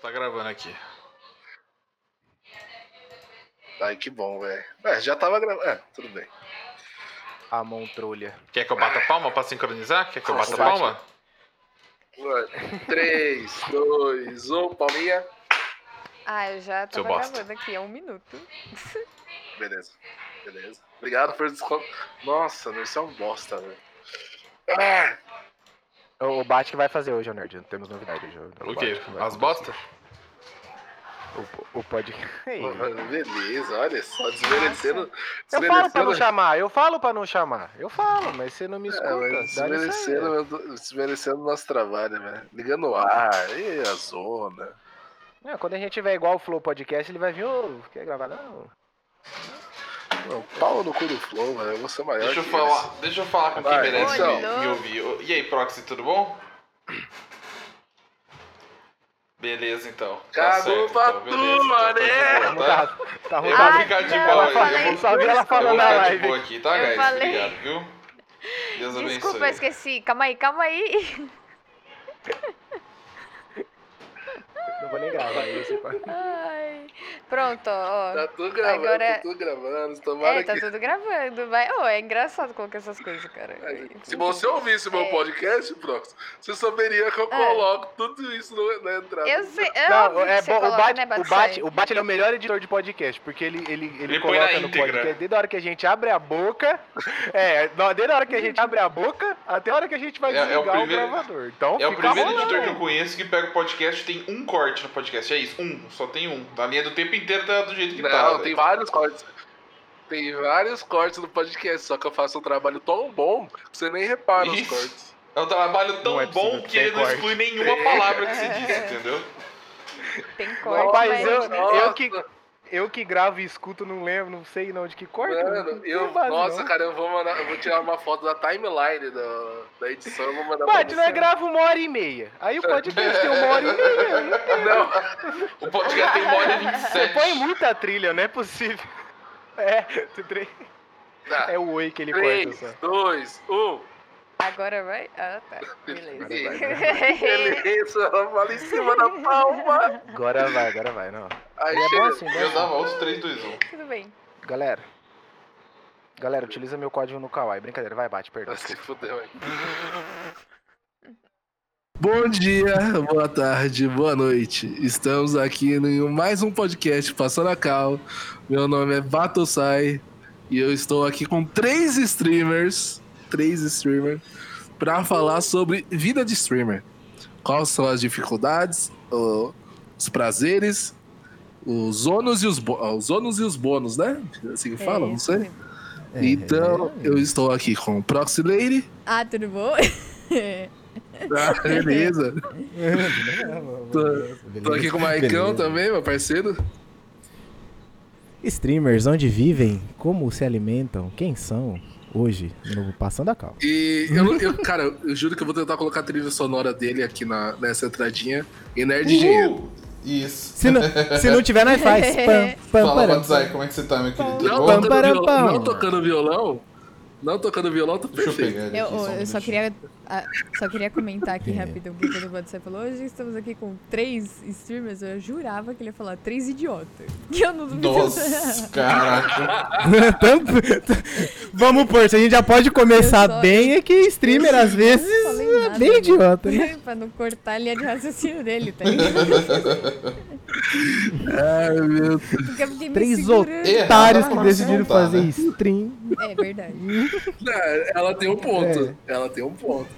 Tá gravando aqui. Ai, que bom, velho. É, já tava gravando. É, tudo bem. A montrolha. Quer que eu bata palma pra sincronizar? Quer que eu bata Nossa, palma? 3, 2, 1, palminha. Ah, eu já tava gravando aqui há um minuto. Beleza, beleza. Obrigado por desconto. Nossa, isso é um bosta, velho. Ah, O Bate que vai fazer hoje, ô Nerd. Não temos novidade hoje. O quê? Que vai As bostas? O, o pod... Beleza, olha só, desmerecendo. Eu falo pra não desmerecendo- chamar, eu falo pra não chamar. Eu falo, mas você não me escuta. É, mas dá nisso aí. desmerecendo, desmerecendo o nosso trabalho, velho. Ligando o ar, e a zona. É, quando a gente tiver igual o Flow Podcast, ele vai vir, ô, quer gravar? Não. Não, pau no cu do Flow, velho. Eu vou ser maior. Deixa eu falar, esse. deixa eu falar com quem Vai, merece então. me, me ouvir. E aí, Proxy, tudo bom? Beleza, então. Tá Cagou certo, pra então, tu, então, tá mané. Não tá? tá, tá ruim. Eu vou ficar de boa. eu falei- Eu vou, Só vi ela eu vou falando na ficar de boa aqui, tá, Eu guys? falei. Obrigado, viu? Deus abençoe. Desculpa, eu esqueci. Calma aí, calma aí. Não vou nem gravar isso. Ai. Pronto, ó. Tá tudo gravando, Agora- tá tudo gravando. Tomara É, tá que. tudo gravando. Vai... Oh, é engraçado colocar essas coisas, cara. Se você ouvisse o meu É. podcast, Prox, você saberia que eu Ah. coloco tudo isso no- na entrada. Eu sei. É Não, é bom. O Bate, né, o? Bate, o Bate ele é o melhor editor de podcast, porque ele, ele, ele, Ele coloca no podcast desde a hora que a gente abre a boca. É, desde a hora que a gente abre a boca até a hora que a gente vai É- é o desligar o, primeiro- gravador. Então, É o primeiro rolando. editor que eu conheço que pega o podcast tem um corte no podcast. É isso, um. Só tem um. A linha do tempo inteiro tá do jeito que Não, tá. tem velho. vários cortes. Tem vários cortes no podcast, só que eu faço um trabalho tão bom que você nem repara nos Isso. cortes. É um trabalho tão Não é bom que que ele tem não corte. exclui nenhuma palavra que se diz, entendeu? Tem corte, Rapaz, mas... eu, eu, que, eu que gravo e escuto, não lembro, não sei não de que corta. Mano, eu, base, nossa, não. cara, eu vou, mandar, eu vou tirar uma foto da timeline da, da edição eu vou mandar pra Bate, nós você. grava uma hora e meia. Aí o podcast tem uma hora e meia. Não, O podcast tem uma hora e Você 27. põe muita trilha, não é possível. É, tu tre- tá. é o oi que ele 3, corta só. 2, 1. Agora vai? Ah, tá. Beleza. Beleza, ela fala em cima da palma. Agora vai, agora vai, não. Aí é bom chega. assim, bom Eu dava outros 3, 2, 1. Tudo bem. Galera. Galera, utiliza meu código no Kawaii. Brincadeira, vai, bate, perdão. Se fudeu, hein? Bom dia, boa tarde, boa noite. Estamos aqui em mais um podcast Passando a Cal. Meu nome é Batosai e eu estou aqui com três streamers, três streamers, para falar sobre vida de streamer. Quais são as dificuldades, o- os prazeres, os ônus e os, bo- os ônus e os bônus, né? Assim que fala, É não isso sei. mesmo. Então, eu estou aqui com o Proxy Lady. Ah, tudo bom? Ah, beleza. Tô aqui com o Maicão Beleza. também, meu parceiro. Streamers, onde vivem, como se alimentam, quem são hoje no Passando a Cal. E eu, eu- cara, eu juro que eu vou tentar colocar a trilha sonora dele aqui na, nessa entradinha. E Nerd Engenheiro. Isso. Se não, se não tiver, nós faz. Pam, pam, Fala. Batzai, como é que você tá, meu querido? Não? Pam, pam. não tocando violão. Não tocando violão, tá Deixa eu perfeito. pegar Eu, aqui, só um eu só queria, ah, só queria comentar aqui É. rapidão o que quando o Batsai falou. Hoje estamos aqui com três streamers. Eu jurava que ele ia falar três idiotas. Que eu não duvido. Nossa, caraca. Vamos pôr, se a gente já pode começar só- bem, é que streamer às vezes Não é bem né? idiota, né? pra não cortar a linha de raciocínio dele, tá ligado? Ai, meu Deus. Três otários que decidiram tá, fazer né? stream. É verdade. É, Ela tem um ponto. Ela tem um ponto.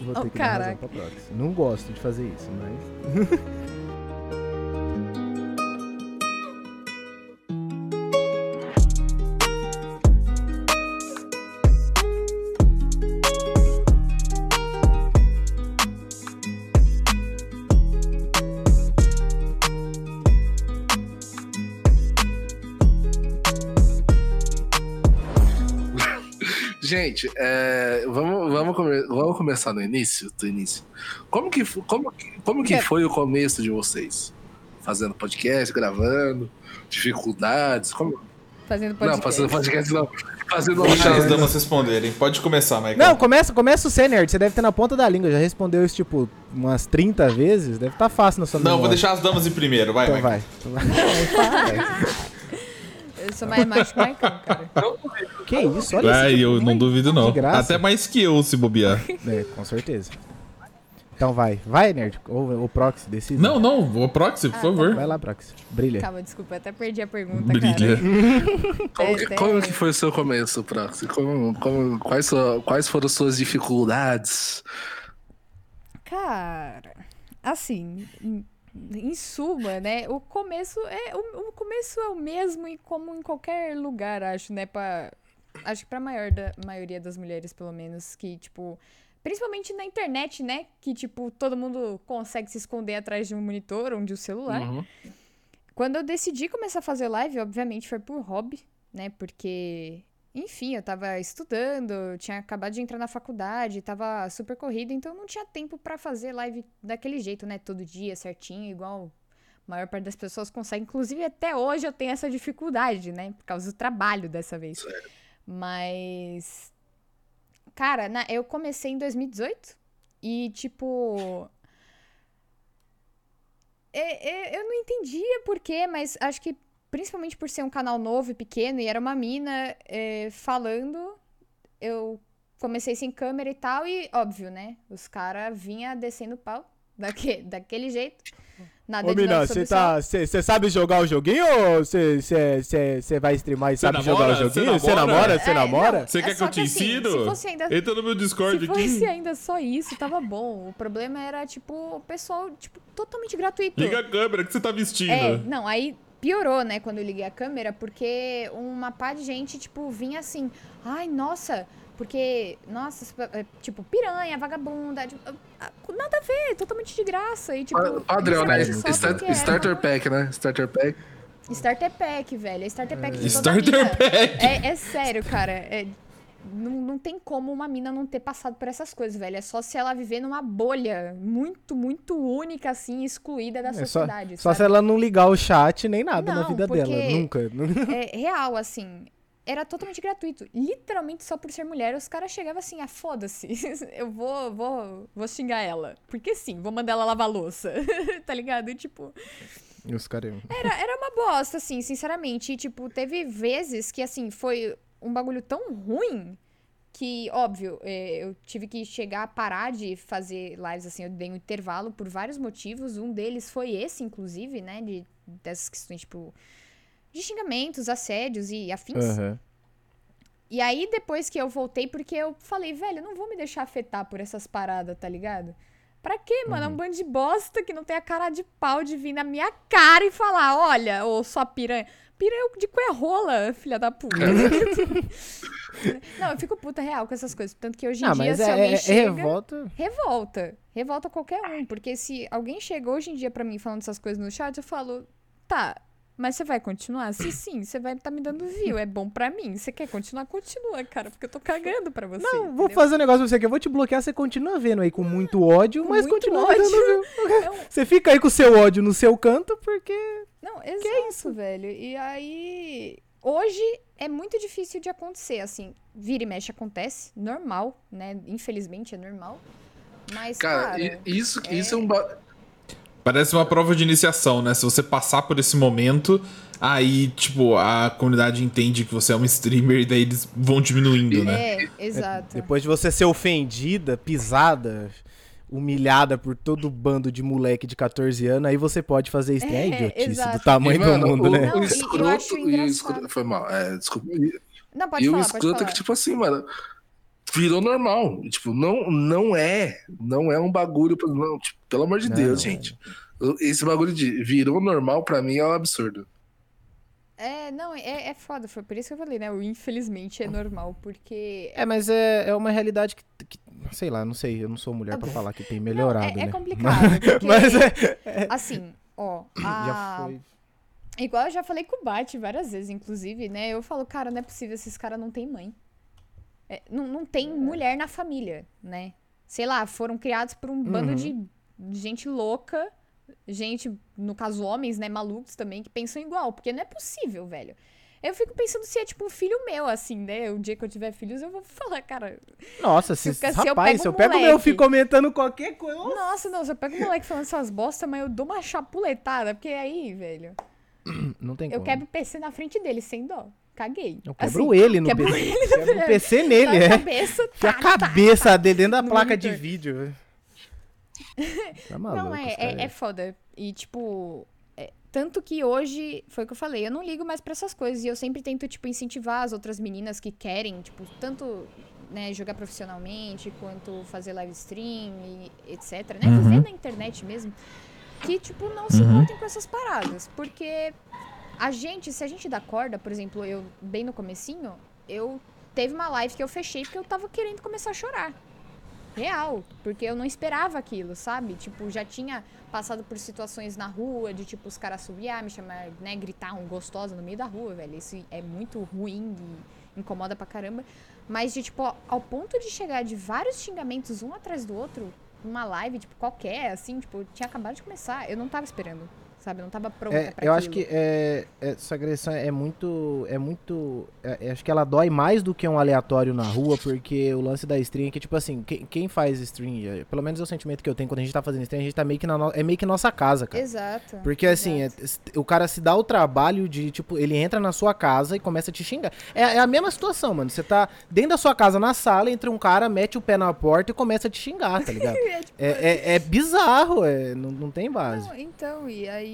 Vou Oh, ter que dar razão caraca. pra. Não gosto de fazer isso, mas. Gente, é, vamos, vamos, come- vamos começar no início, do início. Como que, como, que- como que foi o começo de vocês? Fazendo podcast, gravando, dificuldades, como... Fazendo podcast. Não, fazendo podcast não. Fazendo Deixa as damas responderem. Pode começar, Michael. Não, começa, começa o C, nerd. Você deve ter na ponta da língua. Já respondeu isso, tipo, umas 30 vezes. Deve estar fácil na sua Não, vou memória. deixar as damas em primeiro. Vai, Então Michael. vai. Então vai. Eu sou mais macho que o Maicon, cara. Que isso? Olha esse eu não duvido não. Graça. Até mais que eu, se bobear. É, com certeza. Então vai. Vai, nerd. Ou o Proxy, decide. Não, não, o Proxy, por favor. Vai lá, Proxy. Brilha. Calma, desculpa, eu até perdi a pergunta, Brilha. cara. Como, que, como que foi o seu começo, Proxy? Como, como, quais, quais foram suas dificuldades? Cara, assim, em, suma, né? O começo é o, o começo é o mesmo e como em qualquer lugar, acho, né? Pra, acho que pra maior da maioria das mulheres, pelo menos, que tipo, principalmente na internet, né? Que tipo todo mundo consegue se esconder atrás de um monitor ou de um celular. Uhum. Quando eu decidi começar a fazer live, obviamente foi por hobby, né? Porque, enfim, eu tava estudando, eu tinha acabado de entrar na faculdade, tava super corrida, então não tinha tempo pra fazer live daquele jeito, né? Todo dia, certinho, igual a maior parte das pessoas consegue. Inclusive, até hoje eu tenho essa dificuldade, né? Por causa do trabalho dessa vez. Mas. Cara, na- eu comecei em 2018 e, tipo. É- é- eu não entendia por quê, mas acho que principalmente por ser um canal novo e pequeno e era uma mina é, falando, eu comecei sem câmera e tal, e óbvio, né? Os caras vinham descendo o pau daque, daquele jeito. Nada Ô, Mina, você tá. Você sabe jogar o joguinho ou você vai streamar e Cê sabe jogar o namora? Joguinho? Você namora? namora? Você É, namora? Você é quer que eu te assim, ensino? Se fosse ainda Entra no meu Discord se fosse aqui. ainda só isso, tava bom. O problema era, tipo, o pessoal, tipo, totalmente gratuito. Liga a câmera que você tá vestindo. É, não, aí piorou, né, quando eu liguei a câmera, porque uma pá de gente, tipo, vinha assim, ai, nossa, porque, nossa, é, tipo, piranha, vagabunda, tipo, ah, nada a ver, totalmente de graça. E, tipo, Pa- Padrão, né? Start- starter Pack, né? Starter Pack. Starter Pack, velho. É Starter Pack de toda Starter. Pack. É, é sério, cara. É- não, não tem como uma mina não ter passado por essas coisas, velho. É só se ela viver numa bolha muito, muito única, assim, excluída da É só, sociedade. só se sabe? ela não ligar o chat nem nada na Não, vida porque- dela. Nunca. É real, assim. Era totalmente gratuito. Literalmente só por ser mulher, os caras chegavam assim, ah, foda-se. Eu vou, vou, vou xingar ela. Porque sim, vou mandar ela lavar louça. tá ligado? E, tipo, os caras. Era, era uma bosta, assim, sinceramente. E, tipo, teve vezes que, assim, foi um bagulho tão ruim que, óbvio, é, eu tive que chegar a parar de fazer lives, assim, eu dei um intervalo por vários motivos. Um deles foi esse, inclusive, né, de, dessas questões, tipo, de xingamentos, assédios e afins. Aham. E aí, depois que eu voltei, porque eu falei, velho, eu não vou me deixar afetar por essas paradas, tá ligado? Pra quê, mano? É um bando de bosta que não tem a cara de pau de vir na minha cara e falar, olha, ô sua piranha. Piranha de cu é rola, filha da puta. não, eu fico puta real com essas coisas. Tanto que hoje em Ah, dia, mas se é, alguém é, é chega... revolta. Revolta. Revolta qualquer um. Porque se alguém chega hoje em dia pra mim falando essas coisas no chat, eu falo, tá, mas você vai continuar? Se sim, você vai estar me dando view. É bom pra mim. Você quer continuar? Continua, cara. Porque eu tô cagando pra você. Não, vou entendeu? fazer um negócio pra você aqui. Eu vou te bloquear, você continua vendo aí com muito ódio, Com mas muito continua ódio. me dando view. Não, Você fica aí com o seu ódio no seu canto, porque. Não exato, velho. E aí. Hoje é muito difícil de acontecer, assim. Vira e mexe acontece, normal, né? Infelizmente é normal. Mas, Cara, cara. isso, isso é um. ba- Parece uma prova de iniciação, né? Se você passar por esse momento, aí, tipo, a comunidade entende que você é um streamer e daí eles vão diminuindo, né? É, exato. Depois de você ser ofendida, pisada, humilhada por todo bando de moleque de 14 anos, aí você pode fazer stream. É, É, idiotice exato. do tamanho E, mano, do mundo, o, né? Não, o escroto. e o escroto foi mal. É, desculpa. E, Não, pode e o falar, pode escroto é falar. que, tipo assim, mano. Virou normal. Tipo, não, não é. Não é um bagulho. Não, tipo, pelo amor de Não, Deus, não. gente. Esse bagulho de virou normal, pra mim, é um absurdo. É, não, é, é foda. Foi por isso que eu falei, né? O infelizmente é normal, porque. É, mas é, é uma realidade que, que- Sei lá, não sei, eu não sou mulher pra falar que tem melhorado, Não, é, é né? complicado. Porque, Mas é. assim, ó. Já a- foi. Igual eu já falei com o Bate várias vezes, inclusive, né? Eu falo, cara, não é possível, esses caras não têm mãe. É, não, não tem mulher na família, né? Sei lá, foram criados por um bando Uhum. de gente louca, gente, no caso, homens, né, malucos também, que pensam igual, porque não é possível, velho. Eu fico pensando se é tipo um filho meu, assim, né? O dia que eu tiver filhos, eu vou falar, cara. Nossa, se, Se eu- se eu rapaz, pego se eu um pego meu moleque- filho comentando qualquer coisa. Nossa, não, se eu pego um moleque falando essas bosta, mas eu dou uma chapuletada, porque aí, velho, Não tem eu como. quebro o PC na frente dele, sem dó. Caguei. Eu quebro Assim, ele no quebro PC. ele Quebro o PC nele, é. cabeça, Enfia a tá, tá, cabeça dele dentro da no placa de monitor. vídeo. velho. Tá maluco, Não, é, é, é foda. E, tipo, tanto que hoje, foi o que eu falei, eu não ligo mais pra essas coisas. E eu sempre tento, tipo, incentivar as outras meninas que querem, tipo, tanto né, jogar profissionalmente, quanto fazer live stream e etc, né? Uhum. Viver na internet mesmo. Que, tipo, não se Uhum. importem com essas paradas. Porque a gente, se a gente dá corda, por exemplo, eu, bem no comecinho, eu teve uma live que eu fechei porque eu tava querendo começar a chorar. Real, porque eu não esperava aquilo, sabe? Tipo, já tinha passado por situações na rua de tipo os caras subiar, me chamar, né, gritar um gostosa no meio da rua, velho. Isso é muito ruim e incomoda pra caramba. Mas de tipo, ao ponto de chegar de vários xingamentos um atrás do outro, numa live, tipo, qualquer, assim, tipo, tinha acabado de começar, eu não tava esperando, sabe? Não tava pronta É, pra eu aquilo. acho que é, essa agressão é muito. É muito. é- é- acho que ela dói mais do que um aleatório na rua, porque o lance da stream é que, tipo assim, quem, quem faz stream, é, pelo menos é o sentimento que eu tenho quando a gente tá fazendo stream, a gente tá meio que na no- é meio que nossa casa, cara. Exato. Porque assim, é- exato. o cara se dá o trabalho de, tipo, ele entra na sua casa e começa a te xingar. É, é a mesma situação, mano. Você tá dentro da sua casa na sala, entra um cara, mete o pé na porta e começa a te xingar, tá ligado? É, tipo, é, é, é bizarro, é, não, não tem base. Não, então, e aí.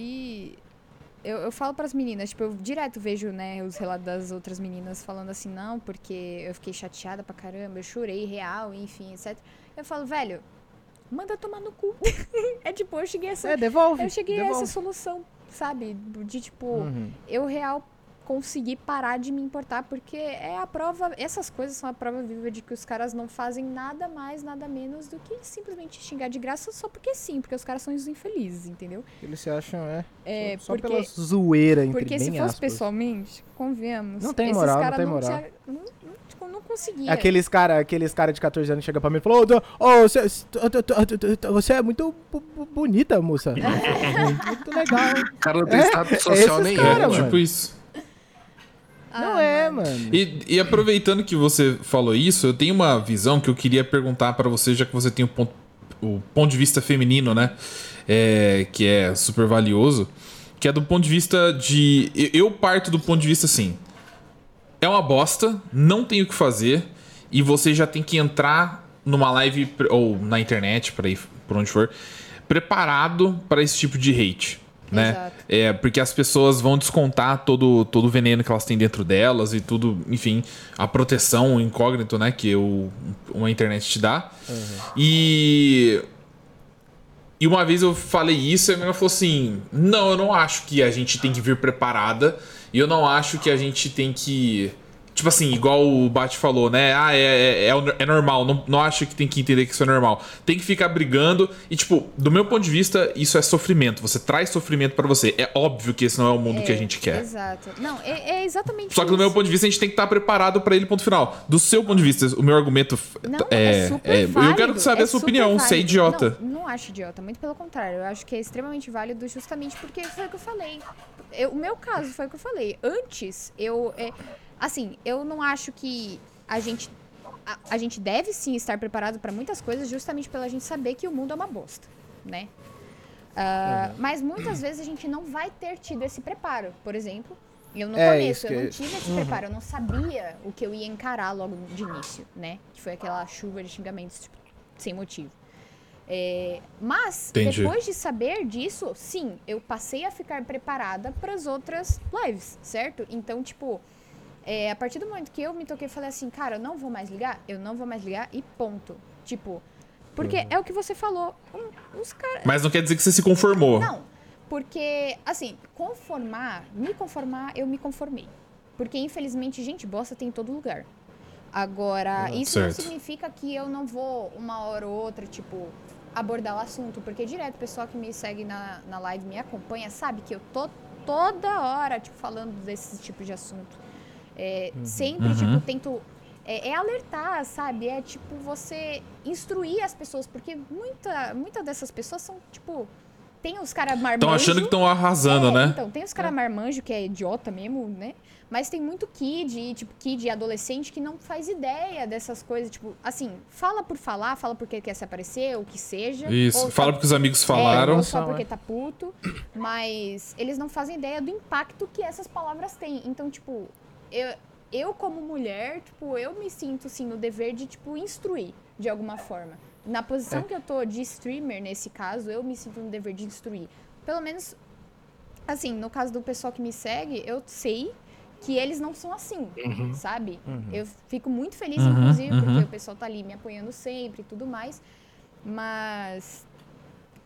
Eu, eu falo pras meninas, tipo, eu direto vejo, né, os relatos das outras meninas falando assim, não, porque eu fiquei chateada pra caramba, eu chorei real, enfim, etc. Eu falo, velho, manda tomar no cu. é tipo, eu cheguei a essa. É, devolve. eu cheguei a devolve. essa solução, sabe? De tipo, Uhum. eu real conseguir parar de me importar, porque é a prova, essas coisas são a prova viva de que os caras não fazem nada mais, nada menos do que simplesmente xingar de graça só porque sim, porque os caras são os infelizes, entendeu? Eles se acham, é. É, só só porque, pela zoeira, entre porque se fosse aspas. pessoalmente, convenhamos. Não tem esses moral, não caras tem moral. tinha- Não, não, tipo, não conseguia. Aqueles cara, aqueles cara de 14 anos chegam pra mim e falam, ô, ô, ô, você, você é muito bonita, moça. muito legal. O cara não tem É, status é social esses nenhum. cara, é, mano. tipo isso. Ah, não é, mano. E, e aproveitando que você falou isso, eu tenho uma visão que eu queria perguntar pra você, já que você tem o ponto, o ponto de vista feminino, né? É, que é super valioso. Que é do ponto de vista de. eu- parto do ponto de vista assim. É uma bosta, não tem o que fazer, e você já tem que entrar numa live ou na internet, para ir por onde for, preparado para esse tipo de hate. Né? Exato. É, porque as pessoas vão descontar todo, todo o veneno que elas têm dentro delas e tudo, enfim, a proteção, o incógnito, né, que o, uma internet te dá. E. E uma vez eu falei isso e a menina falou assim: Não, eu não acho que a gente tem que vir preparada. E eu não acho que a gente tem que. Tipo assim, igual o Bate falou, né? Ah, é, é, é, é normal. Não, não acho que tem que entender que isso é normal. Tem que ficar brigando. E, tipo, do meu ponto de vista, isso é sofrimento. Você traz sofrimento pra você. É óbvio que esse não é o mundo que a gente quer. Exato. Não, é, é exatamente Só que do meu ponto de vista, a gente tem que estar preparado pra ele, ponto final. Do seu ponto de vista, o meu argumento Não, é. é, super é- eu válido, quero saber é a sua opinião, se é válido. idiota. Não, não acho idiota, muito pelo contrário. Eu acho que é extremamente válido justamente porque foi o que eu falei. Eu- o meu caso foi o que eu falei. Antes, eu. é, assim, eu não acho que a gente. A, a gente deve sim estar preparado para muitas coisas, justamente pela gente saber que o mundo é uma bosta, né? Ah, Mas muitas vezes a gente não vai ter tido esse preparo. Por exemplo, eu no É, começo, isso eu não que- tive esse preparo, eu não sabia o que eu ia encarar logo de início, né? Que foi aquela chuva de xingamentos tipo, sem motivo. É, mas, Entendi. depois de saber disso, sim, eu passei a ficar preparada para as outras lives, certo? Então, tipo, é, a partir do momento que eu me toquei, falei assim, cara, eu não vou mais ligar, eu não vou mais ligar e ponto. Tipo, porque é o que você falou, um- os caras. Mas não quer dizer que você se conformou. Não, porque, assim, conformar, me conformar, eu me conformei. Porque, infelizmente, gente bosta tem em todo lugar. Agora, isso não Certo. significa que eu não vou, uma hora ou outra, tipo, abordar o assunto. Porque, direto, o pessoal que me segue na, na live, me acompanha, sabe que eu tô toda hora, tipo, falando desse tipo de assunto. É, Sempre, Uhum. tipo, tento... É, é alertar, sabe? É, tipo, você instruir as pessoas. Porque muita, muita dessas pessoas são, tipo tem os caras marmanjos. Estão achando que estão arrasando, É, né? Então, tem os caras marmanjo que é idiota mesmo, né? Mas tem muito kid, tipo, kid e adolescente que não faz ideia dessas coisas. Tipo, assim, fala por falar, fala porque quer se aparecer, o que seja. Isso, ou fala só- porque os amigos É, falaram. ou só porque é. tá puto. Mas eles não fazem ideia do impacto que essas palavras têm. Então, tipo, eu, eu como mulher, tipo, eu me sinto, assim, no dever de, tipo, instruir, de alguma forma. Na posição que eu tô de streamer, nesse caso, eu me sinto no dever de instruir. Pelo menos, assim, no caso do pessoal que me segue, eu sei que eles não são assim, sabe? Eu fico muito feliz, Uhum, inclusive, uhum. porque o pessoal tá ali me apoiando sempre e tudo mais. Mas,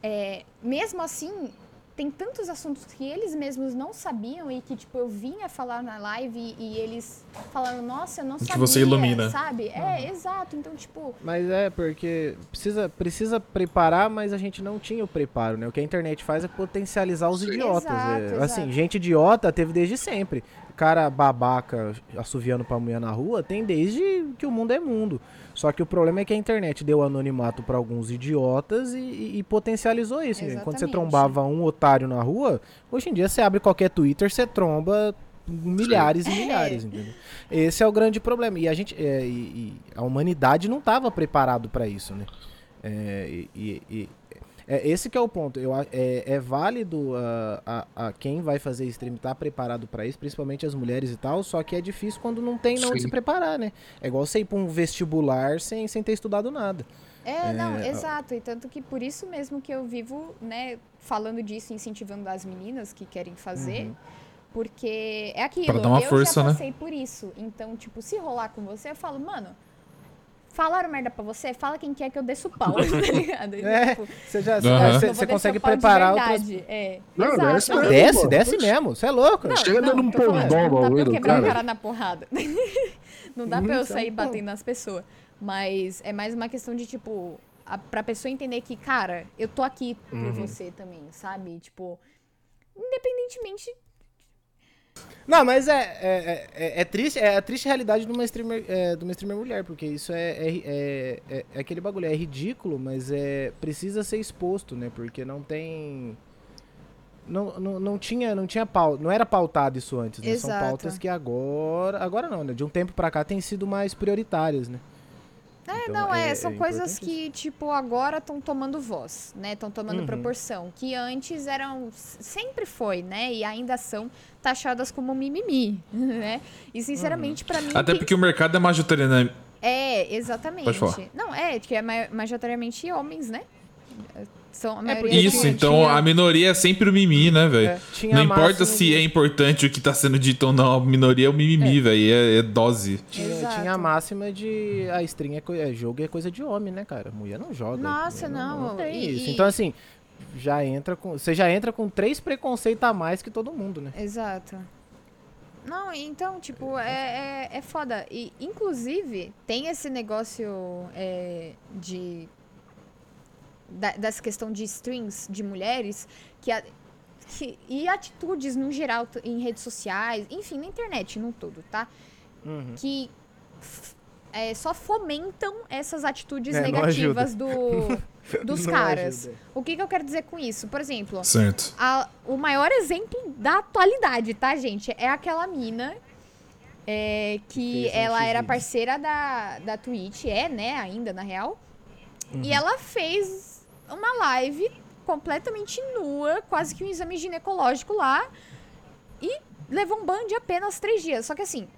é, mesmo assim, tem tantos assuntos que eles mesmos não sabiam e que, tipo, eu vinha falar na live e, e eles falaram, nossa, eu não Que sabia, você ilumina. sabe? É, exato. Então, tipo, Mas é, porque precisa, precisa preparar, mas a gente não tinha o preparo, né? O que a internet faz é potencializar os idiotas. Exato, é. exato. Assim, gente idiota teve desde sempre. Cara babaca assoviando pra mulher na rua tem desde que o mundo é mundo. Só que o problema é que a internet deu anonimato pra alguns idiotas e, e- e potencializou isso. né? Quando você Exatamente. trombava um otário na rua, hoje em dia você abre qualquer Twitter, você tromba milhares e milhares, entendeu? Esse é o grande problema. E a gente, é, e- a humanidade não estava preparado para isso, né? É, e- é esse que é o ponto. Eu, a- é, é válido ah, a, a quem vai fazer stream estar preparado para isso, principalmente as mulheres e tal. Só que é difícil quando não tem não se preparar, né? É igual você ir para um vestibular sem, sem ter estudado nada. É, não, É, exato. E tanto que por isso mesmo que eu vivo, né, falando disso, incentivando as meninas que querem fazer. Porque é aquilo, Pra dar uma eu força, já né? passei por isso. Então, tipo, se rolar com você, eu falo, mano, falaram merda pra você, fala quem quer que eu desço o pau, tá ligado? É, tipo, você já você, descer consegue o preparar outras. verdade. É, Não, exato. desce mesmo. Desce, pô. desce Oxe. mesmo. Você é louco. Não, Chega dando um pondão Não dá pra eu quebrar o cara. cara na porrada. não dá pra eu é sair batendo nas pessoas. Mas é mais uma questão de, tipo, a, pra pessoa entender que, cara, eu tô aqui por Uhum. você também, sabe? Tipo, independentemente. Não, mas é, é, é, é triste, é a triste realidade de uma streamer, é, de uma streamer mulher, porque isso é, é, é, é- é aquele bagulho, é ridículo, mas é precisa ser exposto, né? Porque não tem. Não, não, não tinha, não tinha pau, não era pautado isso antes, né? São pautas que agora, agora não, né? De um tempo pra cá têm sido mais prioritárias, né? É, Então, não, é, é- são é coisas que, tipo, agora estão tomando voz, né? Estão tomando Uhum. proporção. Que antes eram. Sempre foi, né? E ainda são taxadas como mimimi, né? E sinceramente, pra mim. Até porque o mercado é majoritariamente. É, exatamente. Pode falar. Não, é, que é ma- majoritariamente homens, né? São a É, Isso, tinha- então tinha- a minoria é sempre o mimimi, né, velho? É, Não importa se de- é importante o que tá sendo dito ou não, a minoria é o mimimi, velho. É, é dose. Tinha, tinha a máxima de a stream é, coi- é jogo é coisa de homem, né, cara? Mulher não joga. Nossa, Mulher não, Não, tem e- isso. Então assim, já entra com, você já entra com três preconceitos a mais que todo mundo, né? Exato. Não, então, tipo, é, é, é foda. E, inclusive, tem esse negócio é, de. Da, dessa questão de strings de mulheres que, a- que- e atitudes no geral em redes sociais, enfim, na internet no todo, tá? Uhum. que é, só fomentam essas atitudes É, negativas do, dos Não caras. ajuda. O que, que eu quero dizer com isso? Por exemplo, Certo. a- o maior exemplo da atualidade, tá, gente? É aquela mina é, que Fez ela era parceira da, da Twitch, é, né, ainda, na real. Uhum. E ela fez uma live completamente nua, quase que um exame ginecológico lá, e levou um ban de apenas três dias. Só que assim,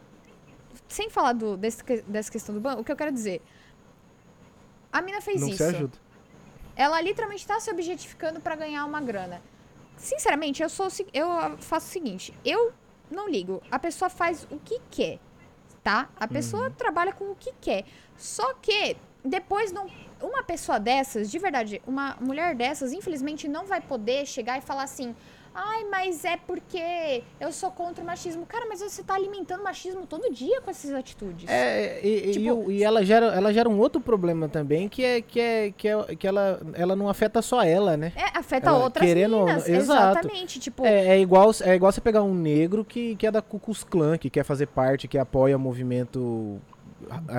sem falar do, desse dessa questão do ban, o que eu quero dizer... A mina fez Não isso. se ajuda. Ela literalmente tá se objetificando pra ganhar uma grana. Sinceramente, eu sou eu faço o seguinte, eu não ligo. A pessoa faz o que quer, tá? A pessoa trabalha com o que quer. Só que depois não uma pessoa dessas, de verdade, uma mulher dessas, infelizmente não vai poder chegar e falar assim: "Ai, mas é porque eu sou contra o machismo". Cara, mas você tá alimentando o machismo todo dia com essas atitudes. É, e, e- Tipo- e o- e ela gera, ela gera um outro problema também, que é que, é, que, é, que ela, ela não afeta só ela, né? É, afeta Ela outras querendo. Exatamente, tipo, É, é igual, é igual você pegar um negro que, que é da Ku Klux Klan, que quer fazer parte, que apoia movimento ra-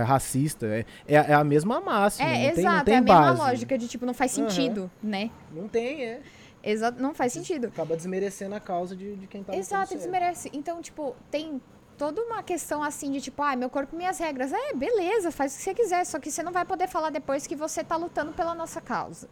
racista. É, é, a- é a mesma máxima. É, não tem, exato, não tem é a mesma base. lógica de tipo, não faz sentido, né? Não tem, é. Exato, não faz sentido. Acaba desmerecendo a causa de, de quem tá Exato, desmerece. Então, tipo, tem toda uma questão assim de tipo, ah, meu corpo, minhas regras. É, beleza, faz o que você quiser, só que você não vai poder falar depois que você tá lutando pela nossa causa.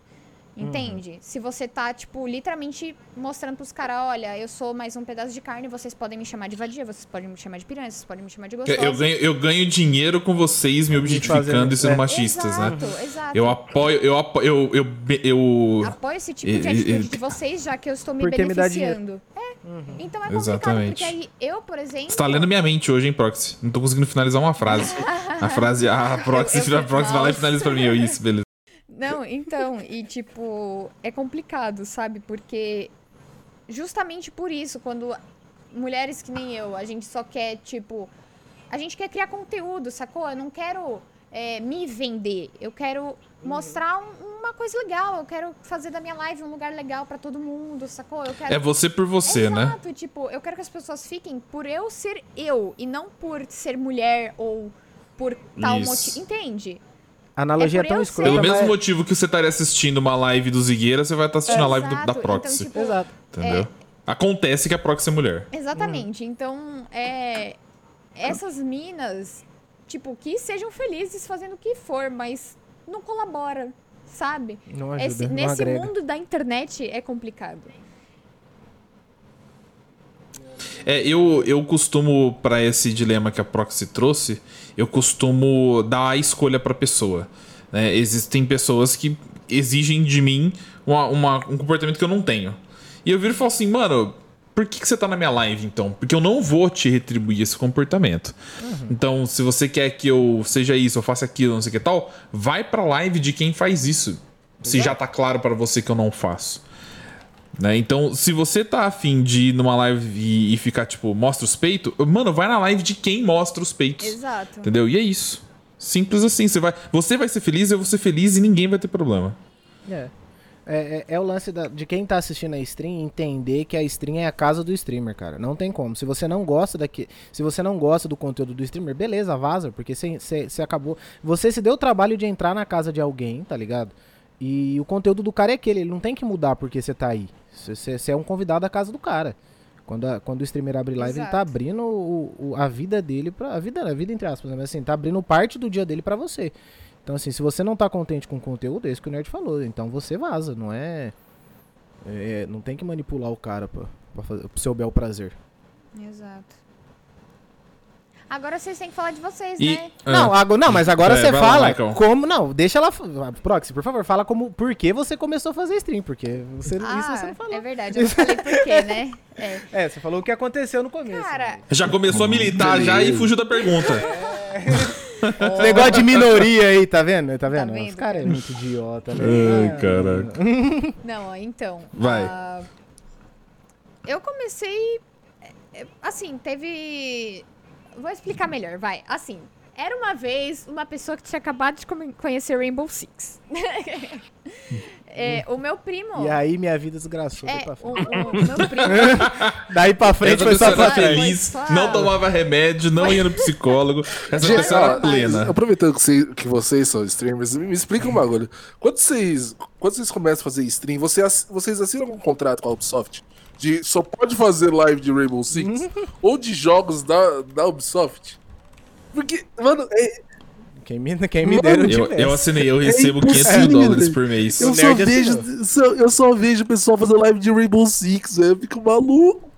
Entende? Se você tá, tipo, literalmente mostrando pros caras, olha, eu sou mais um pedaço de carne, vocês podem me chamar de vadia, vocês podem me chamar de piranha, vocês podem me chamar de gostosa. Eu ganho, eu ganho dinheiro com vocês me objetificando e sendo é. machistas, né? exato, Exato, Eu apoio, eu apoio, eu, eu, eu, Apoio esse tipo de atitude de vocês, já que eu estou me Porque me dá beneficiando. É. Então é complicado, Exatamente. porque aí eu, por exemplo. Você tá lendo minha mente hoje, hein, Proxy? Não tô conseguindo finalizar uma frase. A frase, ah, a Proxy, Eu- eu- a Proxy vai lá e finaliza pra mim. Eu, isso, beleza. Não, então, e tipo, é complicado, sabe? Porque justamente por isso, quando mulheres que nem eu, a gente só quer, tipo, a gente quer criar conteúdo, sacou? Eu não quero é, me vender, eu quero mostrar um- uma coisa legal, eu quero fazer da minha live um lugar legal pra todo mundo, sacou? Eu quero É você por você, né? Exato, tipo, eu quero que as pessoas fiquem por eu ser eu e não por ser mulher ou por tal Isso. motivo. Entende? A analogia É é, tão escrota, Pelo mesmo mas- motivo que você estaria assistindo uma live do Zigueira, você vai estar assistindo a live do- da Exato, Proxy. Então, tipo, Exato. Entendeu? Acontece que a Proxy é mulher. Exatamente. Então, é. Essas minas, tipo, que sejam felizes fazendo o que for, mas não colabora, sabe? Não ajuda, Esse- não nesse agrega. mundo da internet é complicado. É, eu, eu costumo, pra esse dilema que a Proxy trouxe, eu costumo dar a escolha pra pessoa. né? Existem pessoas que exigem de mim uma- uma- um comportamento que eu não tenho. E eu viro e falo assim, mano, por que, que você tá na minha live então? Porque eu não vou te retribuir esse comportamento. Então, se você quer que eu seja isso, eu faça aquilo, não sei o que tal, vai pra live de quem faz isso. Se já tá claro pra você que eu não faço. Né? Então, se você tá afim de ir numa live e, e ficar, tipo, mostra os peitos, mano, vai na live de quem mostra os peitos. Exato. Entendeu? E é isso. Simples assim. Você vai, você vai ser feliz, eu vou ser feliz e ninguém vai ter problema. É. É, é, é o lance da- de quem tá assistindo a stream entender que a stream é a casa do streamer, cara. Não tem como. Se você não gosta daqui, se você não gosta do conteúdo do streamer, beleza, vaza, porque você, acabou. Você se deu o trabalho de entrar na casa de alguém, tá ligado? E o conteúdo do cara é aquele, ele não tem que mudar porque você tá aí. Você, é um convidado da casa do cara. Quando, a- quando o streamer abre live, ele tá Exato. abrindo o, o- a vida dele pra. A vida, a vida entre aspas, né? Mas assim, tá abrindo parte do dia dele pra você. Então, assim, se você não tá contente com o conteúdo, é isso que o Nerd falou. Então você vaza, não é. é, não tem que manipular o cara pra, pra fazer, pro seu bel prazer. Exato. Agora vocês têm que falar de vocês, E- né? Ah. Não, ago- não, mas agora É, você lá, fala Michael. como. Não, deixa ela. Proxy, por favor, fala como. Por que você começou a fazer stream? Porque você, isso você não falou. é verdade, eu não falei por quê, né? É. É, você falou o que aconteceu no começo. Cara, Já começou a militar já e fugiu da pergunta. Esse negócio de minoria aí, tá vendo? Tá vendo? vendo, Os caras é muito idiota, né? Ai, Ah, caraca. Não, ó, então. Vai. ah, eu comecei. é, Assim, teve. Vou explicar melhor, vai. Assim, era uma vez uma pessoa que tinha acabado de conhecer Rainbow Six. É, o meu primo. E aí minha vida desgraçou. daí É, pra o, frente. o meu primo. Daí pra frente Essa foi só pra feliz, só- não tomava remédio, não ia no psicólogo. Essa pessoa era plena. Aproveitando que, você- que vocês são streamers, me, me explica um bagulho. Quando vocês, quando vocês começam a fazer stream, você ass- vocês assinam um contrato com a Ubisoft? De só pode fazer live de Rainbow Six? ou de jogos da, da Ubisoft? Porque, mano, é- Quem me, quem me Mano, eu Eu, eu assinei, eu recebo impossível, 500 mil dólares por mês. eu, O só vejo, só- eu só vejo o pessoal fazer live de Rainbow Six, velho, eu fico maluco.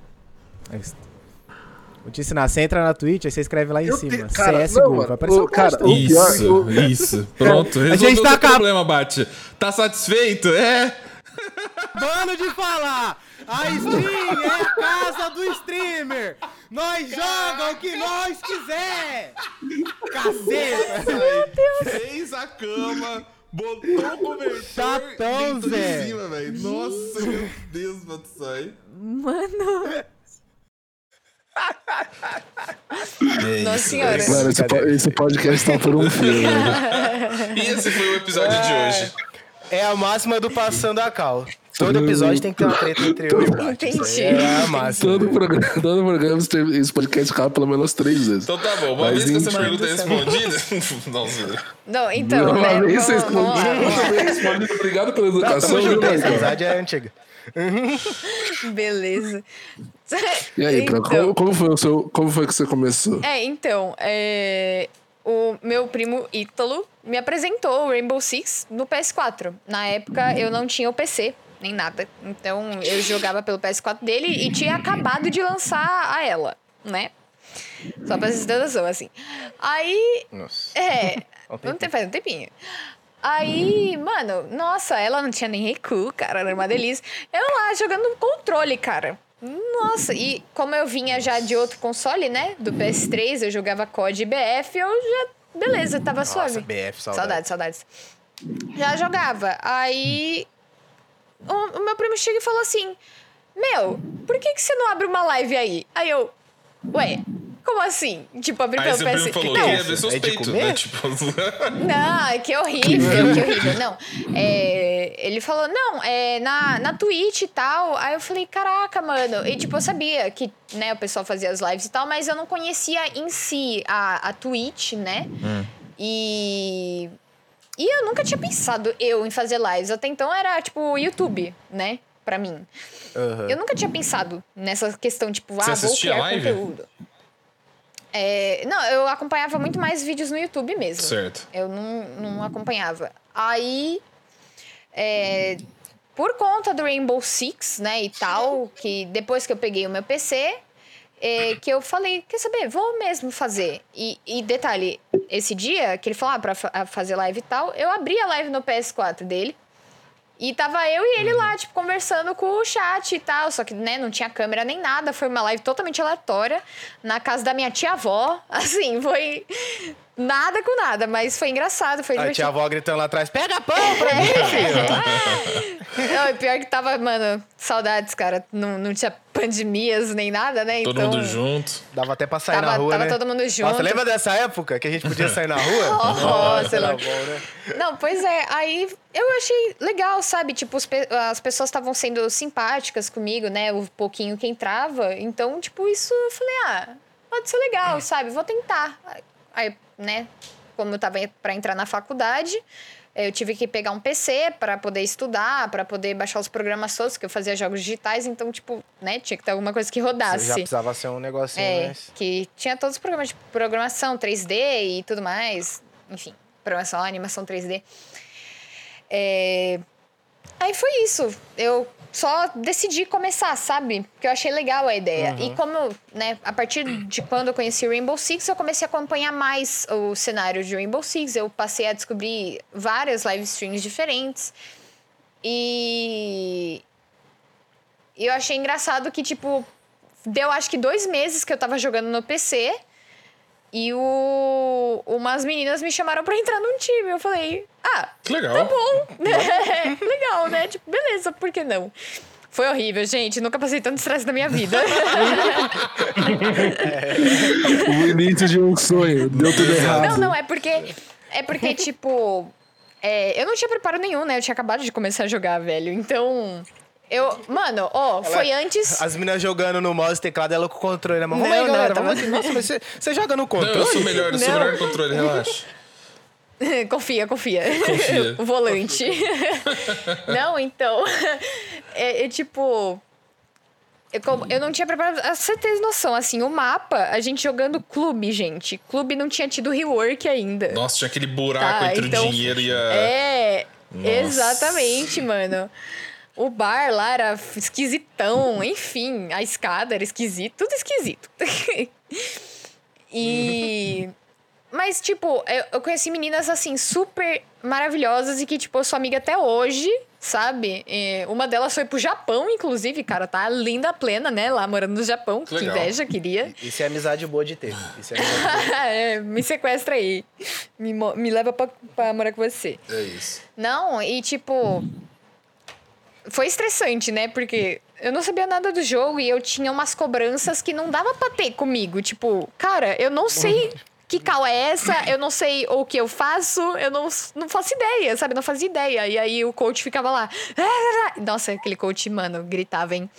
Vou te ensinar, você entra na Twitch, aí você escreve lá em Eu cima. te- cara, CS não, vai aparecer o um cara. cara- o pior- Isso, o- isso. Pronto, resolveu gente o tá a- problema, Bate. Tá satisfeito? É. Bando de falar! A stream é a casa do streamer! Nós joga o que nós quiser! Caceta! Fez a cama, botou o cobertor Chatão, deitou Zé. em cima, velho. Nossa, meu Deus, Batsai. Mano. Nossa senhora. Mano, esse, po- esse podcast tá por um fio, velho. E esse foi o episódio de hoje. É a máxima do Passando a Cal. Todo episódio tem que ter uma treta entre eu e. É a máxima. Todo programa, todo programa esse- podcast acaba pelo menos três vezes. Então tá bom, uma Mas vez que essa pergunta é respondida. Não, Zé. Não, então, Uma né? vez lá. respondido. Obrigado pela educação, junto, essa amizade é antiga. Beleza. E aí, então, como, como, foi o seu, como foi que você começou? É, então, é, o meu primo Ítalo me apresentou o Rainbow Six no PS4. Na época eu não tinha o PC, nem nada. Então eu jogava pelo PS4 dele e tinha acabado de lançar a ela, né? Só pra vocês terem assim. Aí. Nossa. É. Não tem, faz um tempinho. Aí, mano, nossa, ela não tinha nem recu, cara, era uma delícia. Eu lá jogando controle, cara. Nossa, e como eu vinha já de outro console, né? Do PS3, eu jogava COD BF, eu já. Beleza, tava Nossa, suave. BF, saudade. Saudades, saudades. Já jogava. Aí. O, o meu primo chega e falou assim: Meu, por que, que você não abre uma live aí? Aí eu. Ué, como assim? Tipo, abrir Aí pelo seu primo PS. falou, Não, queria ver seus É de peitos, comer? né? Tipo, não, que horrível, que horrível. Não, é, ele falou, não, é na, na Twitch e tal. Aí eu falei, caraca, mano. E tipo, eu sabia que né, o pessoal fazia as lives e tal, mas eu não conhecia em si a, a Twitch, né? E. E eu nunca tinha pensado eu em fazer lives. Até então era tipo YouTube, né? Pra mim. Aham. Eu nunca tinha pensado nessa questão, tipo, Você ah, vou criar live? conteúdo. É, não, eu acompanhava muito mais vídeos no YouTube mesmo. certo. Eu não, não acompanhava. Aí, é, por conta do Rainbow Six, né, e tal, que depois que eu peguei o meu PC, é, que eu falei, quer saber, vou mesmo fazer. E, e detalhe, esse dia que ele falou ah, pra fa- fazer live e tal, eu abri a live no PS4 dele. E tava eu e ele lá, tipo, conversando com o chat e tal. Só que, né, não tinha câmera nem nada. Foi uma live totalmente aleatória. Na casa da minha tia-avó. Assim, foi nada com nada. Mas foi engraçado, foi A tia divertido. avó gritando lá atrás, pega pão pra mim, filho. Não, e pior que tava, mano, saudades, cara. Não, não tinha pandemias nem nada, né? Todo então, mundo junto. Dava até pra sair Tava- na rua, tava né? todo mundo junto. Nossa, lembra dessa época que a gente podia sair na rua? Nossa, era bom, né? Não, pois é. Aí eu achei legal, sabe? Tipo, as pessoas estavam sendo simpáticas comigo, né? O pouquinho que entrava. Então, tipo, isso eu falei, ah, pode ser legal, sabe? Vou tentar. Aí, né? Como eu tava pra entrar na faculdade, eu tive que pegar um PC para poder estudar, para poder baixar os programas todos, que eu fazia jogos digitais, então, tipo, né, tinha que ter alguma coisa que Você rodasse. já precisava ser um negocinho, É, né? que tinha todos os programas de programação 3D e tudo mais. Enfim, programação, animação 3D. É, Aí foi isso. Eu só decidi começar, sabe? Porque eu achei legal a ideia. E como, né, a partir de quando eu conheci o Rainbow Six, eu comecei a acompanhar mais o cenário de Rainbow Six. Eu passei a descobrir várias live streams diferentes. E. E eu achei engraçado que, tipo, deu acho que dois meses que eu tava jogando no PC. E o... umas meninas me chamaram pra entrar num time. Eu falei, ah, legal. legal, né? Tipo, beleza, por que não? Foi horrível, gente. Nunca passei tanto estresse na minha vida. O início de um sonho, deu tudo errado. não, não, é porque. É porque, tipo. é, eu não tinha preparo nenhum, né? Eu tinha acabado de começar a jogar, velho. Então. Eu. Mano, ó, foi antes. As meninas jogando no mouse e teclado, ela com o controle na mão. Não, não, galera. eu tava-. Nossa, mas você, você joga no Não, controle? eu sou melhor, eu sou Não. melhor no controle, relaxa. confia, confia. Confia. o volante. não, então. É, é tipo. Eu, como- eu não tinha preparado. ah, Você tem noção, assim, o mapa, a gente jogando clube, gente. Clube não tinha tido rework ainda. Nossa, tinha aquele buraco Tá, entre então- o dinheiro e a. É, Nossa. exatamente, mano. O bar lá era esquisitão, enfim, a escada era esquisita, tudo esquisito. e. Mas, tipo, eu, eu conheci meninas, assim, super maravilhosas e que, tipo, eu sou amiga até hoje, sabe? E uma delas foi pro Japão, inclusive, cara, tá linda plena, né? Lá morando no Japão. Que, legal. inveja, queria. Isso é amizade boa de ter. Isso é amizade boa. é, me sequestra aí. Me, me leva pra, pra morar com você. É isso. Não, e tipo. Foi estressante, né? Porque eu não sabia nada do jogo e eu tinha umas cobranças que não dava pra ter comigo. Tipo, cara, eu não sei que cal é essa, eu não sei o que eu faço, eu não, não faço ideia, sabe? Não fazia ideia. E aí o coach ficava lá. Nossa, aquele coach, mano, gritava, hein?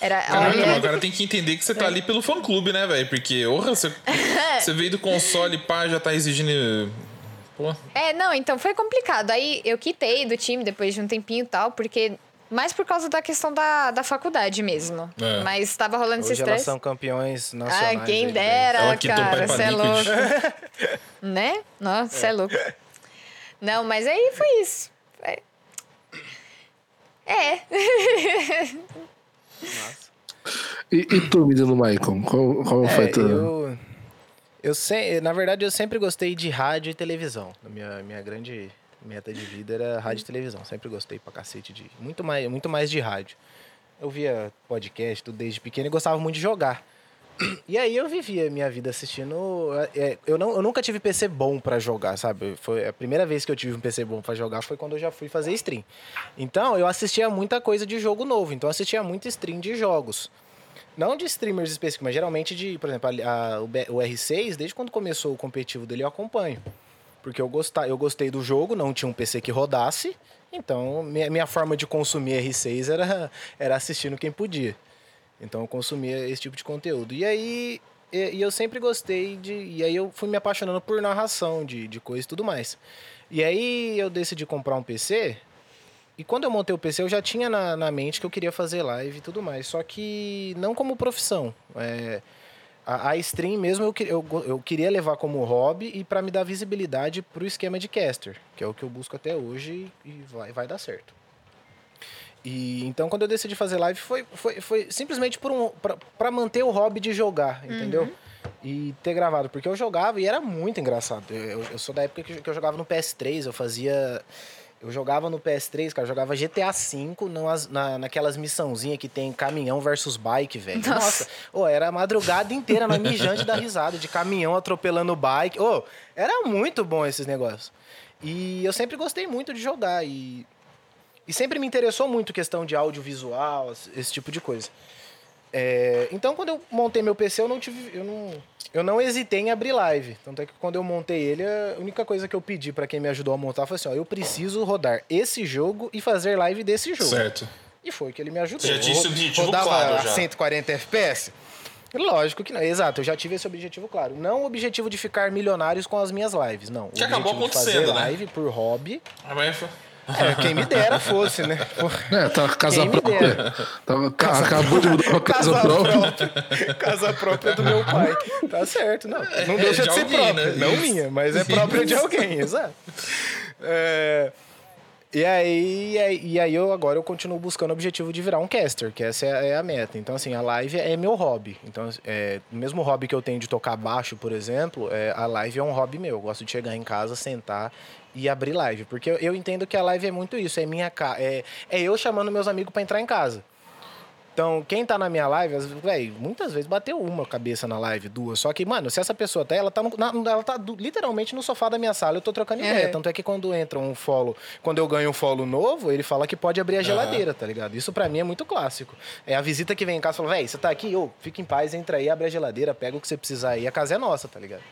Era. Caralho, olha- o cara tem que entender que você tá ali pelo fã clube, né, velho? Porque, orra, você, você veio do console, pá, já tá exigindo. Pô. É, não, então foi complicado. Aí eu quitei do time depois de um tempinho e tal, porque Mais por causa da questão da, da faculdade mesmo. É. Mas tava rolando esse Hoje elas estresse. são campeões nacionais. Ah, quem aí, dera, cara, você é louco. né? Nossa, você é louco. Não, mas aí foi isso. É. É. E, e tu, menino Maicon? Qual, qual É, foi tua... eu, eu se, na verdade, eu sempre gostei de rádio e televisão. A minha, minha grande meta de vida era rádio e televisão. Sempre gostei pra cacete de. Muito mais, muito mais de rádio. Eu via podcast tudo desde pequeno e gostava muito de jogar. E aí eu vivia minha vida assistindo. é, eu, não, eu nunca tive PC bom pra jogar, sabe? Foi a primeira vez que eu tive um PC bom pra jogar foi quando eu já fui fazer stream. Então eu assistia muita coisa de jogo novo. Então eu assistia muito stream de jogos. Não de streamers específicos, mas geralmente de, por exemplo, a- a- o R6, desde quando começou o competitivo dele, eu acompanho. Porque eu, gostar, eu gostei do jogo, não tinha um PC que rodasse, então minha, minha forma de consumir R6 era, era assistindo quem podia. Então eu consumia esse tipo de conteúdo. E aí e, e eu sempre gostei de. E aí eu fui me apaixonando por narração de, de coisa e tudo mais. E aí eu decidi comprar um PC. E quando eu montei o PC, eu já tinha na, na mente que eu queria fazer live e tudo mais. Só que não como profissão. É, a, a stream mesmo eu, eu, eu queria levar como hobby e para me dar visibilidade pro esquema de caster, que é o que eu busco até hoje e vai, vai dar certo. E então quando eu decidi fazer live foi, foi, foi simplesmente por um para manter o hobby de jogar, entendeu? E ter gravado, porque eu jogava e era muito engraçado. Eu, eu- sou da época que eu jogava no PS3, eu fazia eu jogava no PS3, cara, jogava GTA V numas- na, naquelas missãozinhas que tem caminhão versus bike, velho. Nossa. Nossa, Ô, era a madrugada inteira na mijante da risada, de caminhão atropelando bike. Ô, era muito bom esses negócios. E eu sempre gostei muito de jogar e, e sempre me interessou muito questão de audiovisual, esse tipo de coisa. É, então, quando eu montei meu PC, eu não tive. Eu não, eu não hesitei em abrir live. Tanto é que quando eu montei ele, a única coisa que eu pedi pra quem me ajudou a montar foi assim: ó, eu preciso rodar esse jogo e fazer live desse jogo. Certo. E foi que ele me ajudou. Você já tinha esse objetivo rodava claro já. 140 FPS? Lógico que não. Exato, eu já tive esse objetivo claro. Não o objetivo de ficar milionários com as minhas lives, não. Que o acabou objetivo de fazer acontecendo, né? live por hobby. Ah, mas foi- É, quem me dera fosse, né? Porra. É, tá casa própria. dera. Tá- ca- acabou de mudar pra casa, própria. Casa própria do meu pai. Tá certo, não. Não deixa de de ser alguém, própria. né? Não Isso. minha, mas é própria de alguém, exato. É, E aí, e aí- e aí eu agora eu continuo buscando o objetivo de virar um caster, que essa é a, é a meta. Então, assim, a live é meu hobby. Então, é, o mesmo hobby que eu tenho de tocar baixo, por exemplo, é, a live é um hobby meu. Eu gosto de chegar em casa, sentar e abrir live. Porque eu, eu entendo que a live é muito isso, é minha é, é eu chamando meus amigos pra entrar em casa. Então, quem tá na minha live, véi, muitas vezes bateu uma cabeça na live, duas. Só que, mano, se essa pessoa tá, ela tá, no- na- ela tá do- literalmente no sofá da minha sala, eu tô trocando É. ideia. Tanto é que quando entra um follow, quando eu ganho um follow novo, ele fala que pode abrir a geladeira, tá ligado? Isso pra mim é muito clássico. É a visita que vem em casa e fala, véi, você tá aqui, ô, fica em paz, entra aí, abre a geladeira, pega o que você precisar aí, a casa é nossa, tá ligado?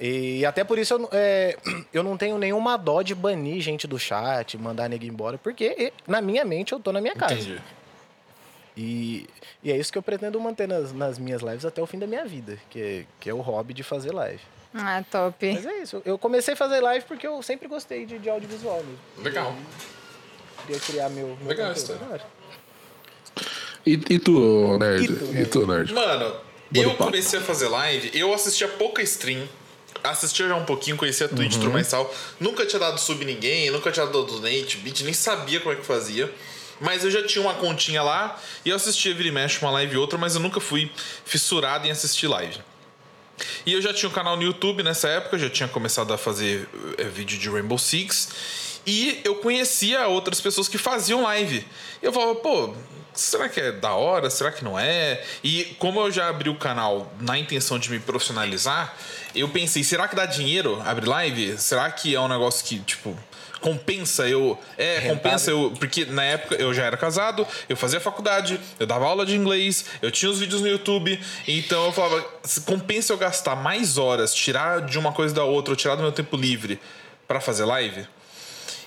E até por isso eu, não- é, eu não tenho nenhuma dó de banir gente do chat, mandar nego embora, porque na minha mente eu tô na minha casa. Entendi. E, e é isso que eu pretendo manter nas, nas minhas lives até o fim da minha vida, que é, que é o hobby de fazer live. Ah, top. Mas é isso, eu comecei a fazer live porque eu sempre gostei de, de audiovisual mesmo. Legal. Queria criar meu. meu Legal hora. E, e tu, nerd? E tu, E tu, nerd? Mano, Bora eu papo. comecei a fazer live, eu assistia pouca stream. Assistia já um pouquinho, conhecia a Twitch, tudo mais tal. Nunca tinha dado sub ninguém, nunca tinha dado donate, beat, nem sabia como é que fazia. Mas eu já tinha uma continha lá e eu assistia vira e mexe uma live e outra, mas eu nunca fui fissurado em assistir live. E eu já tinha um canal no YouTube nessa época, já tinha começado a fazer eh, vídeo de Rainbow Six. E eu conhecia outras pessoas que faziam live. E eu falava, pô, será que é da hora? Será que não é? E como eu já abri o canal na intenção de me profissionalizar, eu pensei, será que dá dinheiro abrir live? Será que é um negócio que, tipo, compensa eu. É, compensa eu. Porque na época eu já era casado, eu fazia faculdade, eu dava aula de inglês, eu tinha os vídeos no YouTube. Então eu falava, compensa eu gastar mais horas, tirar de uma coisa da outra, ou tirar do meu tempo livre pra fazer live?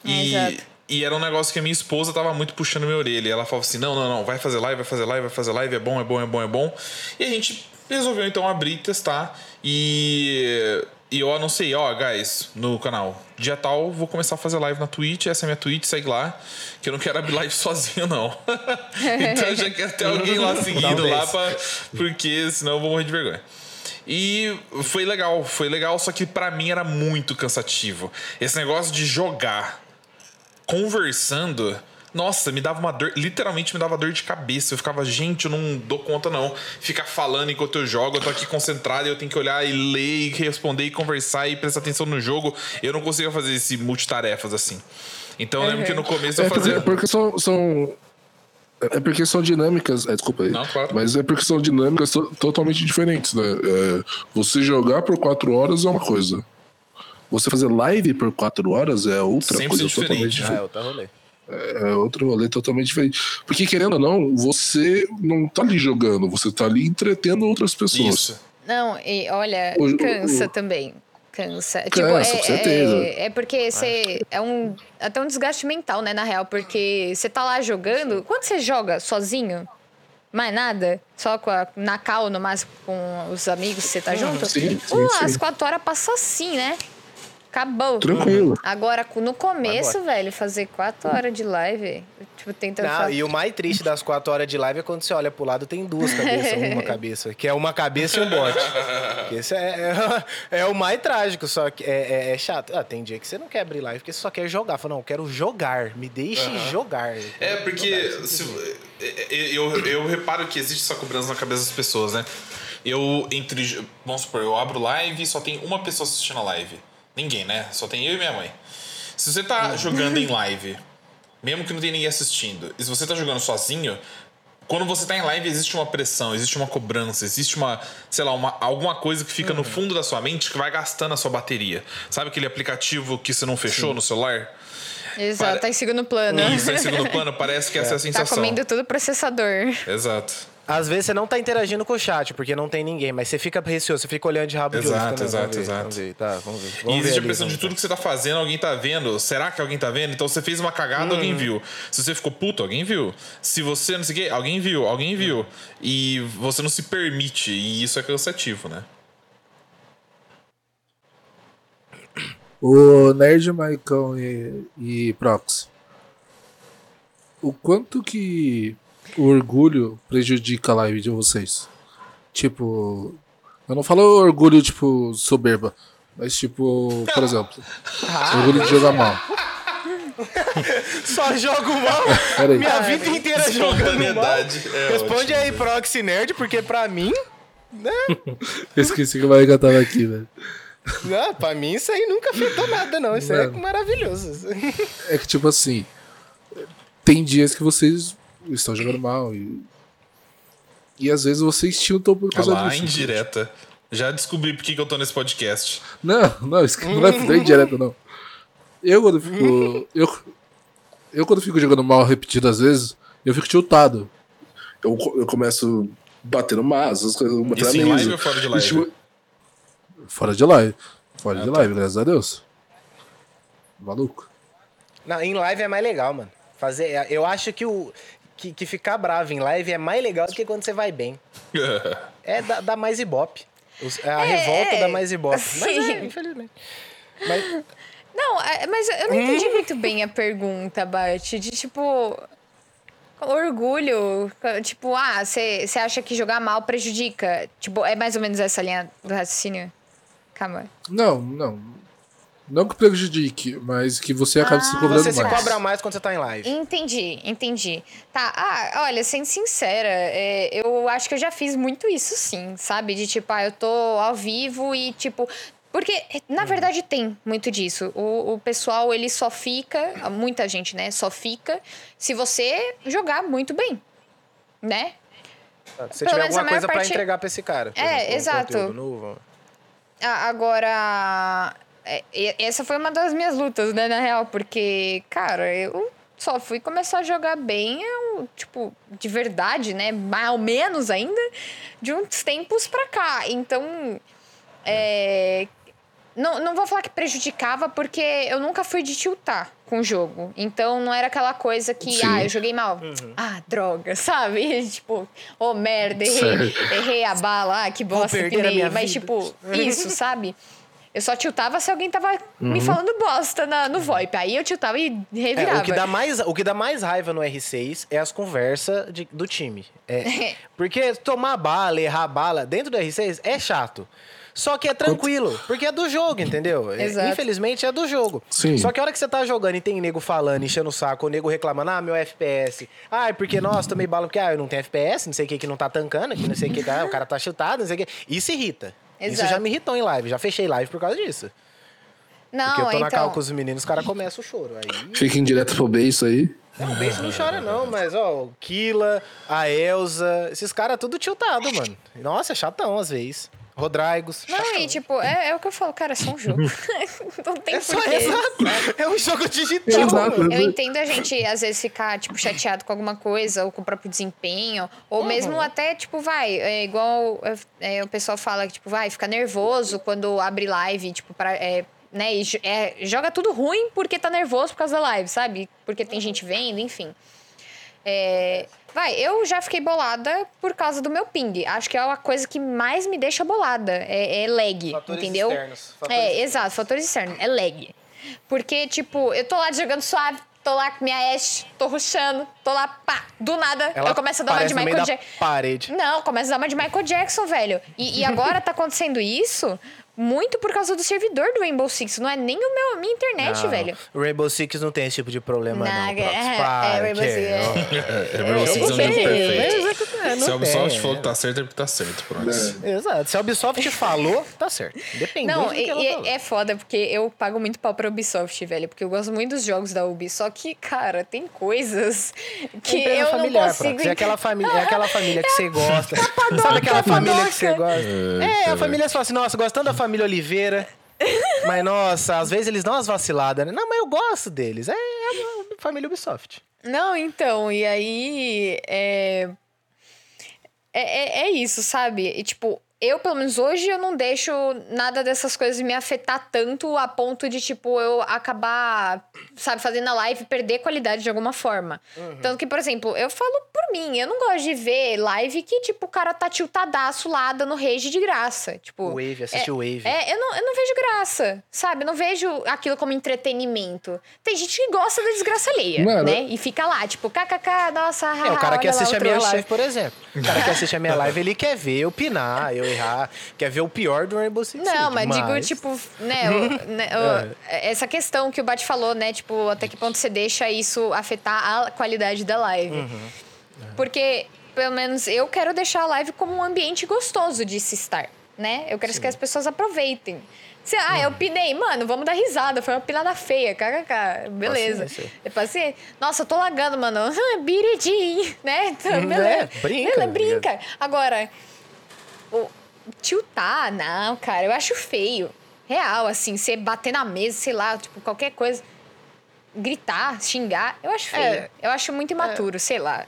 E, Exato. E era um negócio que a minha esposa tava muito puxando minha orelha. E ela falava assim: não, não, não, vai fazer live, vai fazer live, vai fazer live, é bom, é bom, é bom, é bom. E a gente resolveu então abrir e testar. E e eu anunciei, ó, guys, no canal. Dia tal, vou começar a fazer live na Twitch. Essa é a minha Twitch, segue lá. Que eu não quero abrir live sozinho, não. então eu já quero ter alguém lá seguindo lá, pra, porque senão eu vou morrer de vergonha. E foi legal, foi legal, só que pra mim era muito cansativo. Esse negócio de jogar conversando. Nossa, me dava uma dor, literalmente me dava dor de cabeça. Eu ficava, gente, eu não dou conta não. Ficar falando enquanto eu jogo, eu tô aqui concentrado, eu tenho que olhar e ler e responder e conversar e prestar atenção no jogo. Eu não conseguia fazer esse multitarefas assim. Então eu lembro que no começo eu É porque, fazia. porque são, são. É porque são dinâmicas. É, desculpa aí. Não, claro. Mas é porque são dinâmicas to- totalmente diferentes, né? É, você jogar por quatro horas é uma coisa. Você fazer live por quatro horas é outra 100% coisa diferente. totalmente Ah, é diferente. outro rolê. É outro rolê totalmente diferente. Porque, querendo ou não, você não tá ali jogando, você tá ali entretendo outras pessoas. Isso. Não, e olha, O- cansa o- também. Cansa. tipo, Cansa, é, com certeza. É, é porque você. É um. Até um desgaste mental, né, na real. Porque você tá lá jogando. Quando você joga sozinho, mais nada, só com a, na cal, no máximo, com os amigos que você tá junto. sim, sim, uh, sim. As quatro horas passam assim, né? Acabou. Tranquilo. Agora, no começo, velho, fazer quatro horas de live, tipo, tentando. Não, falar- e o mais triste das quatro horas de live é quando você olha pro lado tem duas cabeças, uma cabeça. Que é uma cabeça e um bote. Esse é, é, é o mais trágico, só que é, é- é chato. Ah, tem dia que você não quer abrir live porque você só quer jogar. Fala, não, eu quero jogar. Me deixe jogar. Eu É, porque jogar. se- eu, eu reparo que existe essa cobrança na cabeça das pessoas, né? Eu, entre. Vamos supor, eu abro live e só tem uma pessoa assistindo a live. Ninguém, né? Só tem eu e minha mãe. Se você tá jogando em live, mesmo que não tenha ninguém assistindo, e se você tá jogando sozinho, quando você tá em live existe uma pressão, existe uma cobrança, existe uma, sei lá, uma, alguma coisa que fica no fundo da sua mente que vai gastando a sua bateria. Sabe aquele aplicativo que você não fechou no celular? Exato, Para- tá em segundo plano. Isso, em segundo plano, parece que essa é a Tá sensação. comendo todo o processador. Exato. Às vezes você não tá interagindo com o chat, porque não tem ninguém, mas você fica receoso, você fica olhando de rabo de olho. Exato, fica, exato, vamos ver, exato. Vamos ver, tá, vamos ver. E Vamos ver existe a ali, pressão de tudo que você tá fazendo, alguém tá vendo. Será que alguém tá vendo? Então você fez uma cagada, alguém Uhum. viu. Se você ficou puto, alguém viu. Se você não sei o quê, alguém viu, alguém viu. E você não se permite, e isso é cansativo, né? O Nerd, Maicon e, e Prox. O quanto que o orgulho prejudica a live de vocês? Tipo, eu não falo orgulho, tipo, soberba, mas tipo, por exemplo, orgulho de jogar mal. Só jogo mal. Pera aí. Minha vida inteira jogando mal. É Responde ótimo. aí, Proxy Nerd, porque pra mim, Eu esqueci que o Maicon tava aqui, velho. não, pra mim isso aí nunca afetou nada, não. Isso aí é maravilhoso. É que, tipo assim, tem dias que vocês estão jogando mal e. E às vezes vocês tiltam por causa lá, disso. indireta. Já descobri por que que eu tô nesse podcast. Não, não, isso aqui não é, não é direto, não. Eu quando fico. Eu, eu quando fico jogando mal repetidas vezes, eu fico tiltado. Eu, eu começo batendo massa, as coisas batendo Isso em live ou fora de live? Tipo, fora de live. Fora Ah, de tá. live, graças a Deus. Maluco. Não, em live é mais legal, mano. Fazer, eu acho que o que, que ficar bravo em live é mais legal do que quando você vai bem. É dá, dá mais ibope. Os- A É, revolta é, dá mais ibope. Mas é, sim. infelizmente. Mas, Não, é- mas eu não entendi muito bem a pergunta, Bart. De tipo. Orgulho. Tipo, ah, você acha que jogar mal prejudica? Tipo, é mais ou menos essa linha do raciocínio? Calma. Não, não. Não que prejudique, mas que você acabe se cobrando você se mais. cobra mais quando você tá em live. Entendi, entendi. Tá, ah, olha, sendo sincera, é, eu acho que eu já fiz muito isso sim, sabe? De tipo, ah, eu tô ao vivo e tipo. Porque, na verdade, tem muito disso. O, o pessoal, ele só fica, muita gente, né? Só fica se você jogar muito bem, né? Se Pelo tiver alguma coisa pra parte- entregar pra esse cara. É, exemplo, exato. Agora, essa foi uma das minhas lutas, né, na real, porque, cara, eu só fui começar a jogar bem, eu, tipo, de verdade, né, mais ou menos ainda, de uns tempos pra cá. Então, é, não, não vou falar que prejudicava, porque eu nunca fui de tiltar com o jogo. Então, não era aquela coisa que, Sim. ah, eu joguei mal. Ah, droga, sabe? tipo, ô merda, errei, errei a bala, ah, que bosta minha Mas, vida. tipo, isso, sabe? Eu só tiltava se alguém tava Uhum. me falando bosta na- no VoIP. Aí eu tiltava e É, revirava. o, que dá mais, o que dá mais raiva no R6 é as conversas de- do time. É, porque tomar bala, errar bala dentro do R6 é chato. Só que é tranquilo, porque é do jogo, entendeu? É, Exato. Infelizmente é do jogo. Sim. Só que a hora que você tá jogando e tem nego falando, enchendo o saco, o nego reclamando, ah, meu FPS. Ah, é porque, nossa, tomei bala porque, ah, eu não tenho FPS, não sei o que que não tá tancando, que não sei o que, que, ah, o cara tá chutado, não sei o que. Isso irrita. Isso Exato. já me irritou em live, já fechei live por causa disso. Não, Porque eu tô na então. cal com os meninos, os caras começam o choro. Aí Fiquem direto pro B isso aí. não, o Base não chora, não, mas, ó, o Kila, a Elza, esses caras tudo tiltado, mano. Nossa, é chatão às vezes. Rodraigos. Não, e tipo, é, é o que eu falo, cara, é só um jogo. não tem É só porquê. exato. É um jogo digital. Exato. Eu entendo a gente, às vezes, ficar, tipo, chateado com alguma coisa, ou com o próprio desempenho, ou mesmo até, tipo, vai, é igual é, o pessoal fala que, tipo, vai, fica nervoso quando abre live, tipo, pra, é, né, e é, joga tudo ruim porque tá nervoso por causa da live, sabe? Porque tem gente vendo, enfim. É, vai, eu já fiquei bolada por causa do meu ping. Acho que é a coisa que mais me deixa bolada. É, é lag, Fatores entendeu? externos, fatores é, externos. exato, fatores externos. É lag. Porque, tipo, eu tô lá jogando suave, tô lá com minha Ashe, tô rushando, tô lá, pá, do nada, Ela eu começo a dar uma de Michael Jackson. parede. Não, começa a dar uma de Michael Jackson, velho. E, e agora tá acontecendo isso muito por causa do servidor do Rainbow Six. Não é nem o meu, a minha internet, Não, velho. O Rainbow Six não tem esse tipo de problema, não. Não, Prox. é- Para, é, Rainbow que- Six, é. É, Rainbow Six é um jogo perfeito. é- Se a não Ubisoft tem, falou é. que tá certo, é porque tá certo, pronto. Exato. Se a Ubisoft falou, tá certo. Independente Não, do que e- ela e- falou. é foda, porque eu pago muito pau pra Ubisoft, velho. Porque eu gosto muito dos jogos da Ubi. Só que, cara, tem coisas que Empresa eu não familiar, consigo... Prox. É aquela família, é aquela família que você gosta. Sabe aquela família que você gosta? É, a família fala assim, nossa, gostando da família Oliveira. Mas, nossa, às vezes eles dão umas vaciladas, né? Não, mas eu gosto deles. É, é a família Ubisoft. Não, então, e aí. É... É, é, é isso, sabe? E, tipo, eu, pelo menos hoje, eu não deixo nada dessas coisas me afetar tanto a ponto de, tipo, eu acabar, sabe, fazendo a live perder qualidade de alguma forma. Tanto que, por exemplo, eu falo por mim, eu não gosto de ver live que, tipo, o cara tá tiltadaço lá dando rage de graça. Tipo, Wave, assiste é, o Wave. É, eu não, eu não vejo graça, sabe? Eu não vejo aquilo como entretenimento. Tem gente que gosta da desgraça alheia, Mano. né? E fica lá, tipo, kkk, nossa, É, o cara que lá assiste a minha live, por exemplo. O cara que assiste a minha live, ele quer ver eu pinar, eu errar, quer ver o pior do Rainbow Six Não, Siege, mas digo, tipo, né, o- né, o- É. essa questão que o Bate falou, né, tipo, até que ponto você deixa isso afetar a qualidade da live. Uhum. Porque, pelo menos, eu quero deixar a live como um ambiente gostoso de se estar, né? Eu quero que as pessoas aproveitem. Se, ah, Uhum. eu pinei, mano, vamos dar risada, foi uma pinada feia, kkk, beleza. Paciência. É paciência. Nossa, eu tô lagando, mano, biridinho, né? Então, Hum, beleza. é, brinca, Beleza, brinca. Agora, o tiltar, não, cara, eu acho feio. Real, assim, você bater na mesa, sei lá, tipo, qualquer coisa. Gritar, xingar, eu acho feio. É. eu acho muito imaturo, sei lá.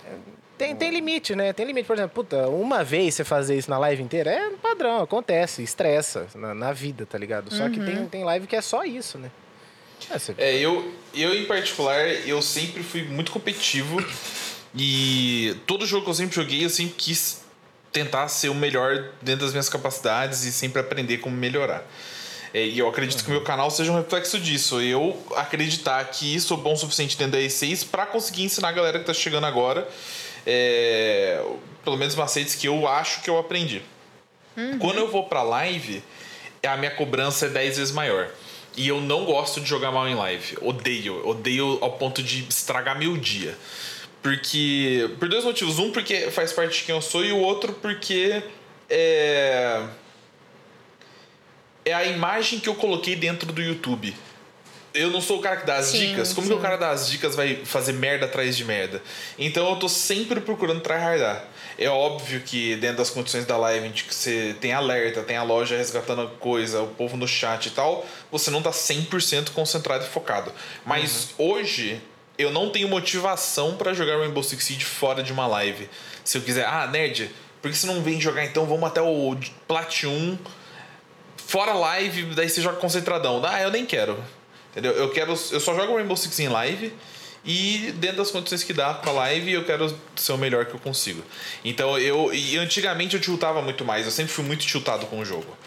Tem, tem limite, né? Tem limite. Por exemplo, puta, uma vez você fazer isso na live inteira é padrão, acontece, estressa na, na vida, tá ligado? Só que tem, tem live que é só isso, né? É, você- É, eu, eu em particular, eu sempre fui muito competitivo e todo jogo que eu sempre joguei, eu sempre quis tentar ser o melhor dentro das minhas capacidades e sempre aprender como melhorar. É, e eu acredito que o meu canal seja um reflexo disso. Eu acreditar que sou bom o suficiente dentro da E6 para conseguir ensinar a galera que tá chegando agora, é, pelo menos macetes que eu acho que eu aprendi. Quando eu vou pra live, a minha cobrança é 10 vezes maior. E eu não gosto de jogar mal em live. Odeio. Odeio ao ponto de estragar meu dia. Porque. Por dois motivos. Um, porque faz parte de quem eu sou, e o outro, porque. É. É a imagem que eu coloquei dentro do YouTube. Eu não sou o cara que dá as Sim, dicas. Como sim. que o cara dá as dicas vai fazer merda atrás de merda? Então eu tô sempre procurando tryhardar. É óbvio que dentro das condições da live, gente, que você tem alerta, tem a loja resgatando coisa, o povo no chat e tal, você não tá 100% concentrado e focado. Mas hoje, eu não tenho motivação pra jogar Rainbow Six Siege fora de uma live. Se eu quiser, ah, nerd, por que você não vem jogar então? Vamos até o Plat 1, fora live, daí você joga concentradão. Ah, eu nem quero. Entendeu? Eu quero. Eu só jogo Rainbow Six em live. E dentro das condições que dá com a live, eu quero ser o melhor que eu consigo. Então eu. E antigamente eu tiltava muito mais, eu sempre fui muito tiltado com o jogo.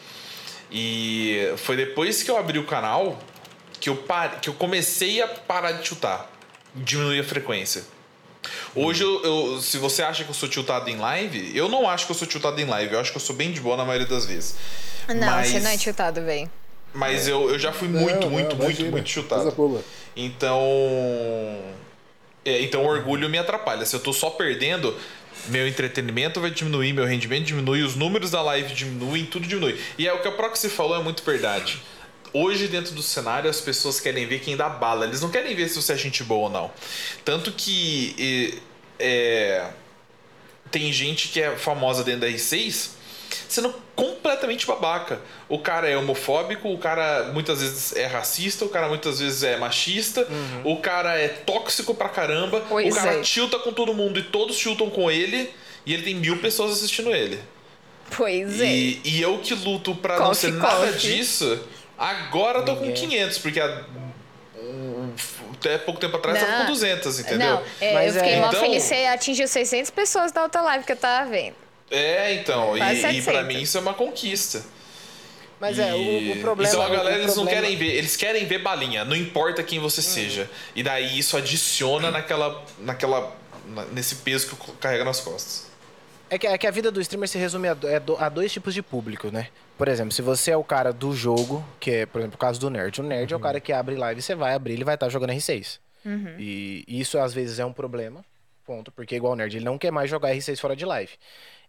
E foi depois que eu abri o canal que eu, pare... que eu comecei a parar de chutar. Diminuir a frequência. Hoje, eu, eu- se você acha que eu sou tiltado em live, eu não acho que eu sou tiltado em live. Eu acho que eu sou bem de boa na maioria das vezes. Não, Mas- você não é tiltado, velho. Mas eu, eu já fui muito, Não, muito, não, muito, muito chutado. Então. é, então o orgulho me atrapalha. Se eu tô só perdendo, meu entretenimento vai diminuir, meu rendimento diminui, os números da live diminuem, tudo diminui. E é o que a Proxy falou, é muito verdade. Hoje, dentro do cenário, as pessoas querem ver quem dá bala. Eles não querem ver se você é gente boa ou não. Tanto que. é, tem gente que é famosa dentro da R6 sendo completamente babaca. O cara é homofóbico, o cara muitas vezes é racista, o cara muitas vezes é machista, o cara é tóxico pra caramba, Pois o cara é. tilta com todo mundo e todos tiltam com ele, e ele tem mil pessoas assistindo ele. Pois é. E, e eu que luto pra não ser nada disso, agora eu tô com Ninguém. 500, porque há, um, até pouco tempo atrás tava Não. com 200, entendeu? Não, é, Mas eu fiquei é- mó Então- feliz. Você atingiu 600 pessoas da outra live que eu tava vendo. É, então, Quase e, e pra 700. mim isso é uma conquista. Mas é, o, o problema... Então a galera o eles não problema- querem ver, eles querem ver balinha, não importa quem você seja. E daí isso adiciona naquela. naquela. na- nesse peso que eu carrego nas costas. É que, é que a vida do streamer se resume a, é do- a dois tipos de público, né? Por exemplo, se você é o cara do jogo, que é, por exemplo, o caso do nerd. O nerd é o cara que abre live, você vai abrir, ele vai estar jogando R6. E isso às vezes é um problema, ponto, porque igual o nerd, ele não quer mais jogar R6 fora de live.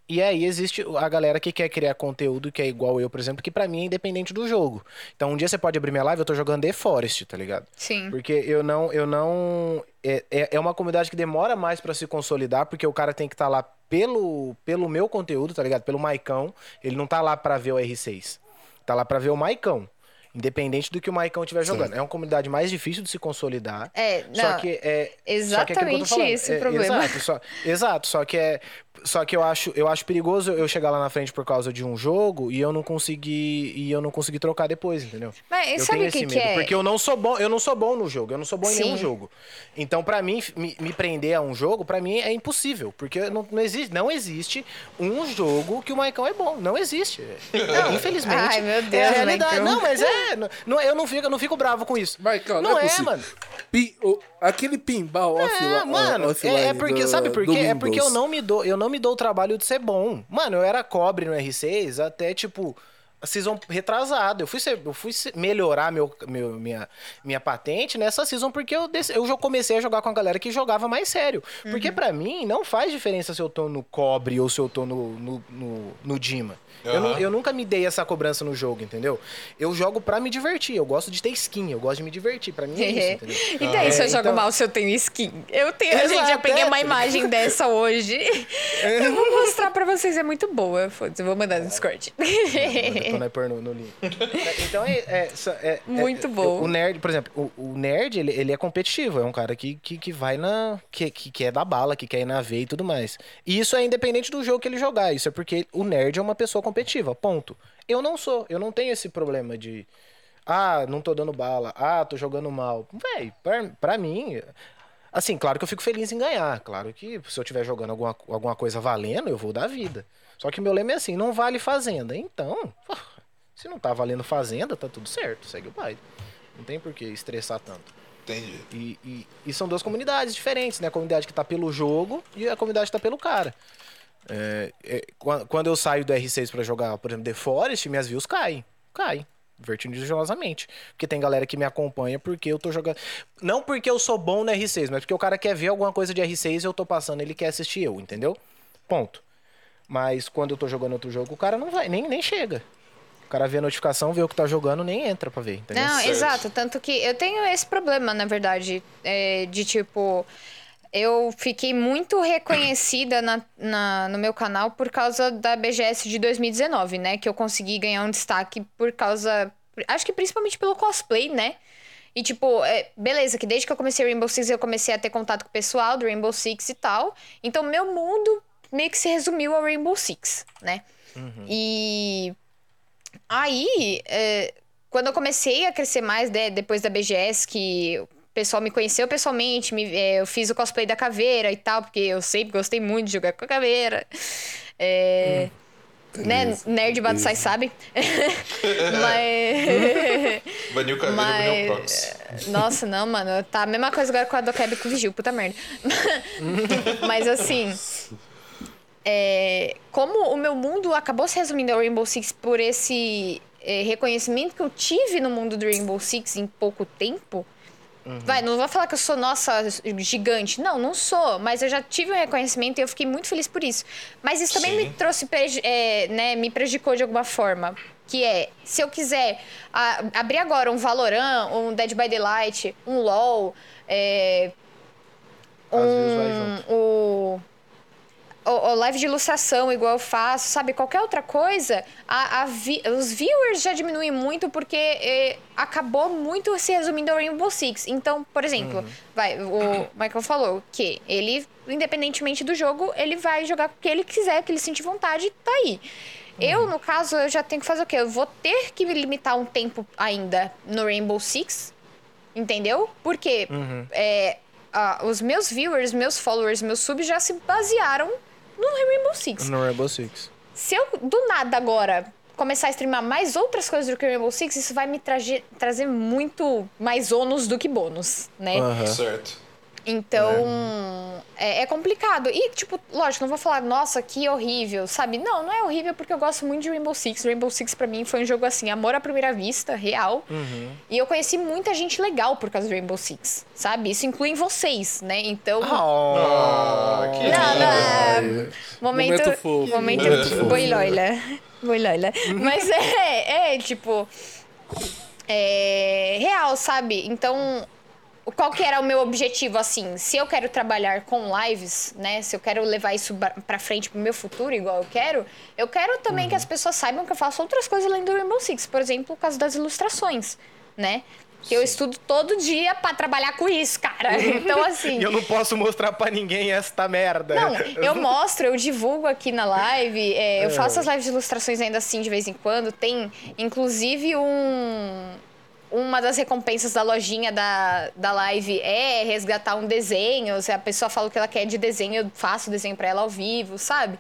E aí existe a galera que quer criar conteúdo que é igual eu, por exemplo, que pra mim é independente do jogo. Então um dia você pode abrir minha live, eu tô jogando The Forest, tá ligado? Sim. Porque eu não. Eu não é, é é uma comunidade que demora mais pra se consolidar, porque o cara tem que estar lá pelo, pelo meu conteúdo, tá ligado? Pelo Maicão. Ele não tá lá pra ver o R6. Tá lá pra ver o Maicão. Independente do que o Maicão estiver jogando. É uma comunidade mais difícil de se consolidar. É, Só não, que é. só que é aquilo que eu tô exatamente falando. esse o É, problema. Exato, só, exato, só que é. Só que eu acho, eu acho perigoso eu chegar lá na frente por causa de um jogo e eu não conseguir. E eu não conseguir trocar depois, entendeu? Mas eu sabe tenho o que, esse que medo, é? porque eu não sou bom, eu não sou bom no jogo, eu não sou bom em nenhum jogo. Então, pra mim, me, me prender a um jogo, pra mim é impossível, porque não, não existe, não existe um jogo que o Maicão é bom, não existe. É, infelizmente. Ai, meu é Deus, a realidade. Maicão. Não, mas é, não- não, eu não fico, eu não fico bravo com isso. Maicão, não, não é, é, possível. mano. Pi- o- aquele pinball É, offline, mano, offline é, é porque, do- sabe por quê? É porque eu não me dou, eu não me dou o trabalho de ser bom. Mano, eu era cobre no R6 até tipo a season retrasada. Eu fui ser- eu fui melhorar meu, meu minha, minha patente nessa season porque eu eu já comecei a jogar com a galera que jogava mais sério. Porque pra mim não faz diferença se eu tô no cobre ou se eu tô no no, no, no Dima. Eu, nu- Aham. eu nunca me dei essa cobrança no jogo, entendeu? Eu jogo pra me divertir. Eu gosto de ter skin, eu gosto de me divertir. Pra mim é isso, entendeu? E daí, se eu É, jogo então- mal, se eu tenho skin? Eu tenho. gente, Exato, eu peguei é. uma imagem dessa hoje. Eu vou mostrar pra vocês, é muito boa. Foda-se, eu vou mandar no Discord. Nós pôr no, no link. Então é. é, só- é- Muito é- bom. O nerd, por exemplo, o, o nerd, ele, ele é competitivo. É um cara que, que, que vai na. Que, que quer dar bala, que quer ir na veia e tudo mais. E isso é independente do jogo que ele jogar. Isso é porque o nerd é uma pessoa competitiva. Ponto. Eu não sou. Eu não tenho esse problema de. Ah, não tô dando bala. Ah, tô jogando mal. Véi, pra, pra mim. Assim, claro que eu fico feliz em ganhar. Claro que se eu estiver jogando alguma, alguma coisa valendo, eu vou dar vida. Só que meu lema é assim, não vale fazenda. Então, se não tá valendo fazenda, tá tudo certo, segue o baile. Não tem por que estressar tanto. Entendi. E, e- e são duas comunidades diferentes, né? A comunidade que tá pelo jogo e a comunidade que tá pelo cara. É, é, quan- quando eu saio do R6 pra jogar, por exemplo, The Forest, minhas views caem. Caem. Vertiginosamente. Porque tem galera que me acompanha porque eu tô jogando. Não porque eu sou bom no R6, mas porque o cara quer ver alguma coisa de R6 e eu tô passando, ele quer assistir eu, entendeu? Ponto. Mas quando eu tô jogando outro jogo, o cara não vai, nem, nem chega. O cara vê a notificação, vê o que tá jogando, nem entra pra ver, entendeu? Não, exato. Tanto que eu tenho esse problema, na verdade, é, de tipo. Eu fiquei muito reconhecida na, na- no meu canal por causa da BGS de 2019, né? Que eu consegui ganhar um destaque por causa. Acho que principalmente pelo cosplay, né? E, tipo, é, beleza, que desde que eu comecei Rainbow Six, eu comecei a ter contato com o pessoal do Rainbow Six e tal. Então, meu mundo meio que se resumiu ao Rainbow Six, né? E aí, é, quando eu comecei a crescer mais, né, depois da BGS, que o pessoal me conheceu pessoalmente, me- é, eu fiz o cosplay da caveira e tal, porque eu sempre gostei muito de jogar com a caveira. É, né? Nerd Batsai sabe. Mas. Baniu o caveiro, baniu o Prox. Mas. Nossa, não, mano. Tá a mesma coisa agora com a Dokeb e com o Vigil, puta merda. Mas assim. É, como o meu mundo acabou se resumindo ao Rainbow Six por esse é, reconhecimento que eu tive no mundo do Rainbow Six em pouco tempo. Vai, não vou falar que eu sou, nossa, gigante. Não, não sou. Mas eu já tive um reconhecimento e eu fiquei muito feliz por isso. Mas isso também Sim. me trouxe, é, né, me prejudicou de alguma forma. Que é, se eu quiser a- abrir agora um Valorant, um Dead by Daylight, um LoL, é, um, o, o, o live de ilustração, igual eu faço, sabe? Qualquer outra coisa, a, a vi- os viewers já diminuem muito porque eh, acabou muito se resumindo ao Rainbow Six. Então, por exemplo, vai, o Michael falou que ele, independentemente do jogo, ele vai jogar o que ele quiser, que ele sentir vontade, tá aí. Eu, no caso, eu já tenho que fazer o quê? Eu vou ter que me limitar um tempo ainda no Rainbow Six, entendeu? Porque é, ah, os meus viewers, meus followers, meus subs já se basearam no Rainbow Six. No Rainbow Six. Se eu, do nada agora, começar a streamar mais outras coisas do que Rainbow Six, isso vai me traje- trazer muito mais ônus do que bônus, né? Certo. Então, é, é complicado. E, tipo, lógico, não vou falar, nossa, que horrível, sabe? Não, não é horrível porque eu gosto muito de Rainbow Six. Rainbow Six, pra mim, foi um jogo assim, amor à primeira vista, real. E eu conheci muita gente legal por causa do Rainbow Six, sabe? Isso inclui vocês, né? Então. Ah, que Não, não, é- Momento Momento, fofo. momento, Momento fofo. boiloila. Boiloila. Mas é, é, tipo. É real, sabe? Então, qual que era o meu objetivo, assim? Se eu quero trabalhar com lives, né? Se eu quero levar isso pra frente pro meu futuro, igual eu quero, eu quero também que as pessoas saibam que eu faço outras coisas além do Rainbow Six. Por exemplo, o caso das ilustrações, né? Que eu estudo todo dia pra trabalhar com isso, cara. Então, assim. Eu não posso mostrar pra ninguém esta merda. Não, eu mostro, eu divulgo aqui na live. é, eu faço as lives de ilustrações ainda assim de vez em quando. Tem, inclusive, um. Uma das recompensas da lojinha da, da live é resgatar um desenho. Se a pessoa fala o que ela quer de desenho, eu faço o desenho pra ela ao vivo, sabe?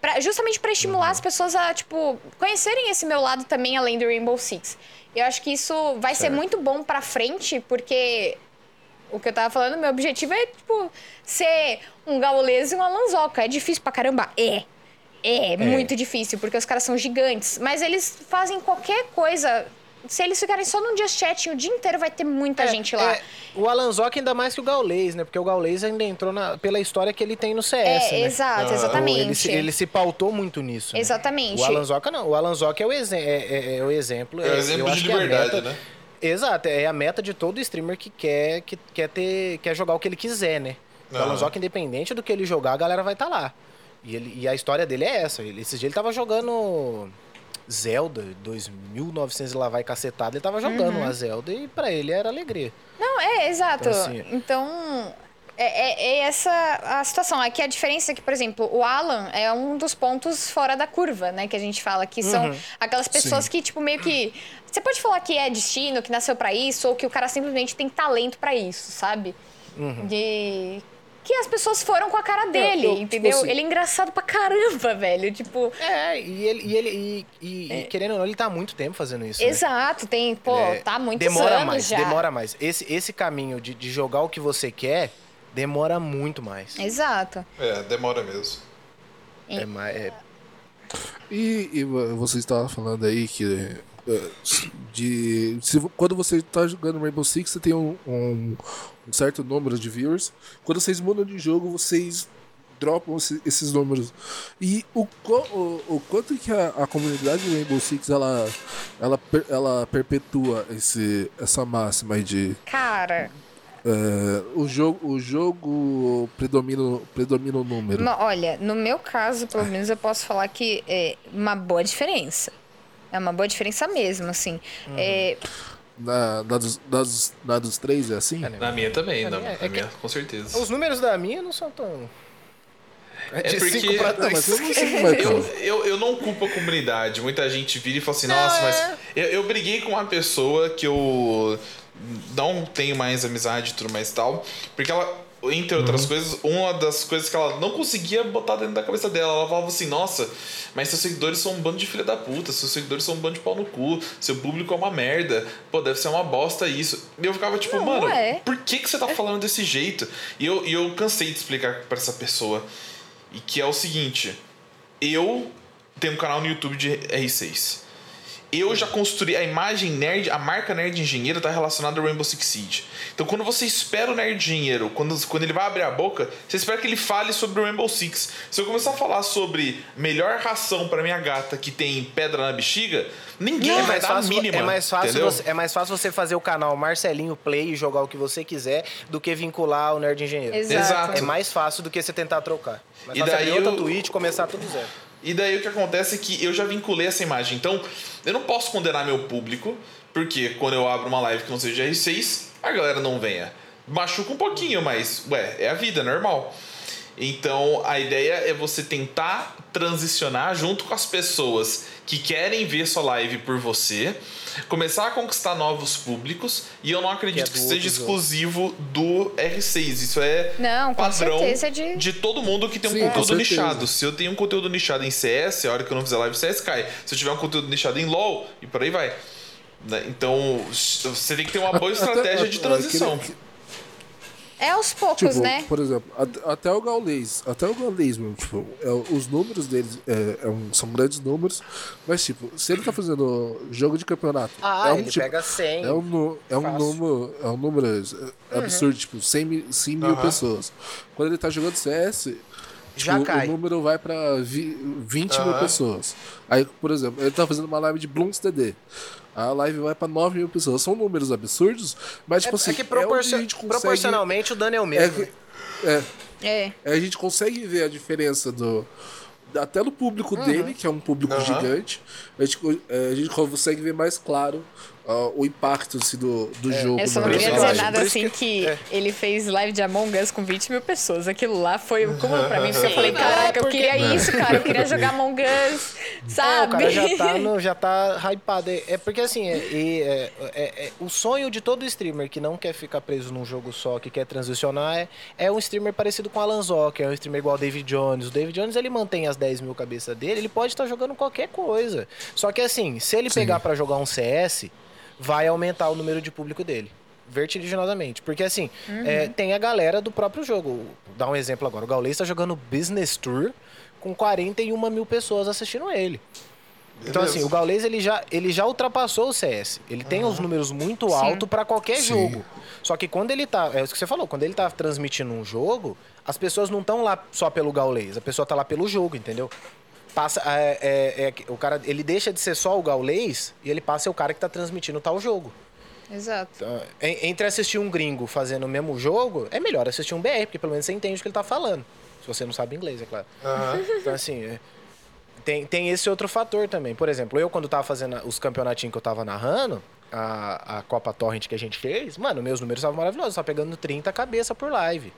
Pra- justamente pra estimular as pessoas a, tipo, conhecerem esse meu lado também além do Rainbow Six. Eu acho que isso vai ser muito bom pra frente, porque o que eu tava falando, meu objetivo é, tipo, ser um Gaules e um Alanzoca. É difícil pra caramba? É. É, muito difícil, porque os caras são gigantes. Mas eles fazem qualquer coisa. Se eles ficarem só num just chat o dia inteiro, vai ter muita gente lá. É, o Alan Zoc ainda mais que o Gaules, né? Porque o Gaules ainda entrou na- pela história que ele tem no CS, É, né? exato, Ah, exatamente. Ele se, ele se pautou muito nisso. né? Exatamente. O Alan Zoca não. O Alan Zoca é o, exe- é, é- é o exemplo. É o exemplo eu de é liberdade, meta- né? Exato, é a meta de todo streamer que quer, que quer, ter, quer jogar o que ele quiser, né? O Aham. Alan Zoca, independente do que ele jogar, a galera vai estar lá. E, ele, e a história dele é essa. Ele, esses dias ele tava jogando Zelda, 2900 e lá vai cacetada, ele tava jogando Uhum. uma Zelda e pra ele era alegria. Não, é, exato. Então, assim- Então, é, é- é essa a situação. Aqui a diferença é que, por exemplo, o Alan é um dos pontos fora da curva, né? Que a gente fala, que são Uhum. aquelas pessoas que, tipo, meio que. Você pode falar que é destino, que nasceu pra isso, ou que o cara simplesmente tem talento pra isso, sabe? De. Que as pessoas foram com a cara dele, eu, tipo entendeu? assim- Ele é engraçado pra caramba, velho. Tipo. É, e ele, e ele e, e- e querendo ou não, ele tá há muito tempo fazendo isso. né? Exato, tem, pô, É, tá há muitos demora anos mais, já. demora mais. Esse, esse caminho de, de jogar o que você quer demora muito mais. Exato. É, demora mesmo. É, mais- é- E, e vo- você estava falando aí que de se, quando você está jogando Rainbow Six você tem um, um- um certo número de viewers. Quando vocês mudam de jogo vocês dropam esse- esses números. E o, o, o quanto que a, a comunidade do Rainbow Six ela ela, ela perpetua esse, essa máxima de Cara, eh, o jogo o jogo predomina predomina o número. Olha, no meu caso, pelo menos eu posso falar que é uma boa diferença. É uma boa diferença mesmo, assim. É, na, na, dos, das, na dos três é assim Na minha também, na, É, é na minha, com certeza. Os números da minha não são tão. É de porque- Não, mas eu não é Eu, é. eu, eu não culpo a comunidade. Muita gente vira e fala assim, nossa, mas eu, eu briguei com uma pessoa que eu não tenho mais amizade e tudo mais e tal. Porque ela. Entre Uhum. outras coisas, uma das coisas que ela não conseguia botar dentro da cabeça dela. Ela falava assim: Nossa, mas seus seguidores são um bando de filha da puta, seus seguidores são um bando de pau no cu, seu público é uma merda, pô, deve ser uma bosta isso. E eu ficava tipo, Não, mano, é. por que, que você tá falando desse jeito? E eu, e eu cansei de explicar pra essa pessoa. E que é o seguinte: eu tenho um canal no YouTube de R6. Eu já construí a imagem nerd, a marca nerd engenheiro tá relacionada ao Rainbow Six Siege. Então quando você espera o nerd engenheiro, quando, quando ele vai abrir a boca, você espera que ele fale sobre o Rainbow Six. Se eu começar a falar sobre melhor ração para minha gata que tem pedra na bexiga, ninguém É vai mais, dar a mínima. é, mais fácil você, é mais fácil você fazer o canal Marcelinho Play e jogar o que você quiser do que vincular o Nerd Engenheiro. Exato. Exato. É mais fácil do que você tentar trocar. Mais E daí outra eu- Twitch e começar tudo zero. E daí o que acontece é que eu já vinculei essa imagem. Então, eu não posso condenar meu público, porque quando eu abro uma live que não seja R6, a galera não venha. Machuca um pouquinho, mas, ué, é a vida, é normal. Então, a ideia é você tentar transicionar junto com as pessoas que querem ver sua live por você, começar a conquistar novos públicos, e eu não acredito Que que, é do seja exclusivo do R6. Isso é Não, padrão certeza de- de todo mundo que tem um Sim, com conteúdo nichado. Se eu tenho um conteúdo nichado em CS, a hora que eu não fizer live CS cai. Se eu tiver um conteúdo nichado em LoL, e por aí vai. Né? Então, você tem que ter uma boa estratégia de transição. aquele- É aos poucos, Tipo, né? por exemplo, at- até o Gaules, até o Gaules mesmo, tipo, é, os números deles é, é um- são grandes números, mas tipo, se ele tá fazendo jogo de campeonato, Ah, é um ele tipo, pega 100. é um, é um número, é um número é, absurdo, tipo, 100 mil, 100 mil Aham. pessoas. Quando ele tá jogando CS, Já tipo, cai. o número vai pra vi, 20 mil Aham. pessoas. Aí, por exemplo, ele tá fazendo uma live de Blooms TD. A live vai pra 9 mil pessoas. São números absurdos, mas, tipo É, assim, é que onde proporcio- a gente consegue- proporcionalmente o dano é o é, mesmo. que- é, É. é, a gente consegue ver a diferença do. Até do público Uhum. dele, que é um público Aham. gigante, a gente, é, a gente consegue ver mais claro ah, o impacto assim, do, do jogo. Eu só não queria dizer nada assim que- que, é. ele fez live de Among Us com 20 mil pessoas. Aquilo lá foi o cúmulo pra mim, porque eu falei, Sim, caraca, é, eu queria isso, cara. Eu queria jogar Among Us, É, o sabe? cara já tá, no, já tá hypado. É, é porque assim, é, é- é- é- o sonho de todo streamer que não quer ficar preso num jogo só, que quer transicionar, é, é um streamer parecido com Alan Zoc, é um streamer igual o David Jones. O David Jones ele mantém as 10 mil cabeças dele, ele pode estar jogando qualquer coisa. Só que assim, se ele pegar pra jogar um CS, vai aumentar o número de público dele. Vertiginosamente. Porque assim, é, tem a galera do próprio jogo. Vou dar um exemplo agora. O Gaules tá jogando Business Tour com 41 mil pessoas assistindo ele. Então, Beleza. assim, o Gaules ele já, ele já ultrapassou o CS. Ele tem os números muito altos pra qualquer Sim. jogo. Só que quando ele tá. É isso que você falou, quando ele tá transmitindo um jogo, as pessoas não estão lá só pelo Gaules, a pessoa tá lá pelo jogo, entendeu? Passa. É, é- é que o cara. Ele deixa de ser só o Gaules e ele passa a ser o cara que tá transmitindo tal jogo. Exato. Então, en- entre assistir um gringo fazendo o mesmo jogo, é melhor assistir um BR, porque pelo menos você entende o que ele tá falando. Se você não sabe inglês, é claro. Aham. Então, assim, é, tem, tem esse outro fator também. Por exemplo, eu quando tava fazendo os campeonatinhos que eu tava narrando, a, a Copa Torrent que a gente fez, mano, meus números estavam maravilhosos. Eu tava pegando 30 cabeça por live.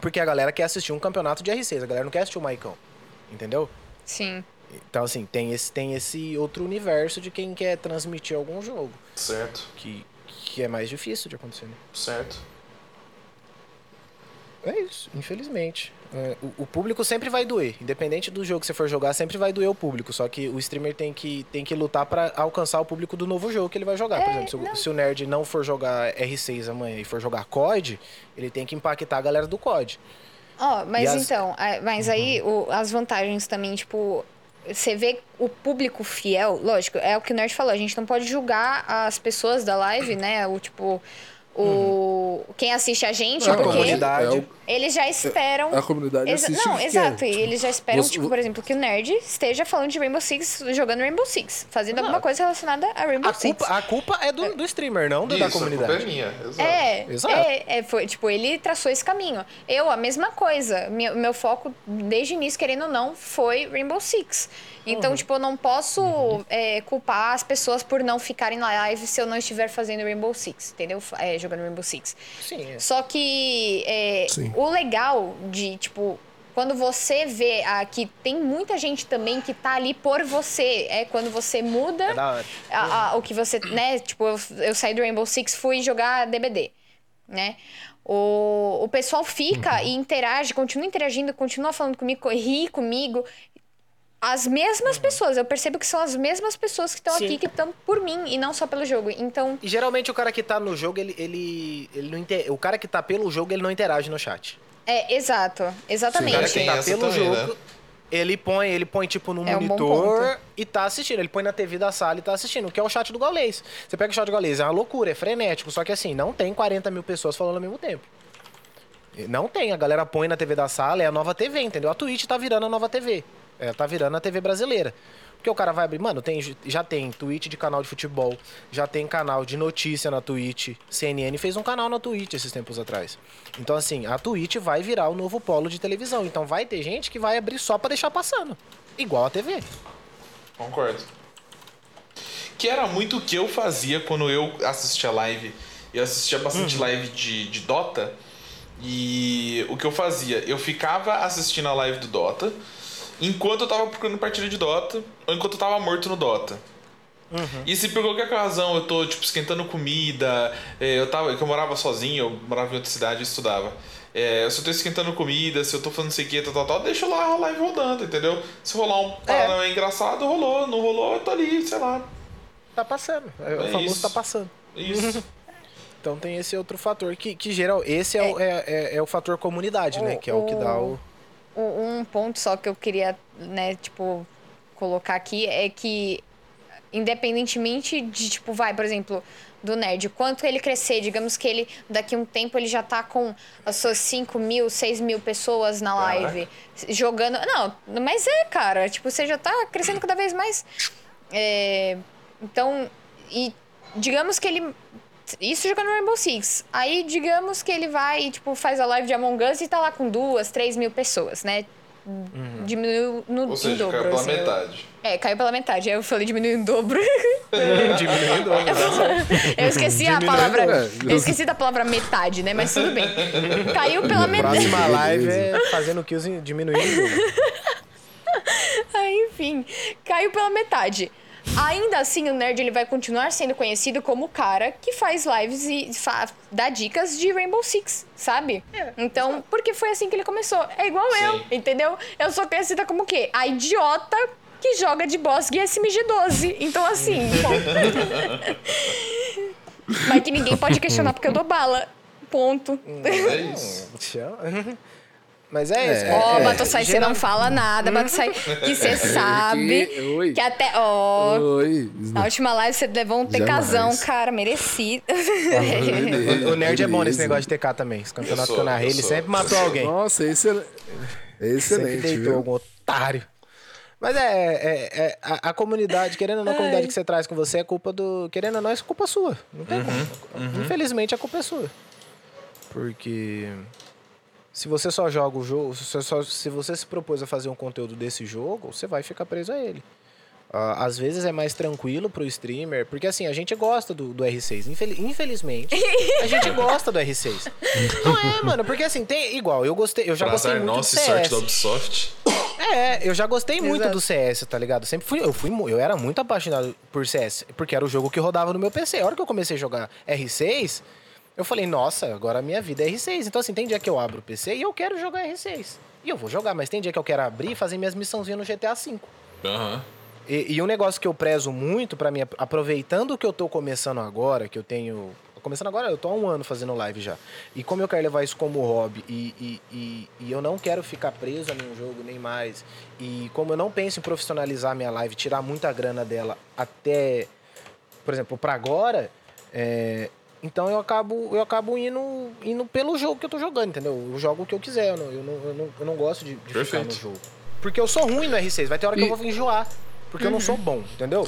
Porque a galera quer assistir um campeonato de R6, a galera não quer assistir o Maicão. Entendeu? Sim. Então, assim, tem esse, tem esse outro universo de quem quer transmitir algum jogo. Certo, Que, que é mais difícil de acontecer, né? certo. É isso, infelizmente. É, o, o público sempre vai doer. Independente do jogo que você for jogar, sempre vai doer o público. Só que o streamer tem que, tem que lutar pra alcançar o público do novo jogo que ele vai jogar. Por É, exemplo, se, o- se o nerd não for jogar R6 amanhã e for jogar COD, ele tem que impactar a galera do COD. Ó, mas E as- então, mas aí o- as vantagens também, tipo, você vê o público fiel, lógico, é o que o Nerd falou, a gente não pode julgar as pessoas da live, né? O tipo, o quem assiste a gente, a porque comunidade. é eles já esperam. a comunidade Exa- assiste não, exato. quer. E eles já esperam, Você- tipo, por exemplo, que o Nerd esteja falando de Rainbow Six, jogando Rainbow Six, fazendo Não. alguma coisa relacionada a Rainbow A Six. culpa, a culpa é do, do streamer, não do, da Isso, a comunidade. culpa é minha, exato. É, Exato. é, é, foi, tipo, ele traçou esse caminho. Eu, a mesma coisa. Meu, meu foco, desde o início, querendo ou não, foi Rainbow Six. Então, Uhum. tipo, eu não posso é, culpar as pessoas por não ficarem na live se eu não estiver fazendo Rainbow Six, entendeu? É, jogando Rainbow Six. Sim, é. Só que é, Sim. o legal de, tipo, quando você vê ah, que tem muita gente também que tá ali por você, é quando você muda É a- a- o que você, né? Tipo, eu, eu saí do Rainbow Six, fui jogar DBD, né? O, o pessoal fica e interage, continua interagindo, continua falando comigo, ri comigo. As mesmas pessoas, eu percebo que são as mesmas pessoas que estão Sim. aqui, que estão por mim e não só pelo jogo. Então, E geralmente o cara que tá no jogo, ele, ele, ele não inter... O cara que tá pelo jogo, ele não interage no chat. é exato, O exatamente. cara que tá pelo também, jogo, né? ele põe, ele põe tipo no É um monitor ponto. e tá assistindo. Ele põe na TV da sala e tá assistindo, que é o chat do Gaulês. Você pega o chat do Gaulês, é uma loucura, é frenético. Só que assim, não tem 40 mil pessoas falando ao mesmo tempo. Não tem, a galera põe na TV da sala, é a nova TV, entendeu? A Twitch tá virando a nova TV. É, tá virando a TV brasileira. Porque o cara vai abrir, mano, tem, já tem Twitch de canal de futebol, já tem canal de notícia na Twitch. CNN fez um canal na Twitch esses tempos atrás. Então, assim, a Twitch vai virar o novo polo de televisão. Então vai ter gente que vai abrir só pra deixar passando. Igual a TV. Concordo. Que era muito o que eu fazia quando eu assistia live. Eu assistia bastante live de, de Dota. E o que eu fazia? Eu ficava assistindo a live do Dota enquanto eu tava procurando partida de Dota ou enquanto eu tava morto no Dota. E se por qualquer razão eu tô, tipo, esquentando comida, é, eu tava, que eu morava sozinho, eu morava em outra cidade e estudava. É, se eu tô esquentando comida, se eu tô falando não sei o que, tal, tal, tal, deixa lá a live rodando, entendeu? Se rolar um Paranauê engraçado, rolou. Não rolou, eu tô ali, sei lá. Tá passando. É, o É famoso isso. tá passando. Isso. Então tem esse outro fator que, que geral. Esse é, o, é, é, é o fator comunidade, né? Que é o que dá o. Um ponto só que eu queria, né, tipo, colocar aqui é que, independentemente de, tipo, vai, por exemplo, do nerd, quanto ele crescer, digamos que ele, daqui a um tempo, ele já tá com as suas 5 mil, 6 mil pessoas na live, jogando. Não, mas é, cara, tipo, você já tá crescendo cada vez mais. É, então, e digamos que ele. Isso jogando no Rainbow Six. Aí, digamos que ele vai, tipo, faz a live de Among Us e tá lá com duas, três mil pessoas, né? Diminuiu no, Ou em seja, dobro. caiu pela assim, eu- metade. É, caiu pela metade. Aí eu falei diminuiu em dobro. Diminuindo. eu esqueci a Diminuindo, palavra. é. Eu esqueci da palavra metade, né? Mas tudo bem. Caiu pela metade. Próxima live é fazendo kills em- diminuindo. Aí, enfim, caiu pela metade. Ainda assim, o nerd ele vai continuar sendo conhecido como o cara que faz lives e fa- dá dicas de Rainbow Six, sabe? então, porque foi assim que ele começou. É igual eu, Sim. entendeu? Eu sou conhecida como o quê? A idiota que joga de boss e SMG-12. Então, assim. Mas que ninguém pode questionar porque eu dou bala. Ponto. É isso. Mas é isso. Ó, é, é, Batossai, você não fala nada, Batossai, que você sabe. Que- Oi. Que até. Ó. Oi. Na última live você levou um tecazão, Jamais. cara, merecido. O, o nerd é bom nesse negócio de TK também. Esse campeonato que eu narrei, ele sempre matou alguém. Nossa, excelente. Sempre Excelente, deitou viu? algum otário. Mas é, é, é- a, a comunidade, querendo ou não, a comunidade que você traz com você é culpa do. Querendo ou não, é culpa sua. Não tem como. Infelizmente a culpa é sua. Porque. Se você só joga o jogo, se você, só- se você se propôs a fazer um conteúdo desse jogo, você vai ficar preso a ele. Ah, às vezes é mais tranquilo pro streamer, porque assim, a gente gosta do, do R6. Infeli- infelizmente, a gente gosta do R6. Não é, mano, porque assim, tem igual, eu gostei, eu já Pra gostei muito nosso do sorte CS. da Ubisoft. É, eu já gostei muito Exato. do CS, tá ligado? Sempre fui, eu fui, eu era muito apaixonado por CS, porque era o jogo que rodava no meu PC. A hora que eu comecei a jogar R6, eu falei, nossa, agora a minha vida é R6. Então assim, tem dia que eu abro o PC e eu quero jogar R6. E eu vou jogar, mas tem dia que eu quero abrir e fazer minhas missãozinhas no GTA V. Aham. E, e um negócio que eu prezo muito pra mim, aproveitando que eu tô começando agora, que eu tenho. Começando agora, eu tô há um ano fazendo live já. E como eu quero levar isso como hobby e, e, e, e eu não quero ficar preso a nenhum jogo nem mais. E como eu não penso em profissionalizar minha live, tirar muita grana dela até, por exemplo, pra agora, é, então eu acabo, eu acabo indo, indo pelo jogo que eu tô jogando, entendeu? Eu jogo o que eu quiser, eu não, eu não, eu não, eu não gosto de, de ficar no jogo. Porque eu sou ruim no R6, vai ter hora que E- eu vou enjoar. Porque eu não sou bom, entendeu?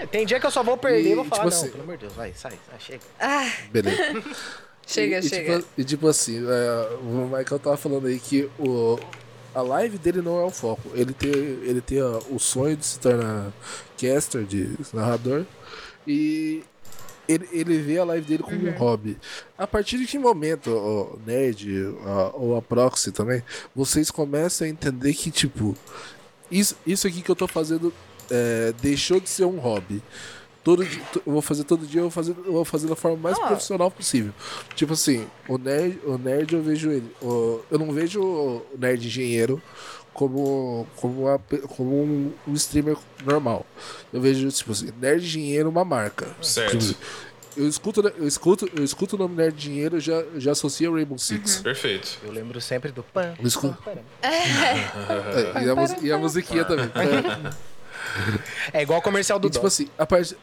É, tem dia que eu só vou perder e E, vou falar, tipo não, assim- pelo amor de Deus, vai, sai, sai chega. Ah, Beleza. chega, e, chega. E tipo, e tipo assim, é, o Michael tava falando aí que o, a live dele não é o foco. Ele tem, ele tem ó, o sonho de se tornar caster, de narrador. E ele, ele vê a live dele como um hobby. A partir de que momento, o Nerd ou a Proxy também, vocês começam a entender que, tipo, isso, isso aqui que eu tô fazendo é, deixou de ser um hobby. todo dia, eu vou fazer todo dia, eu vou fazer, eu vou fazer da forma mais Ah. profissional possível. Tipo assim, o nerd, o nerd eu vejo ele, o- eu não vejo o nerd engenheiro como como, uma como um, um streamer normal. Eu vejo tipo assim, nerd engenheiro uma marca. Certo. Tipo assim, eu escuto, eu escuto, eu escuto o nome nerd engenheiro, eu já já associo ao Rainbow Six. Perfeito. Eu lembro sempre do pan. Eu escuto- pan, pan. é, e, a, e a musiquinha também. É igual o comercial do E tipo assim, a partir,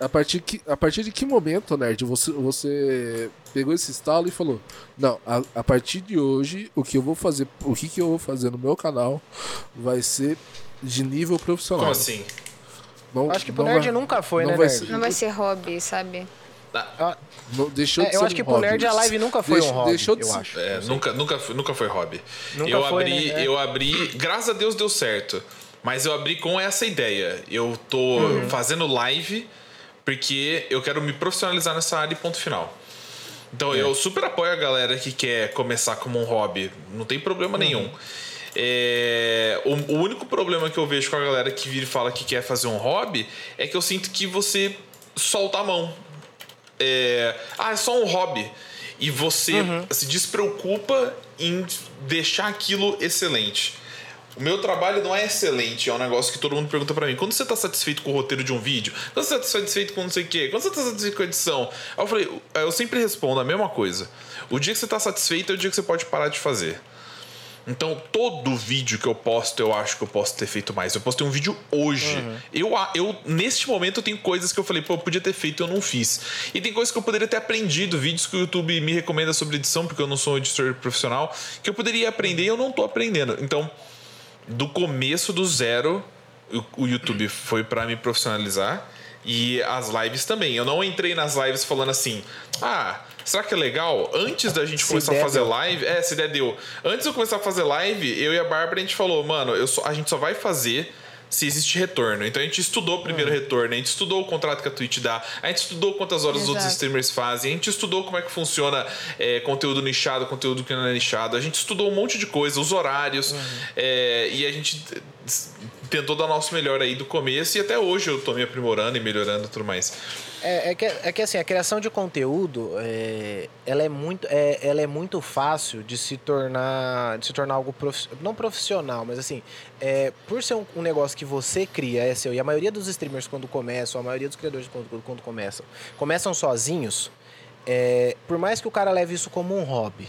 a partir, que, a partir de que momento, Nerd, você, você pegou esse estalo e falou: Não, a, a partir de hoje, o que eu vou fazer, o que, que eu vou fazer no meu canal vai ser de nível profissional. Como assim? Não, Acho que pro nerd vai- nunca foi, não né, vai nerd? ser- Não vai ser hobby, sabe? não- deixou de É, eu ser acho que um pro hobby. nerd a live nunca foi Deixou- um hobby, deixou de eu ser- acho. É, nunca, nunca, foi- nunca foi hobby. Nunca eu foi, abri, né? É. eu abri, graças a Deus deu certo. Mas eu abri com essa ideia. Eu tô Uhum. fazendo live porque eu quero me profissionalizar nessa área e ponto final. Então É. eu super apoio a galera que quer começar como um hobby. Não tem problema Uhum. nenhum. É, o, o único problema que eu vejo com a galera que vira e fala que quer fazer um hobby é que eu sinto que você solta a mão é, ah, é só um hobby. E você se despreocupa em deixar aquilo excelente. O meu trabalho não é excelente, é um negócio que todo mundo pergunta pra mim. Quando você tá satisfeito com o roteiro de um vídeo? Quando você tá satisfeito com não sei o quê? Quando você tá satisfeito com a edição? Aí eu falei, eu sempre respondo a mesma coisa. O dia que você tá satisfeito é o dia que você pode parar de fazer. Então, todo vídeo que eu posto, eu acho que eu posso ter feito mais. Eu postei um vídeo hoje. Eu, a- eu, neste momento, eu tenho coisas que eu falei, pô, eu podia ter feito e eu não fiz. E tem coisas que eu poderia ter aprendido, vídeos que o YouTube me recomenda sobre edição, porque eu não sou um editor profissional, que eu poderia aprender e eu não tô aprendendo. Então, do começo do zero, o, o YouTube foi pra me profissionalizar. E as lives também. Eu não entrei nas lives falando assim, ah, será que é legal? Antes da gente Se começar a fazer deu. live, é, se der deu. Antes de eu começar a fazer live, eu e a Bárbara a gente falou, mano, eu só- a gente só vai fazer se existe retorno. Então a gente estudou o Hum. primeiro retorno, a gente estudou o contrato que a Twitch dá, a gente estudou quantas horas os outros Exato. streamers fazem, a gente estudou como é que funciona é, conteúdo nichado, conteúdo que não é nichado, a gente estudou um monte de coisa, os horários, é, e a gente tentou dar o nosso melhor aí do começo e até hoje eu tô me aprimorando e melhorando e tudo mais. É, é que, é que assim, a criação de conteúdo, é, ela, é muito, é, ela é muito fácil de se tornar, de se tornar algo profi- não profissional, mas assim, é, por ser um, um negócio que você cria, é seu, e a maioria dos streamers quando começam, a maioria dos criadores de conteúdo quando começam, começam sozinhos, é, por mais que o cara leve isso como um hobby,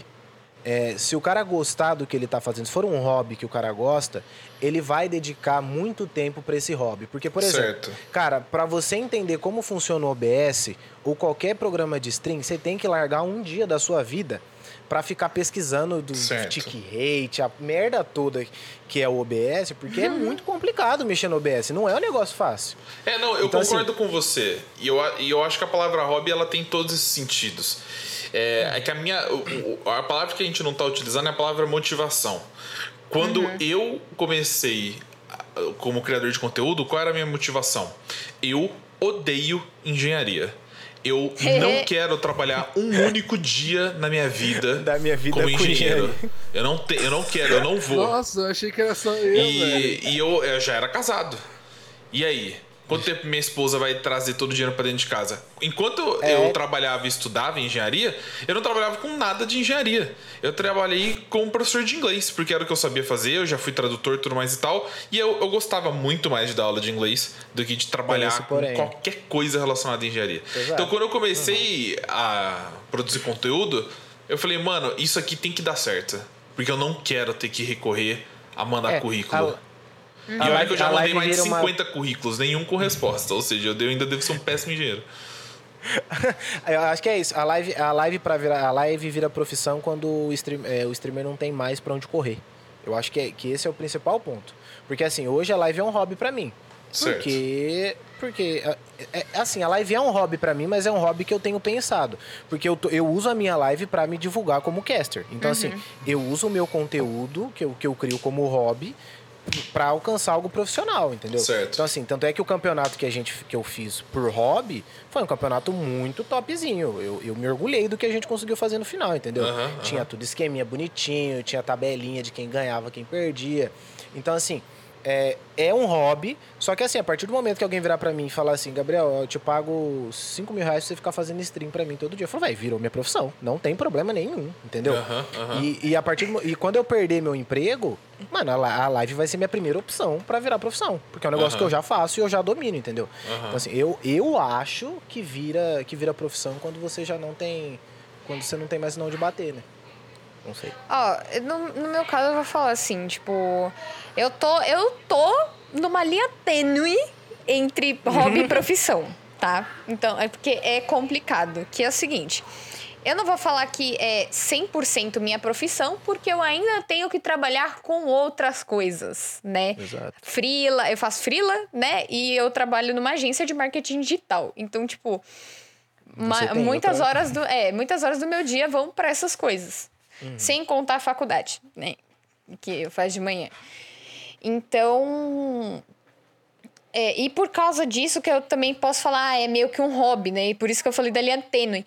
é, se o cara gostar do que ele tá fazendo, se for um hobby que o cara gosta, ele vai dedicar muito tempo para esse hobby. Porque, por exemplo, Certo. cara, para você entender como funciona o OBS ou qualquer programa de stream, você tem que largar um dia da sua vida para ficar pesquisando do tick rate, a merda toda que é o OBS, porque é muito complicado mexer no OBS, não é um negócio fácil. É, não, eu Então, concordo com você. E eu, e eu acho que a palavra hobby ela tem todos esses sentidos. É, é que a minha. a palavra que a gente não tá utilizando é a palavra motivação. Quando eu comecei como criador de conteúdo, qual era a minha motivação? Eu odeio engenharia. Eu não quero trabalhar um único dia na minha vida, Da minha vida como com engenheiro. Eu não, te, eu não quero, eu não vou. Nossa, eu achei que era só eu, velho. E, e eu, eu já era casado. E aí? Quanto tempo minha esposa vai trazer todo o dinheiro pra dentro de casa? Enquanto É. eu trabalhava e estudava engenharia, eu não trabalhava com nada de engenharia. Eu trabalhei como professor de inglês, porque era o que eu sabia fazer, eu já fui tradutor e tudo mais e tal. E eu, eu gostava muito mais de dar aula de inglês do que de trabalhar esse com qualquer coisa relacionada à engenharia. Exato. Então quando eu comecei a produzir conteúdo, eu falei, mano, isso aqui tem que dar certo. Porque eu não quero ter que recorrer a mandar É, currículo. a- E A olha live- que eu já mandei mais de vira uma- 50 currículos, nenhum com resposta. Ou seja, eu ainda devo ser um péssimo engenheiro. Eu acho que é isso. A live, a live para virar, a live vira profissão quando o, stream, é, o streamer não tem mais pra onde correr. Eu acho que, é, que esse é o principal ponto. Porque assim, hoje a live é um hobby pra mim. Certo. Porque porque é, é, assim, a live é um hobby pra mim, mas é um hobby que eu tenho pensado, porque eu, eu uso a minha live pra me divulgar como caster. Então assim, eu uso o meu conteúdo que eu, que eu crio como hobby pra alcançar algo profissional, entendeu? Certo. Então assim, tanto é que o campeonato que a gente que eu fiz por hobby foi um campeonato muito topzinho. Eu, eu me orgulhei do que a gente conseguiu fazer no final, entendeu? Aham, Tinha tudo esqueminha bonitinho, tinha tabelinha de quem ganhava, quem perdia. Então assim, é, é um hobby, só que assim, a partir do momento que alguém virar pra mim e falar assim, Gabriel, eu te pago 5 mil reais pra você ficar fazendo stream pra mim todo dia. Eu falo, vai, virou minha profissão. Não tem problema nenhum, entendeu? E, e a partir do, E quando eu perder meu emprego, mano, a, a live vai ser minha primeira opção pra virar profissão. Porque é um negócio que eu já faço e eu já domino, entendeu? Então, assim, eu, eu acho que vira, que vira profissão quando você já não tem. Quando você não tem mais não de bater, né? Não sei. Ó, no, no meu caso eu vou falar assim, tipo, eu tô, eu tô numa linha tênue entre hobby e profissão, tá? Então, é porque é complicado, que é o seguinte, eu não vou falar que é 100% minha profissão, porque eu ainda tenho que trabalhar com outras coisas, né? Exato. Frila, eu faço frila, né? E eu trabalho numa agência de marketing digital. Então, tipo, muitas outra- horas do, é, muitas horas do meu dia vão para essas coisas. Sem contar a faculdade, né? Que eu faço de manhã. Então. é, e por causa disso que eu também posso falar, ah, é meio que um hobby, né? E por isso que eu falei da linha tênue.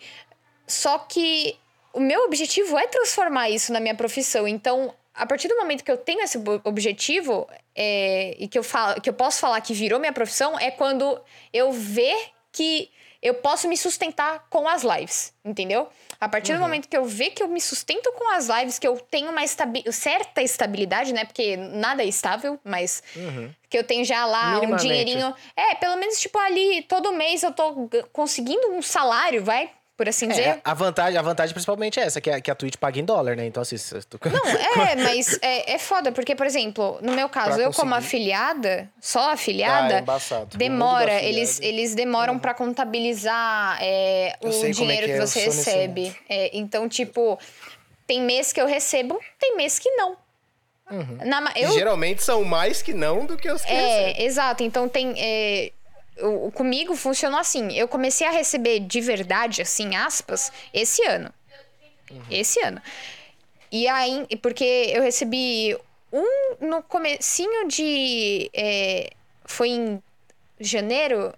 Só que o meu objetivo é transformar isso na minha profissão. Então, a partir do momento que eu tenho esse objetivo é, e que eu, falo, que eu posso falar que virou minha profissão, é quando eu ver que eu posso me sustentar com as lives, entendeu? A partir Uhum. do momento que eu ver que eu me sustento com as lives, que eu tenho uma estabi certa estabilidade, né? Porque nada é estável, mas que eu tenho já lá um Uhum. Dinheirinho. É, pelo menos, tipo, ali, todo mês eu tô conseguindo um salário, vai, por assim dizer. É, a vantagem, a vantagem principalmente é essa, que a, que a Twitch paga em dólar, né? Então, assim, tu... Não, é, mas é, é foda, porque, por exemplo, no meu caso, Pra eu como conseguir. afiliada, só Ah, afiliada, é mundo do demora, eles, eles demoram pra contabilizar é, o como é dinheiro que que, é, você recebe. É, então, tipo, tem mês que eu recebo, tem mês que não. Uhum. Na eu, geralmente são mais que não do que os que recebem. é, exato. Então tem. é, o, comigo funcionou assim. Eu comecei a receber de verdade, assim, aspas, esse ano. Esse ano. E aí, porque eu recebi um no comecinho de. é, foi em janeiro.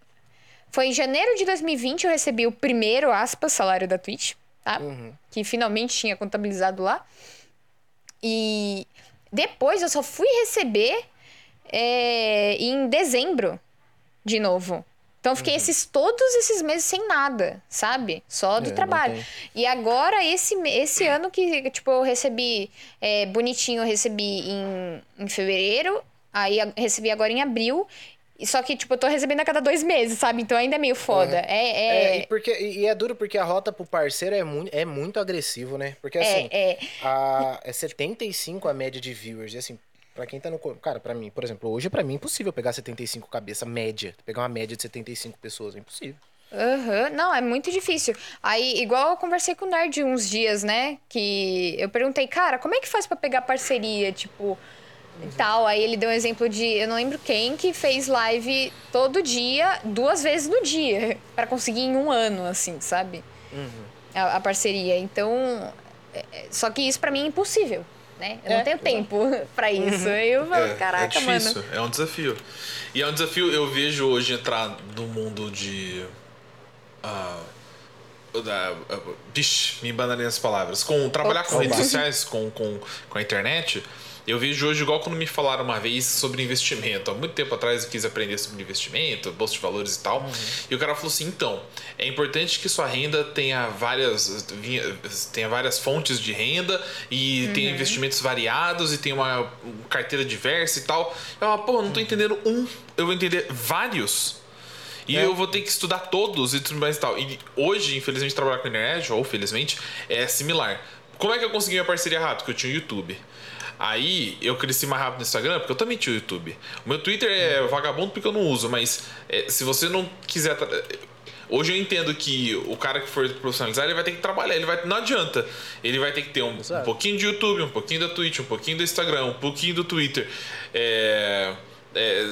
Foi em janeiro de 2020 eu recebi o primeiro, aspas, salário da Twitch, tá? Que finalmente tinha contabilizado lá. E depois eu só fui receber é, em dezembro de novo. Então fiquei esses, todos esses meses sem nada, sabe? Só do É, trabalho. E agora, esse, esse ano que, tipo, eu recebi é, bonitinho, eu recebi em, em fevereiro, aí recebi agora em abril. e Só que, tipo, eu tô recebendo a cada dois meses, sabe? Então ainda é meio foda. É, é, É, e, porque, e e é duro porque a rota pro parceiro é muito, é muito agressivo, né? Porque assim, é, é, a, é 75 a média de viewers. E assim, pra quem tá no. Cara, pra mim, por exemplo, hoje pra mim é impossível pegar 75 cabeça média. Pegar uma média de 75 pessoas, é impossível. Aham, Não, é muito difícil. Aí, igual eu conversei com o Nerd uns dias, né? Que eu perguntei, cara, como é que faz pra pegar parceria? Tipo, e tal. Aí ele deu um exemplo de, eu não lembro quem, que fez live todo dia, duas vezes no dia, pra conseguir em um ano, assim, sabe? A, a parceria. Então, é- é- só que isso pra mim é impossível, né? Eu É, não tenho tempo pra isso. Aí eu falo, É, caraca, é difícil, mano. é um desafio. E é um desafio, eu vejo hoje entrar no mundo de. da, ah, Vixe, me embananei as palavras. Com trabalhar com redes sociais, com, com, com a internet. Eu vejo hoje, igual quando me falaram uma vez sobre investimento. Há muito tempo atrás eu quis aprender sobre investimento, bolsa de valores e tal. E o cara falou assim: então, é importante que sua renda tenha várias, tenha várias fontes de renda e tenha investimentos variados e tenha uma carteira diversa e tal. Eu falo, pô, não tô entendendo um, eu vou entender vários. E eu vou ter que estudar todos e tudo mais e tal. E hoje, infelizmente, trabalhar com a internet, ou felizmente, é similar. Como é que eu consegui minha parceria rápido? Porque eu tinha o YouTube. Aí eu cresci mais rápido no Instagram, porque eu também tinha o YouTube. O meu Twitter é vagabundo porque eu não uso, mas é, se você não quiser. Hoje eu entendo que o cara que for profissionalizar, ele vai ter que trabalhar, ele vai, não adianta. Ele vai ter que ter um, um pouquinho de YouTube, um pouquinho da Twitch, um pouquinho do Instagram, um pouquinho do Twitter. É, é,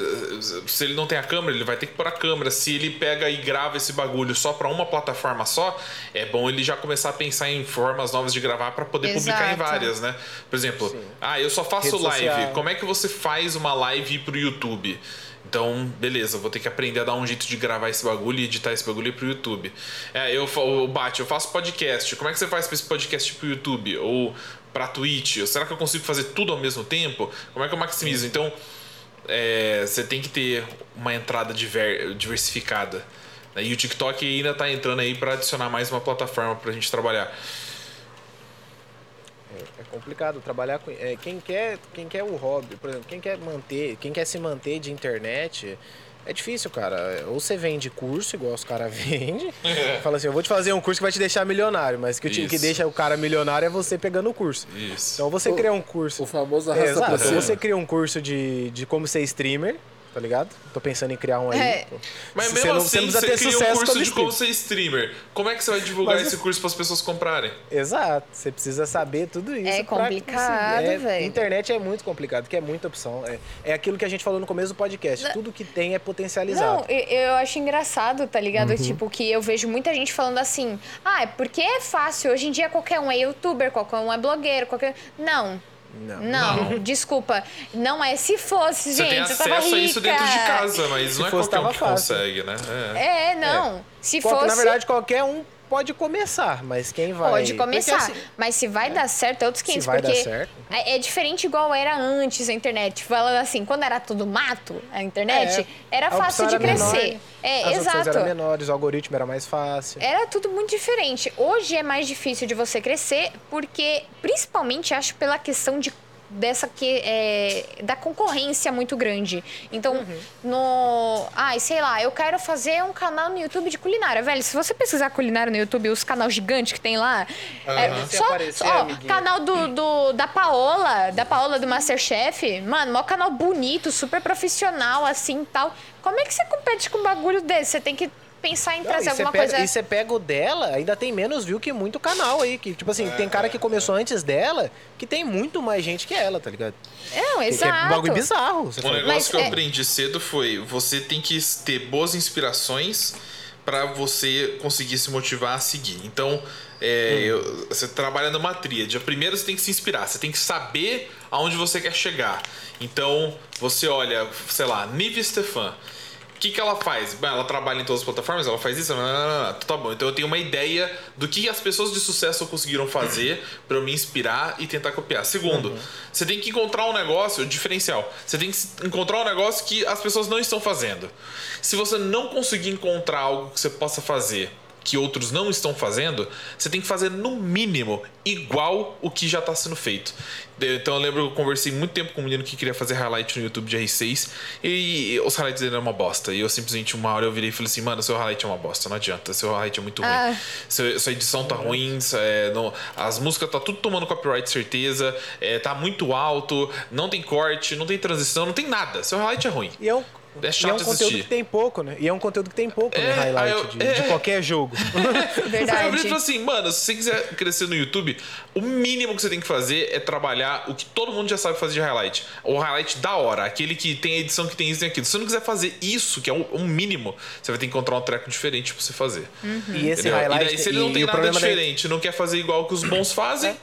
se ele não tem a câmera, ele vai ter que pôr a câmera. Se ele pega e grava esse bagulho só pra uma plataforma só, é bom ele já começar a pensar em formas novas de gravar pra poder publicar em Exato. várias, né? Por exemplo, ah, eu só faço Rede live. social. Como é que você faz uma live pro YouTube? Então, beleza, vou ter que aprender a dar um jeito de gravar esse bagulho e editar esse bagulho pro YouTube. É, eu, o Bate, eu faço podcast. Como é que você faz pra esse podcast pro YouTube? Ou pra Twitch? Ou será que eu consigo fazer tudo ao mesmo tempo? Como é que eu maximizo? Então, é, você tem que ter uma entrada diver- diversificada. né? E o TikTok ainda tá entrando aí para adicionar mais uma plataforma pra gente trabalhar. É complicado trabalhar com. é, quem, quer, quem quer o hobby, por exemplo, quem quer manter, quem quer se manter de internet, é difícil, cara. Ou você vende curso, igual os caras vendem. Fala assim, eu vou te fazer um curso que vai te deixar milionário, mas que, o que Isso. deixa o cara milionário é você pegando o curso. Isso. Então você cria um curso. O famoso É, arrasta exato. Se cima. você cria um curso de, de como ser streamer, tá ligado? Tô pensando em criar um aí. É. Mas Você mesmo não- assim, você não você, precisa ter cria um curso como de como ser streamer. Como é que você vai divulgar Mas- esse curso para as pessoas comprarem? Exato, você precisa saber tudo isso. É complicado. É, velho. Internet é muito complicado, porque é muita opção. É, é aquilo que a gente falou no começo do podcast. Tudo que tem é potencializado. Não, eu, eu acho engraçado, tá ligado? Uhum. Tipo, que eu vejo muita gente falando assim, ah, é porque é fácil, hoje em dia qualquer um é youtuber, qualquer um é blogueiro, qualquer... Não, Não. não, desculpa, não é. Se fosse, Você gente, tem eu tava acesso a isso dentro de rica. casa, mas Se não é fosse, qualquer um que fácil. consegue, né? É. É, não. Se Qual- fosse... Na verdade, qualquer um pode começar, mas quem vai. Pode começar, assim, mas se vai dar certo é outros 500, vai dar porque certo. É, é diferente igual era antes a internet. Falando assim, quando era tudo mato, a internet, É, era a fácil de era crescer. menor, É, as opções exato. eram menores, o algoritmo era mais fácil. Era tudo muito diferente. Hoje é mais difícil de você crescer, porque, principalmente, acho pela questão de dessa que é, da concorrência muito grande. Então, Uhum. no, ai, sei lá, eu quero fazer um canal no YouTube de culinária, velho. Se você pesquisar culinária no YouTube, os canais gigantes que tem lá, é, Se só, aparecer, ó, canal do, do da Paola, da Paola do MasterChef, mano, maior canal bonito, super profissional assim, tal. Como é que você compete com um bagulho desse? Você tem que pensar em Não, trazer você alguma pega, coisa E você pega o dela, ainda tem menos view que muito canal aí. Que, tipo assim, tem cara que começou antes dela, que tem muito mais gente que ela, tá ligado? Não, Que, que exato. é um bagulho bizarro. Você Um fala, negócio Mas que eu é- aprendi cedo foi: você tem que ter boas inspirações para você conseguir se motivar a seguir. Então, é, eu- você trabalha numa tríade. Primeiro, você tem que se inspirar, você tem que saber aonde você quer chegar. Então, você olha, sei lá, Nive Stefan. O que, que ela faz? Bem, ela trabalha em todas as plataformas, ela faz isso? Não, não, não. Tá bom, então eu tenho uma ideia do que as pessoas de sucesso conseguiram fazer para eu me inspirar e tentar copiar. Segundo, você tem que encontrar um negócio diferencial. Você tem que encontrar um negócio que as pessoas não estão fazendo. Se você não conseguir encontrar algo que você possa fazer que outros não estão fazendo, você tem que fazer no mínimo igual o que já está sendo feito. Então eu lembro que eu conversei muito tempo com um menino que queria fazer highlight no YouTube de R6 e os highlights dele eram uma bosta. E eu simplesmente, uma hora eu virei e falei assim: mano, seu highlight é uma bosta, não adianta, seu highlight é muito ruim. Ah. Seu- sua edição tá ruim, é, não- as músicas tá tudo tomando copyright, certeza, é, tá muito alto, não tem corte, não tem transição, não tem nada. Seu highlight é ruim. E é um, É e chato é um conteúdo assistir. que tem pouco, né? E é um conteúdo que tem pouco É, no highlight eu- de, é. de qualquer jogo. Aí eu Verdade. falei assim, mano, se você quiser crescer no YouTube, o mínimo que você tem que fazer é trabalhar o que todo mundo já sabe fazer de highlight. O highlight da hora, aquele que tem a edição que tem isso e aquilo. Se você não quiser fazer isso, que é o, o mínimo, você vai ter que encontrar um treco diferente pra você fazer. E esse Entendeu? highlight. e daí, se ele e- não tem e o nada diferente, não quer fazer igual que os bons fazem,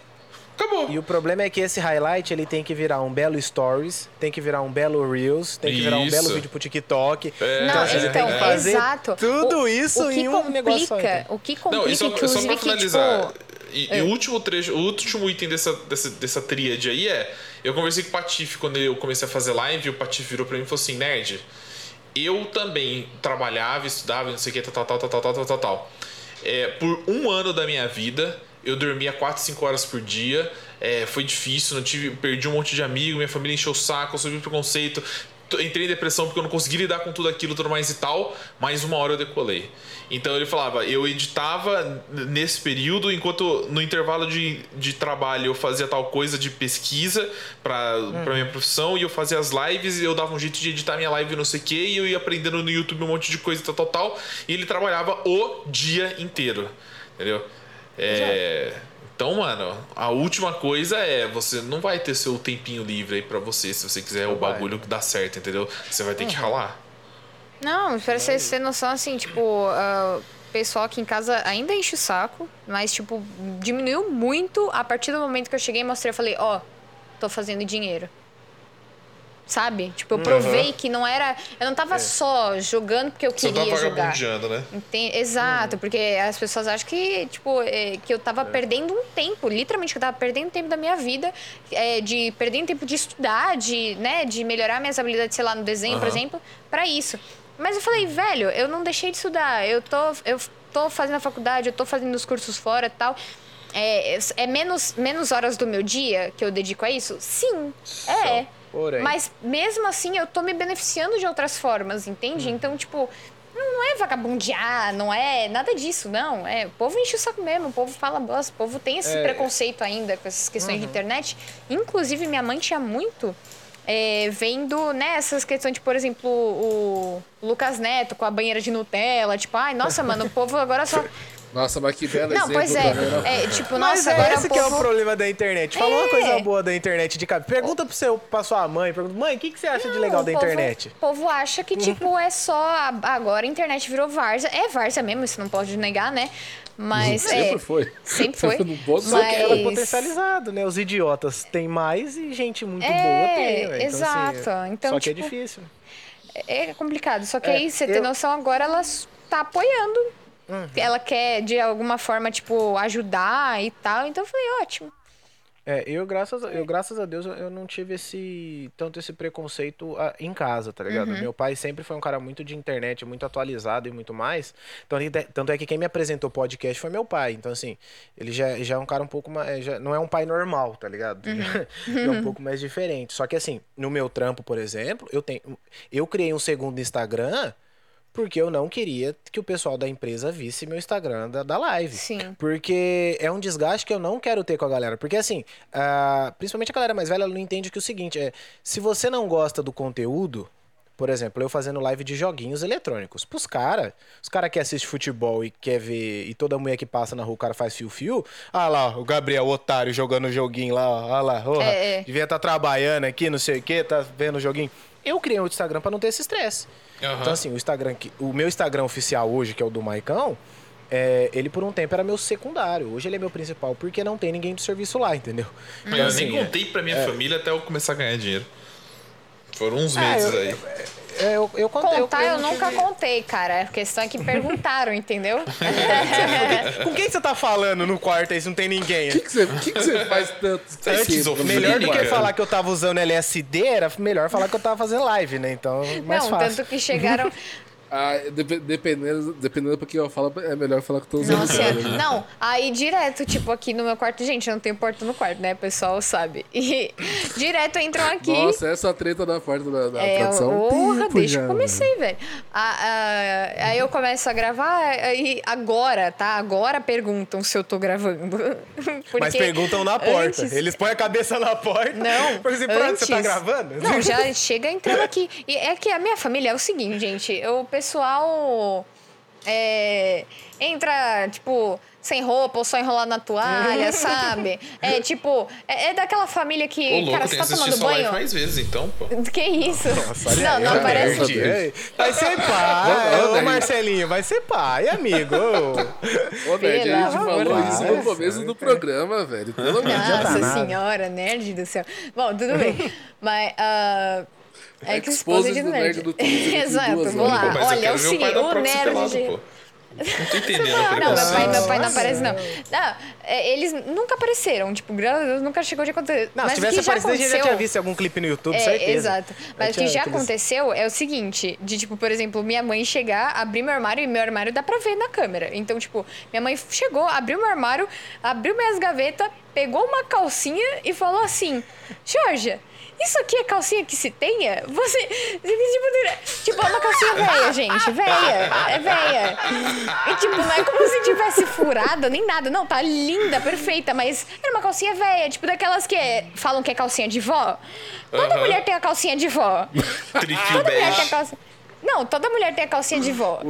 acabou. E o problema é que esse highlight ele tem que virar um belo stories, tem que virar um belo reels, tem que virar um Isso. belo vídeo pro TikTok. É, Não, assim, você então, tem que fazer exato. tudo O- isso o que em um negócio só. complica, então. O que complica, Não, e só, só pra que, finalizar. tipo... E, e o último trecho, o último item dessa, dessa, dessa tríade aí é. Eu conversei com o Patife quando eu comecei a fazer live, e o Patife virou pra mim e falou assim, nerd, eu também trabalhava, estudava, não sei o que, tal, tal, tal, tal, tal, tal, tal, tal. É, por um ano da minha vida, eu dormia 4, 5 horas por dia. É, foi difícil, não tive, perdi um monte de amigo, minha família encheu o saco, eu subi preconceito. Entrei em depressão porque eu não consegui lidar com tudo aquilo, tudo mais e tal. Mas uma hora eu decolei. Então ele falava, eu editava nesse período, enquanto no intervalo de, de trabalho eu fazia tal coisa de pesquisa pra, pra minha profissão, e eu fazia as lives, e eu dava um jeito de editar minha live não sei o que, e eu ia aprendendo no YouTube um monte de coisa, tal, tal, tal. E ele trabalhava o dia inteiro. Entendeu? É. Então, mano, a última coisa é você não vai ter seu tempinho livre aí pra você se você quiser o vai. bagulho que dá certo, entendeu? Você vai ter que ralar. Não, pra vocês terem noção, assim, tipo, ah, o pessoal aqui em casa ainda enche o saco, mas, tipo, diminuiu muito a partir do momento que eu cheguei e mostrei, eu falei, ó, tô fazendo dinheiro. Sabe? Tipo, eu provei que não era. Eu não tava só jogando porque eu Você queria jogar. vagabundeando, né? Exato, porque as pessoas acham que, tipo, é, que eu tava perdendo um tempo, literalmente, que eu tava perdendo tempo da minha vida, é, de perdendo tempo de estudar, de, né, de melhorar minhas habilidades, sei lá, no desenho, por Aham. exemplo, pra isso. Mas eu falei, velho, eu não deixei de estudar, eu tô, eu tô fazendo a faculdade, eu tô fazendo os cursos fora e tal. É, é menos, menos horas do meu dia que eu dedico a isso? Sim, é. Porém. Mas mesmo assim eu tô me beneficiando de outras formas, entende? Então, tipo, não é vagabundear, não é nada disso, não. É, o povo enche o saco mesmo, o povo fala bosta, o povo tem esse preconceito ainda com essas questões de internet. Inclusive, minha mãe tinha muito. é, vendo, né, essas questões de, por exemplo, o Lucas Neto com a banheira de Nutella, tipo, ai, nossa, mano, o povo agora só. Nossa, mas que belo Não, exemplo pois é. né? é tipo, Mas nossa, é agora esse o que é o povo. problema da internet. Fala uma É. coisa boa da internet de cabeça. Pergunta pro seu, pra sua mãe, pergunta, mãe, o que, que você acha de legal Não, da povo- internet? O povo acha que, tipo, é só. a- Agora a internet virou várzea. É várzea mesmo, isso não pode negar, né? Mas. Sempre é, foi. Sempre foi. Mas- sentido. Ela é potencializado, né? Os idiotas têm mais e gente muito É, boa tem, exato. Então, assim, Então, só que tipo, é difícil. É complicado. Só que É, aí, você tem eu- noção, agora ela s- tá apoiando. Uhum. Ela quer, de alguma forma, tipo, ajudar e tal. Então falei, ótimo. É, eu graças, a- eu, graças a Deus, eu- não tive esse tanto esse preconceito ah, em casa, tá ligado? Meu pai sempre foi um cara muito de internet, muito atualizado e muito mais. Então, ele- tanto é que quem me apresentou o podcast foi meu pai. Então, assim, ele já, já é um cara um pouco mais. já não é um pai normal, tá ligado? Já é um pouco mais diferente. Só que, assim, no meu trampo, por exemplo, eu tenho. Eu criei um segundo Instagram. Porque eu não queria que o pessoal da empresa visse meu Instagram da, da live. Sim. Porque é um desgaste que eu não quero ter com a galera. Porque assim, ah, principalmente a galera mais velha, ela não entende que o seguinte é: se você não gosta do conteúdo, por exemplo, eu fazendo live de joguinhos eletrônicos. Pros caras, os caras que assistem futebol e quer ver, e toda mulher que passa na rua, o cara faz fio-fio. Ah lá, o Gabriel, o otário, jogando o joguinho lá, ó, ah lá, porra, É, é. devia estar trabalhando aqui, não sei o que, tá vendo o joguinho. Eu criei um Instagram pra não ter esse estresse. Aham. Então, assim, o Instagram, o meu Instagram oficial hoje, que é o do Maicão, é, ele por um tempo era meu secundário. Hoje ele é meu principal, porque não tem ninguém de serviço lá, entendeu? Mas Então, eu assim, nem contei pra minha família até eu começar a ganhar dinheiro. Foram uns É, meses eu- aí. é, eu, eu contei. Contar eu, não nunca tive- contei, cara. A questão é que perguntaram, entendeu? Com quem você tá falando no quarto aí se não tem ninguém? O que, que, você, o que, que você faz tanto? Você é esquizofrênico, Melhor do que falar que eu tava usando LSD, era melhor falar que eu tava fazendo live, né? Então, mais não, fácil. tanto que chegaram. Ah, dep- dependendo, dependendo pra quem eu falo, é melhor falar que eu tô usando Nossa, droga, né? não, aí direto, tipo, aqui no meu quarto, gente, eu não tenho porta no quarto, né? O pessoal sabe. E direto entram aqui. Nossa, essa treta da porta da, da É, um porra, desde já, que eu comecei, velho. Ah, ah, aí eu começo a gravar, aí agora, tá? Agora perguntam se eu tô gravando. Mas Porque perguntam na porta. antes- Eles põem a cabeça na porta. Não, Por exemplo, "Pronto, você tá antes- gravando? Não, já chega entrando aqui. E é que a minha família é o seguinte, gente. O pessoal é, entra, tipo, sem roupa ou só enrolado na toalha, sabe? É tipo, é, é daquela família que, Ô, louco, cara, você que tá tomando banho. mais vezes, então, pô. Que isso? Olha não, aí, não ó, parece. Vai ser pai. Ô. Marcelinho, vai ser pai, amigo. Ô. Nerd, a gente falou isso de no começo do programa, velho. Pelo amor de Deus. Nossa senhora, nerd do céu. Bom, tudo bem. Mas. ah, é que Exposed do nerd. nerd do Twitter Exato, horas. lá. Pô, Olha, é o seguinte, o nerd. pelado, de- pô. Não tô entendendo Não, meu pai, meu pai não aparece, não. Não, é, eles nunca apareceram, tipo, graças a Deus, nunca chegou de acontecer. Não, Mas se tivesse que já aparecido, a gente já tinha visto algum clipe no YouTube, É, certeza. exato. Mas o que já aconteceu é o seguinte: de tipo, por exemplo, minha mãe chegar, abrir meu armário e meu armário dá pra ver na câmera. Então, tipo, minha mãe chegou, abriu meu armário, abriu minhas gavetas, pegou uma calcinha e falou assim: Georgia. Isso aqui é calcinha que se tenha? Você. Tipo, tipo, é uma calcinha velha, gente. Velha. É velha. E, tipo, não é como se tivesse furada nem nada. Não, tá linda, perfeita. Mas era uma calcinha velha. Tipo, daquelas que é- falam que é calcinha de vó. Toda mulher tem a calcinha de vó. Toda mulher tem a calcinha. Não, toda mulher tem a calcinha de vó.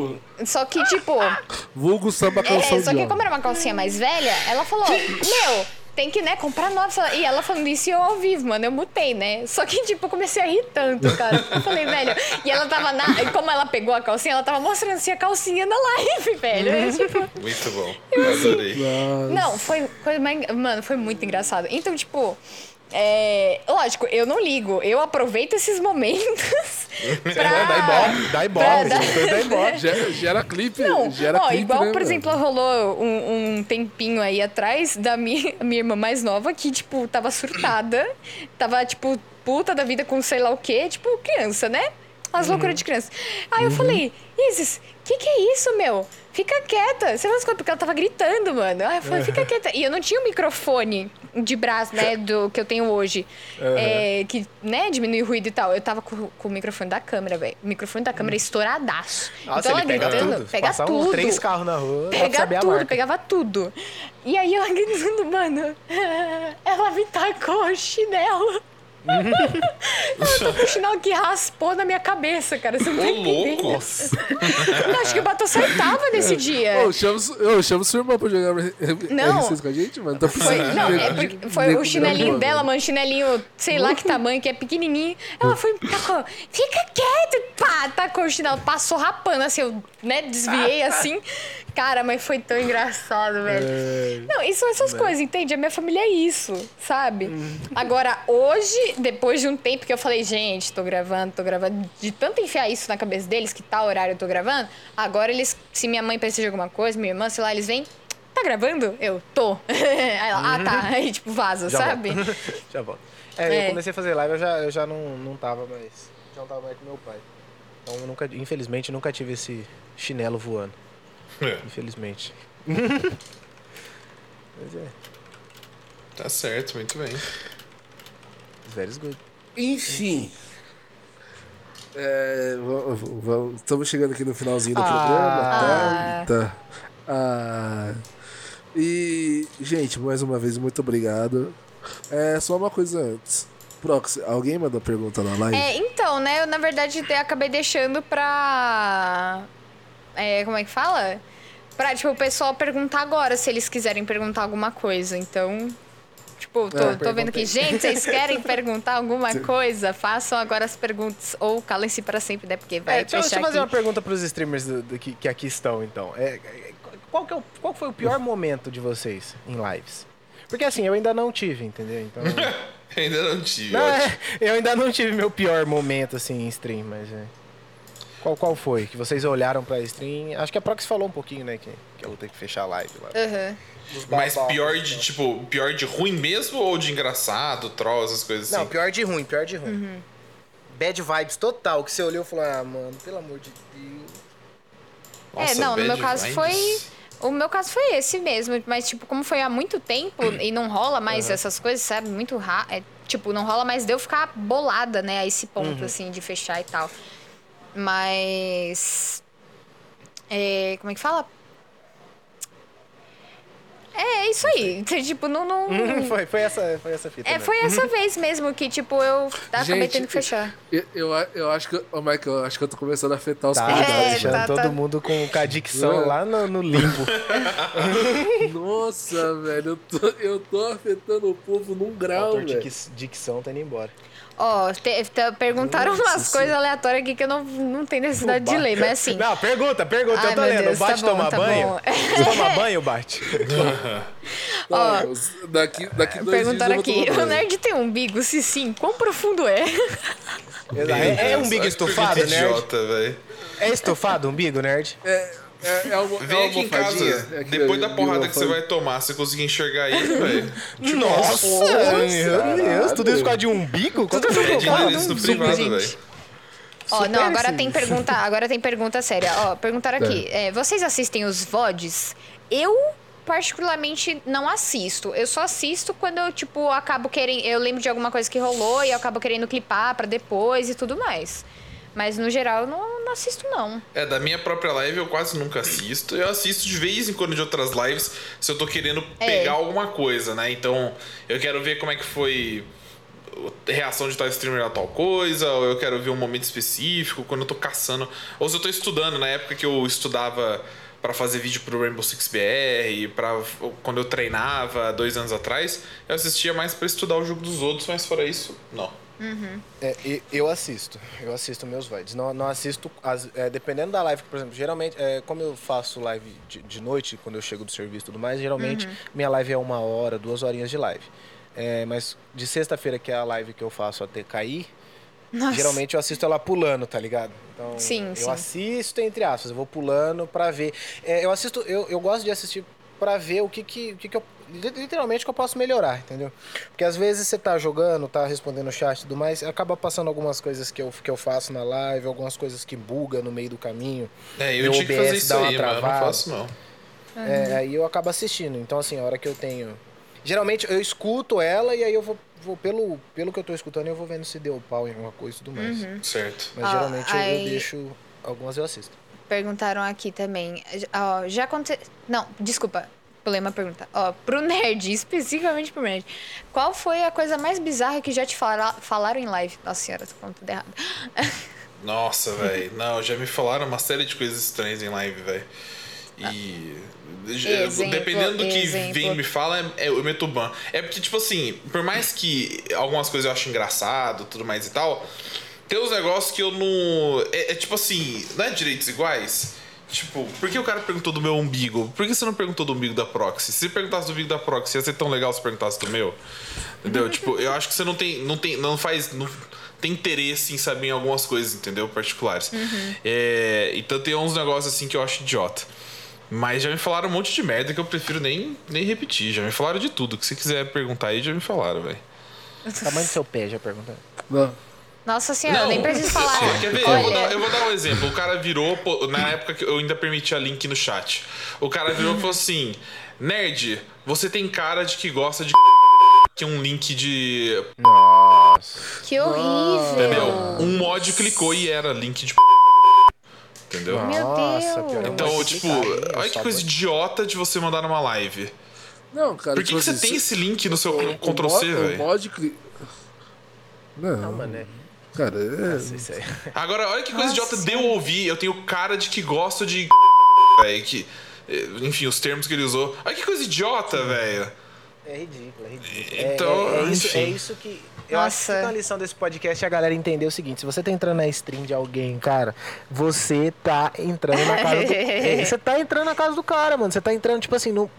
Só que, tipo. Vulgo samba É, calção só que como era uma calcinha mais velha, ela falou: Meu, tem que, né, comprar nova. E ela falando isso e eu ao vivo, mano, eu mutei, né? Só que, tipo, eu comecei a rir tanto, cara. Eu falei, velho. E ela tava na. e Como ela pegou a calcinha, ela tava mostrando assim a calcinha na live, velho. Eu, tipo, Muito bom. Eu adorei. não, foi, foi Mano, foi muito engraçado. Então, tipo. É, lógico, eu não ligo. Eu aproveito esses momentos pra... Dá ibope, dá ibope. pra dá ibope. Gera, gera clipe. Não, gera ó, clipe, igual, né, por mano? exemplo, rolou um, um tempinho aí atrás da minha, minha irmã mais nova que, tipo, tava surtada. Tava, tipo, puta da vida com sei lá o quê. Tipo, criança, né? As Uhum. loucuras de criança. Aí eu falei, Isis, que que é isso, meu? Fica quieta. Você não escuta, porque ela tava gritando, mano. Aí eu falei, fica quieta. E eu não tinha o microfone de braço, né, do que eu tenho hoje. É, que, né, diminui o ruído e tal. Eu tava com, com o microfone da câmera, velho. O microfone da câmera estouradaço. Nossa, então ela pega gritando, tudo. pega Passar tudo. três carros na rua, Pega tudo, pegava tudo. E aí ela gritando, mano, ela me tacou o chinelo. Ela tá com o chinelo que raspou na minha cabeça, cara. Você não tá entendendo. louco. Não, acho que o Bato tava nesse dia. Ô, chama, ô, chama sua irmã pra jogar Não. R6 com a gente, mano. Tá Foi, não, é porque foi o chinelinho de- dela, mano, chinelinho, sei lá que tamanho, que é pequenininho. Ela foi, tacou, fica quieto, pá, tacou o chinelo, passou rapando, assim, eu, né, desviei assim. Cara, mas foi tão engraçado, velho. Não, isso são essas coisas, entende? A minha família é isso, sabe? Agora, hoje, depois de um tempo que eu falei, gente, tô gravando, tô gravando, de tanto enfiar isso na cabeça deles, que tal horário eu tô gravando, agora eles, se minha mãe precisa de alguma coisa, minha irmã, sei lá, eles vêm, tá gravando? Eu, tô. Aí ela, ah, tá. Aí, tipo, vaza, Já sabe? Já volto. É, É. eu comecei a fazer live, eu já, eu já não, não tava mais. Já não tava mais com meu pai. Então, eu nunca, infelizmente, nunca tive esse chinelo voando. É, Infelizmente. Mas é, tá certo, muito bem. very good. Enfim. É, estamos chegando aqui no finalzinho do Ah. programa, tá? Tá. Ah, e, gente, mais uma vez, muito obrigado. É, só uma coisa antes. Prox, alguém mandou pergunta na live? É, então, né, eu na verdade acabei deixando pra. É, como é que fala? Pra, tipo, o pessoal perguntar agora se eles quiserem perguntar alguma coisa. Então. Tipo, tô, É, tô vendo aqui, gente, vocês querem perguntar alguma coisa? Façam agora as perguntas. Ou calem-se para sempre, né? Porque vai É, deixa, eu- deixa fechar eu fazer aqui. uma pergunta pros streamers do- do que, que aqui estão, então. É, é, qual, que é o- qual foi o pior momento de vocês em lives? Porque assim, eu ainda não tive, entendeu? Então. Ainda não tive. Não, é, eu ainda não tive meu pior momento assim em stream, mas é. Qual, qual foi? Que vocês olharam pra stream? Acho que a Prox falou um pouquinho, né? Que, que eu vou ter que fechar a live lá. Aham. Mas pior de, tipo, pior de ruim mesmo ou de engraçado, troll, essas coisas assim? Não, pior de ruim, pior de ruim. Bad vibes total, que você olhou e falou, ah, mano, pelo amor de Deus. Nossa, é, não, no meu caso vibes. foi. O meu caso foi esse mesmo, mas, tipo, como foi há muito tempo e não rola mais essas coisas, sabe? Muito rápido. É, tipo, não rola mais de eu ficar bolada, né? A esse ponto, assim, de fechar e tal. Mas. É, como é que fala? É, é isso aí. Tipo, não. não... foi, foi, essa, foi essa fita. É, mesmo. foi essa vez mesmo que, tipo, eu acabei Gente, tendo que fechar. Eu, eu, eu acho que, ô Michael, eu acho que eu tô começando a afetar os Tá, convidados. tá É, deixando tá, todo tá. mundo com, com a dicção lá no, no limbo. Nossa, velho, eu tô, eu tô afetando o povo num grau, velho. dic- dicção tá indo embora. Ó, te- te- perguntaram Nossa umas coisas aleatórias aqui que eu não, não tenho necessidade de ler, mas assim. Não, pergunta, pergunta, Ai, eu tô lendo. Deus, o Bate tá bom, toma tá banho? bom. Você toma banho, Bate? Tá, os- daqui, daqui dois Perguntaram dias eu vou aqui, tomar o nerd tem umbigo? Se sim, quão profundo é? É, é um que estufado, nerd? idiota, velho. É estufado, um bigo, nerd? É, é, é uma, Vem é aqui em casa, É depois da porrada que você vai tomar, você conseguir enxergar ele, velho. Nossa, meu Deus, tudo isso por causa de um umbigo? Quanto É tempo de eu falo? isso no Zoom, privado, gente. velho. Ó, não, agora sim. tem pergunta, agora tem pergunta séria. Ó, perguntaram aqui, é, vocês assistem os VODs? Eu particularmente não assisto. Eu só assisto quando eu, tipo, acabo querendo, eu lembro de alguma coisa que rolou e eu acabo querendo clipar pra depois e tudo mais. Mas no geral eu não, não assisto não. É, da minha própria live eu quase nunca assisto. Eu assisto de vez em quando de outras lives se eu tô querendo É. pegar alguma coisa, né? Então, eu quero ver como é que foi a reação de tal streamer a tal coisa, ou eu quero ver um momento específico, quando eu tô caçando. Ou se eu tô estudando, na época que eu estudava pra fazer vídeo pro Rainbow Six BR, pra, quando eu treinava dois anos atrás, eu assistia mais pra estudar o jogo dos outros, mas fora isso, não. É, e- eu assisto, eu assisto meus VODs. Não, não assisto, as- é, dependendo da live, por exemplo, geralmente, é, como eu faço live de, de noite, quando eu chego do serviço e tudo mais, geralmente minha live é uma hora, duas horinhas de live. É, mas de sexta-feira, que é a live que eu faço até cair, Nossa. geralmente eu assisto ela pulando, tá ligado? Então, Sim, eu sim. assisto entre aspas, eu vou pulando pra ver. É, eu assisto, eu, eu gosto de assistir pra ver o que que, o que que eu. Literalmente o que eu posso melhorar, entendeu? Porque às vezes você tá jogando, tá respondendo o chat e tudo mais, acaba passando algumas coisas que eu, que eu faço na live, algumas coisas que buga no meio do caminho. É, eu tinha que fazer OBS isso dá uma aí, mas eu não travada. faço não. É, aí eu acabo assistindo. Então, assim, a hora que eu tenho. Geralmente eu escuto ela e aí eu vou, vou pelo, pelo que eu tô escutando, eu vou vendo se deu pau em alguma coisa e tudo mais. Certo. Mas geralmente eu- eu, aí- deixo. Algumas eu assisto. Perguntaram aqui também. Ó, já aconteceu. Não, desculpa. Pulei uma pergunta. Ó, pro nerd, especificamente pro nerd. Qual foi a coisa mais bizarra que já te fala- falaram em live? Nossa senhora, tô falando tudo errado. Nossa, velho. Não, já me falaram uma série de coisas estranhas em live, velho. E. Exemplo, dependendo do que exemplo. vem me fala, é, é, eu meto ban. É porque, tipo assim, por mais que algumas coisas eu acho engraçado tudo mais e tal, tem uns negócios que eu não. É, é tipo assim, não é direitos iguais? Tipo, por que o cara perguntou do meu umbigo? Por que você não perguntou do umbigo da Proxy? Se você perguntasse do umbigo da Proxy, ia ser tão legal se perguntasse do meu. Entendeu? tipo, eu acho que você não tem. Não tem. Não faz. Não tem interesse em saber em algumas coisas, entendeu? Particulares. É, então tem uns negócios assim que eu acho idiota. Mas já me falaram um monte de merda que eu prefiro nem, nem repetir. Já me falaram de tudo. Que se quiser perguntar aí, já me falaram, velho. Tamanho do seu pé, já pergunta. Não. Nossa senhora, nem preciso falar. Ó, quer ver? Eu vou, dar, eu vou dar um exemplo. O cara virou, pô, na época que eu ainda permitia link no chat. O cara virou e falou assim: Nerd, você tem cara de que gosta de. Que é um link de. que horrível. Entendeu? Um mod clicou e era link de. Entendeu? Meu Nossa, Deus. pior. Então, tipo, olha que coisa idiota de você mandar numa live. Não, cara. Por que, tipo que você assim, tem se- esse link no seu o- o Ctrl mod- C, O velho? mod. cli- Não, Não, mano, é. Cara, é. Isso aí. Agora, olha que coisa Nossa idiota de eu ouvir. Eu tenho cara de que gosto de. velho, que. eh, Enfim, os termos que ele usou. Olha que coisa idiota, velho. É ridículo, é ridículo. Então, é, é, é isso, é isso que. Eu acho que Nossa. fica a lição desse podcast é a galera entender o seguinte: se você tá entrando na stream de alguém, cara, você tá entrando na casa do. é, você tá entrando na casa do cara, mano. Você tá entrando, tipo assim, no-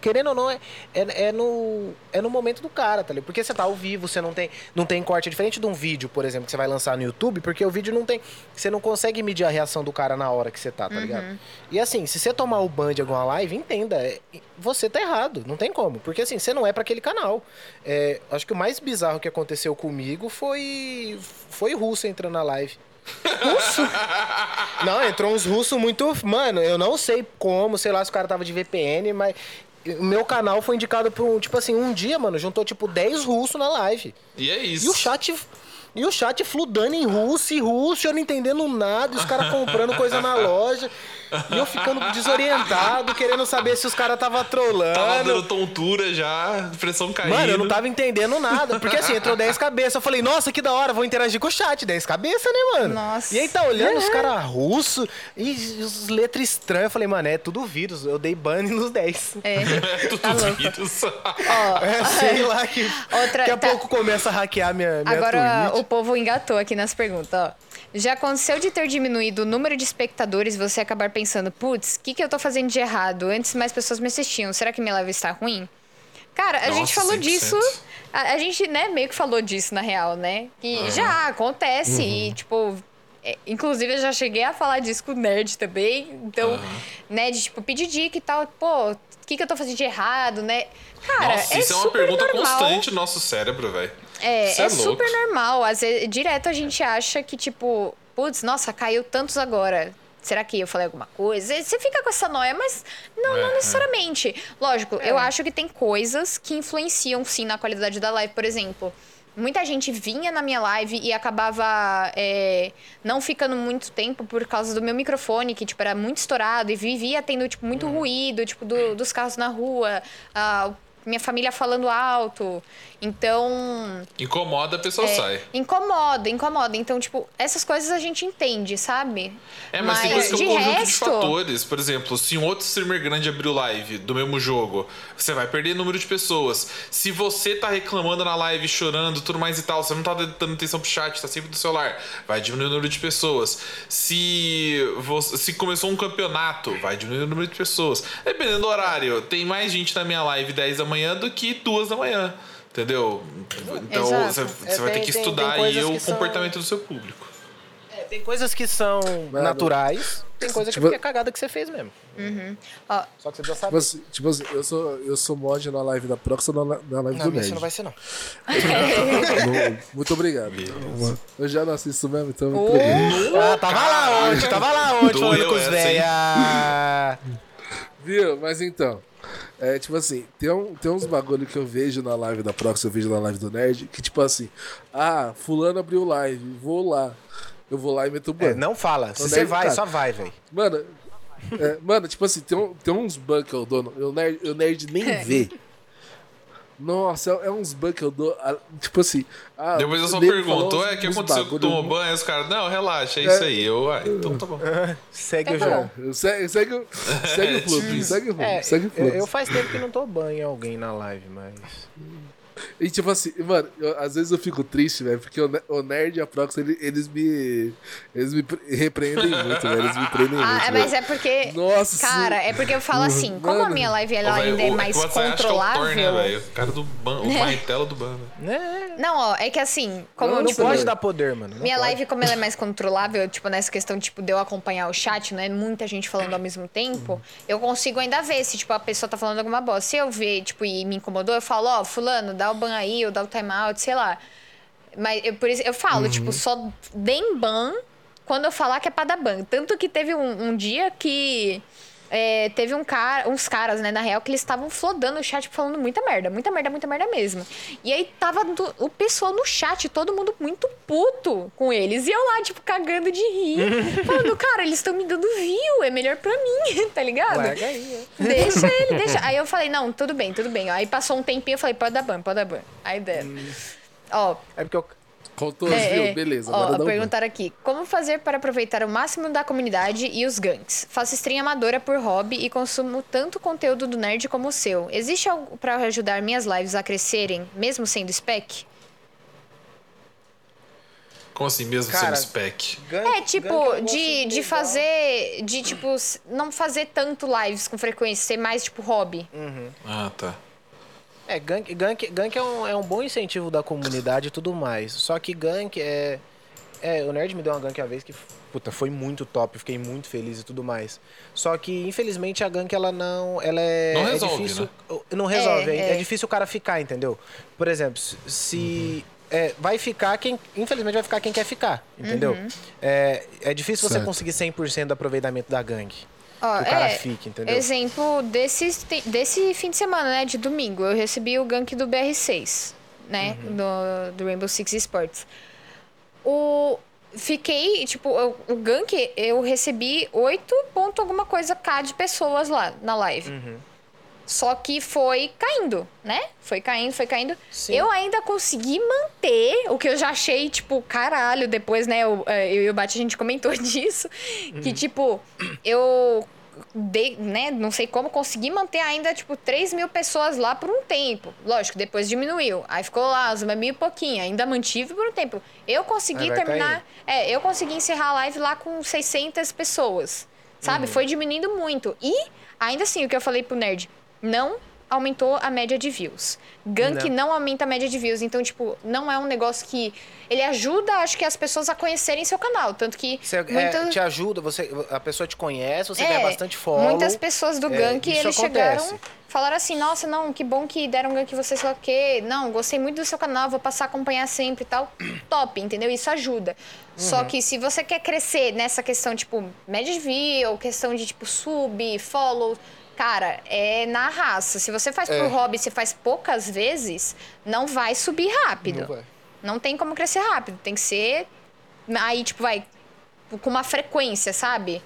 querendo ou não, é, é, é no. É no momento do cara, tá ligado? Porque você tá ao vivo, você não tem, não tem corte. É diferente de um vídeo, por exemplo, que você vai lançar no YouTube, porque o vídeo não tem. Você não consegue medir a reação do cara na hora que você tá, tá ligado? E assim, se você tomar o ban de alguma live, entenda, é- você tá errado, não tem como. Porque assim, você não é pra aquele canal. É, acho que o mais bizarro que aconteceu comigo foi. Foi russo entrando na live. Russo? Não, entrou uns russos muito. Mano, eu não sei como, sei lá se o cara tava de VPN, mas. O meu canal foi indicado por um, tipo assim, um dia, mano, juntou tipo 10 russos na live. E é isso. E o chat. E o chat fludando em russo e russo, eu não entendendo nada, os caras comprando coisa na loja. E eu ficando desorientado, querendo saber se os caras tava trolando. Tava dando tontura já, pressão caindo. Mano, eu não tava entendendo nada. Porque assim, entrou 10 cabeças. Eu falei, nossa, que da hora, vou interagir com o chat. 10 cabeças, né, mano? Nossa. E aí tá olhando os caras russos e os letras estranhas. Eu falei, mano, é tudo vírus. Eu dei ban nos 10. É, É tudo tá vírus. Ó, É, sei lá que. Outra- Daqui a tá- pouco começa a hackear minha, minha Agora Twitch. o povo engatou aqui nas perguntas, ó. Já aconteceu de ter diminuído o número de espectadores e você acabar pensando, putz, o que, que eu tô fazendo de errado? Antes mais pessoas me assistiam. Será que minha live está ruim? Cara, a Nossa, gente falou 100%. disso. A, a gente, né, meio que falou disso, na real, né? Que já acontece e, tipo. é, inclusive, eu já cheguei a falar disso com o Nerd também. Então, né, de, tipo, pedir dica e tal. Pô, o que, que eu tô fazendo de errado, né? Cara, Nossa, é isso é uma pergunta normal. constante no nosso cérebro, velho. É, Isso é, é super normal. Às vezes, direto a gente acha que, tipo, putz, nossa, caiu tantos agora. Será que eu falei alguma coisa? Você fica com essa noia, mas não, É, não é. necessariamente. Lógico, eu acho que tem coisas que influenciam, sim, na qualidade da live. Por exemplo, muita gente vinha na minha live e acabava é, não ficando muito tempo por causa do meu microfone, que, tipo, era muito estourado e vivia tendo, tipo, muito ruído, tipo, do- dos carros na rua, a minha família falando alto. Então, Incomoda, a pessoa é, sai. Incomoda, incomoda. Então, tipo, essas coisas a gente entende, sabe? É, mas, tem coisa que é de um conjunto de resto, fatores. Por exemplo, se um outro streamer grande abriu live do mesmo jogo, você vai perder número de pessoas. Se você tá reclamando na live, chorando, tudo mais e tal, você não tá dando atenção pro chat, tá sempre no celular, vai diminuir o número de pessoas. Se, você, se começou um campeonato, vai diminuir o número de pessoas. Dependendo do horário, tem mais gente na minha live 10 da manhã do que 2 da manhã. Entendeu? Então você, É, vai ter tem- que tem- estudar tem aí coisas o que são- comportamento do seu público. É, tem coisas que são naturais, tem coisa que Tipo- é cagada que você fez mesmo. Ó, Só que você Tipo saber. assim, tipo assim, eu sou, eu sou mod na live da Prox ou na, na live Não, do Nerd. não vai ser, não. Não, Muito obrigado. Eu já não assisto mesmo, então muito obrigado. Ah, tava lá ontem, tava lá ontem falando com os véia. Viu? Mas então. É tipo assim, tem, um, tem uns bagulho que eu vejo na live da Prox, eu vejo na live do Nerd, que tipo assim, ah, fulano abriu live, vou lá. Eu vou lá e meto o ban. É, não fala. Se você vai, tá? só vai, velho. Mano, é, mano, tipo assim, tem, um- tem uns bugs que eu dou, o nerd, o nerd nem vê. Nossa, é, é uns bugs que eu dou, ah, tipo assim... Ah, Depois eu só pergunto, é, o que aconteceu com o banho? Aí os caras, não, relaxa, é isso aí. Eu, ah, então tá bom. Segue o Então tá jogo. É, segue, segue, o- segue o fluxo, segue o fluxo, É, segue o eu, eu faz tempo que não tô banho em alguém na live, mas. E tipo assim, mano, eu- às vezes eu fico triste, velho, porque o, o Nerd e a Prox, ele- eles me. Eles me pre- repreendem muito, velho. Eles me prendem ah, muito. é, velho. mas é porque. Nossa, Cara, é porque eu falo assim, como a Mano. minha live ela Ô, ainda é o- mais o WhatsApp acha que é o controlável. Thor, né? O cara do ban, o martelo do ban, velho. Né? Não, ó, é que assim, como Não, Não tipo, pode dar poder, mano. não minha pode. live, como ela é mais controlável, tipo, nessa questão, tipo, de eu acompanhar o chat, né? Muita gente falando ao mesmo tempo, eu consigo ainda ver se, tipo, a pessoa tá falando alguma bosta. Se eu ver, tipo, e me incomodou, eu falo, ó, fulano, dá o ban aí, ou dá o timeout, sei lá. Mas eu, por isso, eu falo, tipo, só deem ban quando eu falar que é pra dar ban. Tanto que teve um, um dia que. É, teve um cara, uns caras, né, na real, que eles estavam flodando o chat falando muita merda, muita merda, muita merda mesmo. E aí tava do- o pessoal no chat, todo mundo muito puto com eles. E eu lá, tipo, cagando de rir. falando, cara, eles estão me dando view, é melhor pra mim, tá ligado? Larga aí, é. Deixa ele, deixa. Aí eu falei, não, tudo bem, tudo bem. Aí passou um tempinho, eu falei, pode dar ban, pode dar ban. Aí deram. Ó, É porque eu. Contou, é, viu? é. Beleza, Ó, agora dá um perguntaram aqui. Como fazer para aproveitar o máximo da comunidade e os ganks? Faço stream amadora por hobby e consumo tanto conteúdo do nerd como o seu. Existe algo para ajudar minhas lives a crescerem, mesmo sendo spec? Como assim, mesmo Cara, sendo spec? Gank- É, tipo, negócio de, de fazer. De, tipo, não fazer tanto lives com frequência, ser mais, tipo, hobby. Ah, tá. É, gank, gank, gank é, um, é um bom incentivo da comunidade e tudo mais. Só que gank é. É, o Nerd me deu uma gank uma vez que, puta, foi muito top, fiquei muito feliz e tudo mais. Só que, infelizmente, a gank, ela não. Ela é. Não é resolve, difícil. Não resolve, É, é, é é. difícil o cara ficar, entendeu? Por exemplo, se. se- é, vai ficar quem. Infelizmente, vai ficar quem quer ficar, entendeu? Uhum. É, é difícil você Certo. conseguir 100% do aproveitamento da gank. Ó, Que o cara é, fique, entendeu? Exemplo desse, desse fim de semana, né? De domingo. Eu recebi o gank do BR6, né? Uhum. Do, do Rainbow Six Sports. O. Fiquei, tipo, o, o gank, eu recebi 8 ponto alguma coisa K de pessoas lá na live. Uhum. Só que foi caindo, né? Foi caindo, foi caindo. Sim. Eu ainda consegui manter, o que eu já achei, tipo, caralho, depois, né? Eu, eh, eu e o Bate, a gente comentou disso. Que, tipo, eu dei, né? Não sei como, consegui manter ainda, tipo, 3 mil pessoas lá por um tempo. Lógico, depois diminuiu. Aí ficou lá, uns mil e pouquinho. Ainda mantive por um tempo. Eu consegui terminar. É, eu consegui encerrar a live lá com 600 pessoas. Sabe? Foi diminuindo muito. E, ainda assim, o que eu falei pro nerd, não aumentou a média de views. Gank não. aumenta a média de views. Então, tipo, não é um negócio que. Ele ajuda, acho que, as pessoas a conhecerem seu canal. Tanto que. Você, é, muita- te ajuda, você, a pessoa te conhece, você é, ganha bastante follow. Muitas pessoas do É, gank, isso eles acontece. chegaram, falaram assim, nossa, não, que bom que deram gank você, sei lá o quê. Não, gostei muito do seu canal, vou passar a acompanhar sempre e tal. Top, entendeu? Isso ajuda. Só Uhum. que se você quer crescer nessa questão, tipo, média de view, questão de, tipo, sub, follow... Cara, é na raça. Se você faz É. por hobby, você faz poucas vezes, não vai subir rápido. Não vai. Não tem como crescer rápido. Tem que ser. Aí, tipo, vai. Com uma frequência, sabe?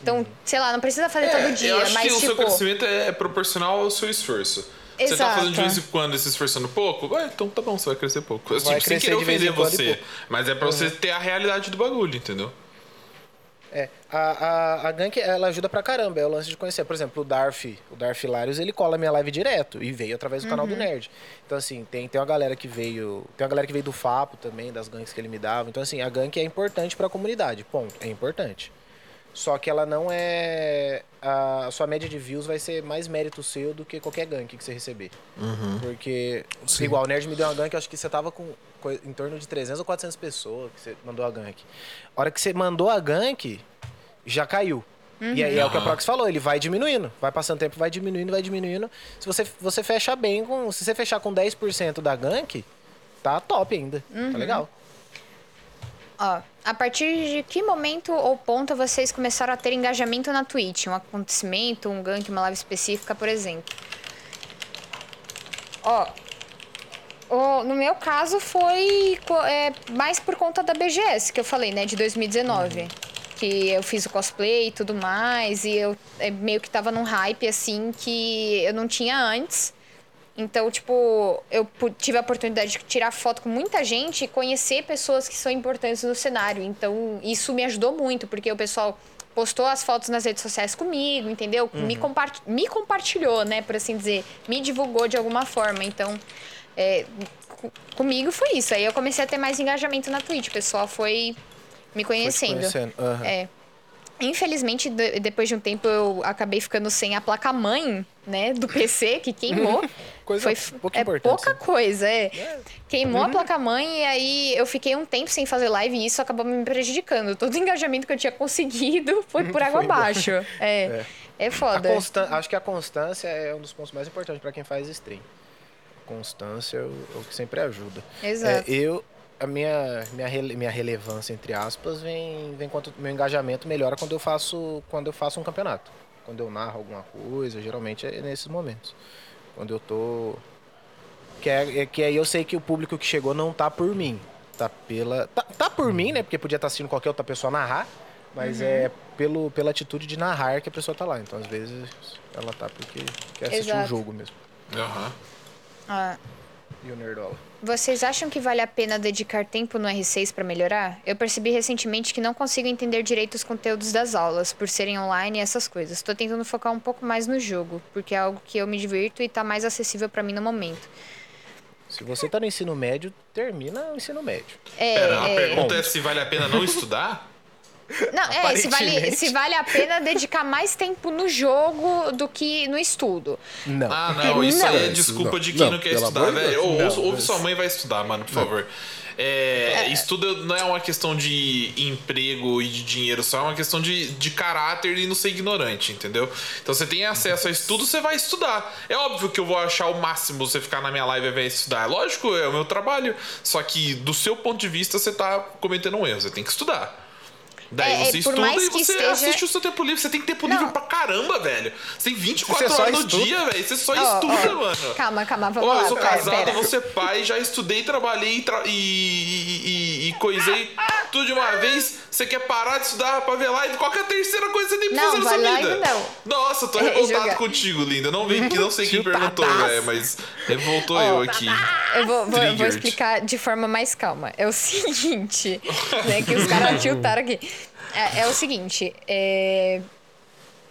Então, sei lá, não precisa fazer todo dia, É, eu acho mas que o tipo. seu crescimento é proporcional ao seu esforço. Você tá Exato. fazendo de vez em quando e se esforçando pouco? Ué, então tá bom, você vai crescer pouco. Vai tipo, sem crescer querer de vez em ofender você. Mas é pra você ter a realidade do bagulho, entendeu? É, a, a, a gank, ela ajuda pra caramba, é o lance de conhecer. Por exemplo, o Darth, o Darth Larios, ele cola minha live direto e veio através do canal do Nerd. Então, assim, tem, tem uma galera que veio. Tem uma galera que veio do Fapo também, das ganks que ele me dava. Então, assim, a gank é importante pra comunidade. Ponto. É importante. Só que ela não é. A sua média de views vai ser mais mérito seu do que qualquer gank que você receber. Porque, igual o Nerd me deu uma gank, eu acho que você tava com coi- em torno de 300 ou 400 pessoas que você mandou a gank. A hora que você mandou a gank, já caiu. E aí é o que a Prox falou, ele vai diminuindo. Vai passando tempo, vai diminuindo, vai diminuindo. Se você, você fecha bem com. Se você fechar com 10% da gank, tá top ainda. Tá legal. Ó, a partir de que momento ou ponto vocês começaram a ter engajamento na Twitch? Um acontecimento, um gank, uma live específica, por exemplo? Ó, o- no meu caso foi é, mais por conta da BGS, que eu falei, né, de 2019. Que eu fiz o cosplay e tudo mais, e eu é, meio que tava num hype, assim, que eu não tinha antes. Então, tipo, eu tive a oportunidade de tirar foto com muita gente e conhecer pessoas que são importantes no cenário. Então, isso me ajudou muito, porque o pessoal postou as fotos nas redes sociais comigo, entendeu? Me, compart me compartilhou, né, por assim dizer. Me divulgou de alguma forma. Então, é, co- comigo foi isso. Aí eu comecei a ter mais engajamento na Twitch. O pessoal foi me Foi te conhecendo. conhecendo. Aham. É. Infelizmente, de- depois de um tempo, eu acabei ficando sem a placa-mãe, né, do PC, que queimou. Coisa Foi pouco é importante, pouca coisa, é. Queimou a placa-mãe e aí eu fiquei um tempo sem fazer live e isso acabou me prejudicando. Todo o engajamento que eu tinha conseguido foi por água Foi abaixo. É. É, A foda. constan- Acho que a constância é um dos pontos mais importantes pra quem faz stream. Constância é o, é o que sempre ajuda. Exato. É, eu, a minha, minha, rele- minha relevância, entre aspas, vem, vem quando meu engajamento melhora quando eu faço quando eu faço um campeonato. Quando eu narro alguma coisa, geralmente é nesses momentos. Quando eu tô. Que, é, é que aí eu sei que o público que chegou não tá por mim. Tá pela. Tá, tá por mim, né? Porque podia estar assistindo qualquer outra pessoa narrar. Mas Uhum. é pelo, pela atitude de narrar que a pessoa tá lá. Então, às vezes, ela tá porque quer assistir o Exato. jogo mesmo. Aham. Ah, E o Nerdola. vocês acham que vale a pena dedicar tempo no R6 pra melhorar? Eu percebi recentemente que não consigo entender direito os conteúdos das aulas, por serem online e essas coisas. Tô tentando focar um pouco mais no jogo, porque é algo que eu me divirto e tá mais acessível pra mim no momento. Se você tá no ensino médio, termina o ensino médio. É, Pera, a é... pergunta é se vale a pena não estudar? Não, é, se vale, se vale a pena dedicar mais tempo no jogo do que no estudo. Não. Ah, não, isso Não. aí é desculpa Não, de quem não, não, quer estudar, velho. Ou, Não, ouve sua mãe vai estudar, mano, por favor. É, Estudo não é uma questão de emprego e de dinheiro, só é uma questão de, de caráter e não ser ignorante, entendeu? Então você tem acesso a estudo, você vai estudar. É óbvio que eu vou achar o máximo você ficar na minha live e vai estudar. É lógico, é o meu trabalho. Só que do seu ponto de vista, você tá cometendo um erro, você tem que estudar. Daí É, é, você estuda e você esteja- assiste o seu tempo livre. Você tem tempo Não. livre pra caramba, velho. Você tem 24 Você horas no dia, velho. Você só Ó, estuda, ó, mano. Calma, calma, vamos Ó, lá. eu sou casado, ser pai, já estudei, trabalhei tra- e, e, e, e coisei tudo de uma vez. Você quer parar de estudar pra ver live? Qual é a terceira coisa que você tem pra Não, fazer na sua vida? não. Nossa, tô revoltado contigo, linda. Não vem que não sei quem perguntou, velho, mas revoltou eu aqui. Eu vou, vou- vou explicar de forma mais calma. É o seguinte, né? Que os caras tiltaram aqui. É, é o seguinte, é...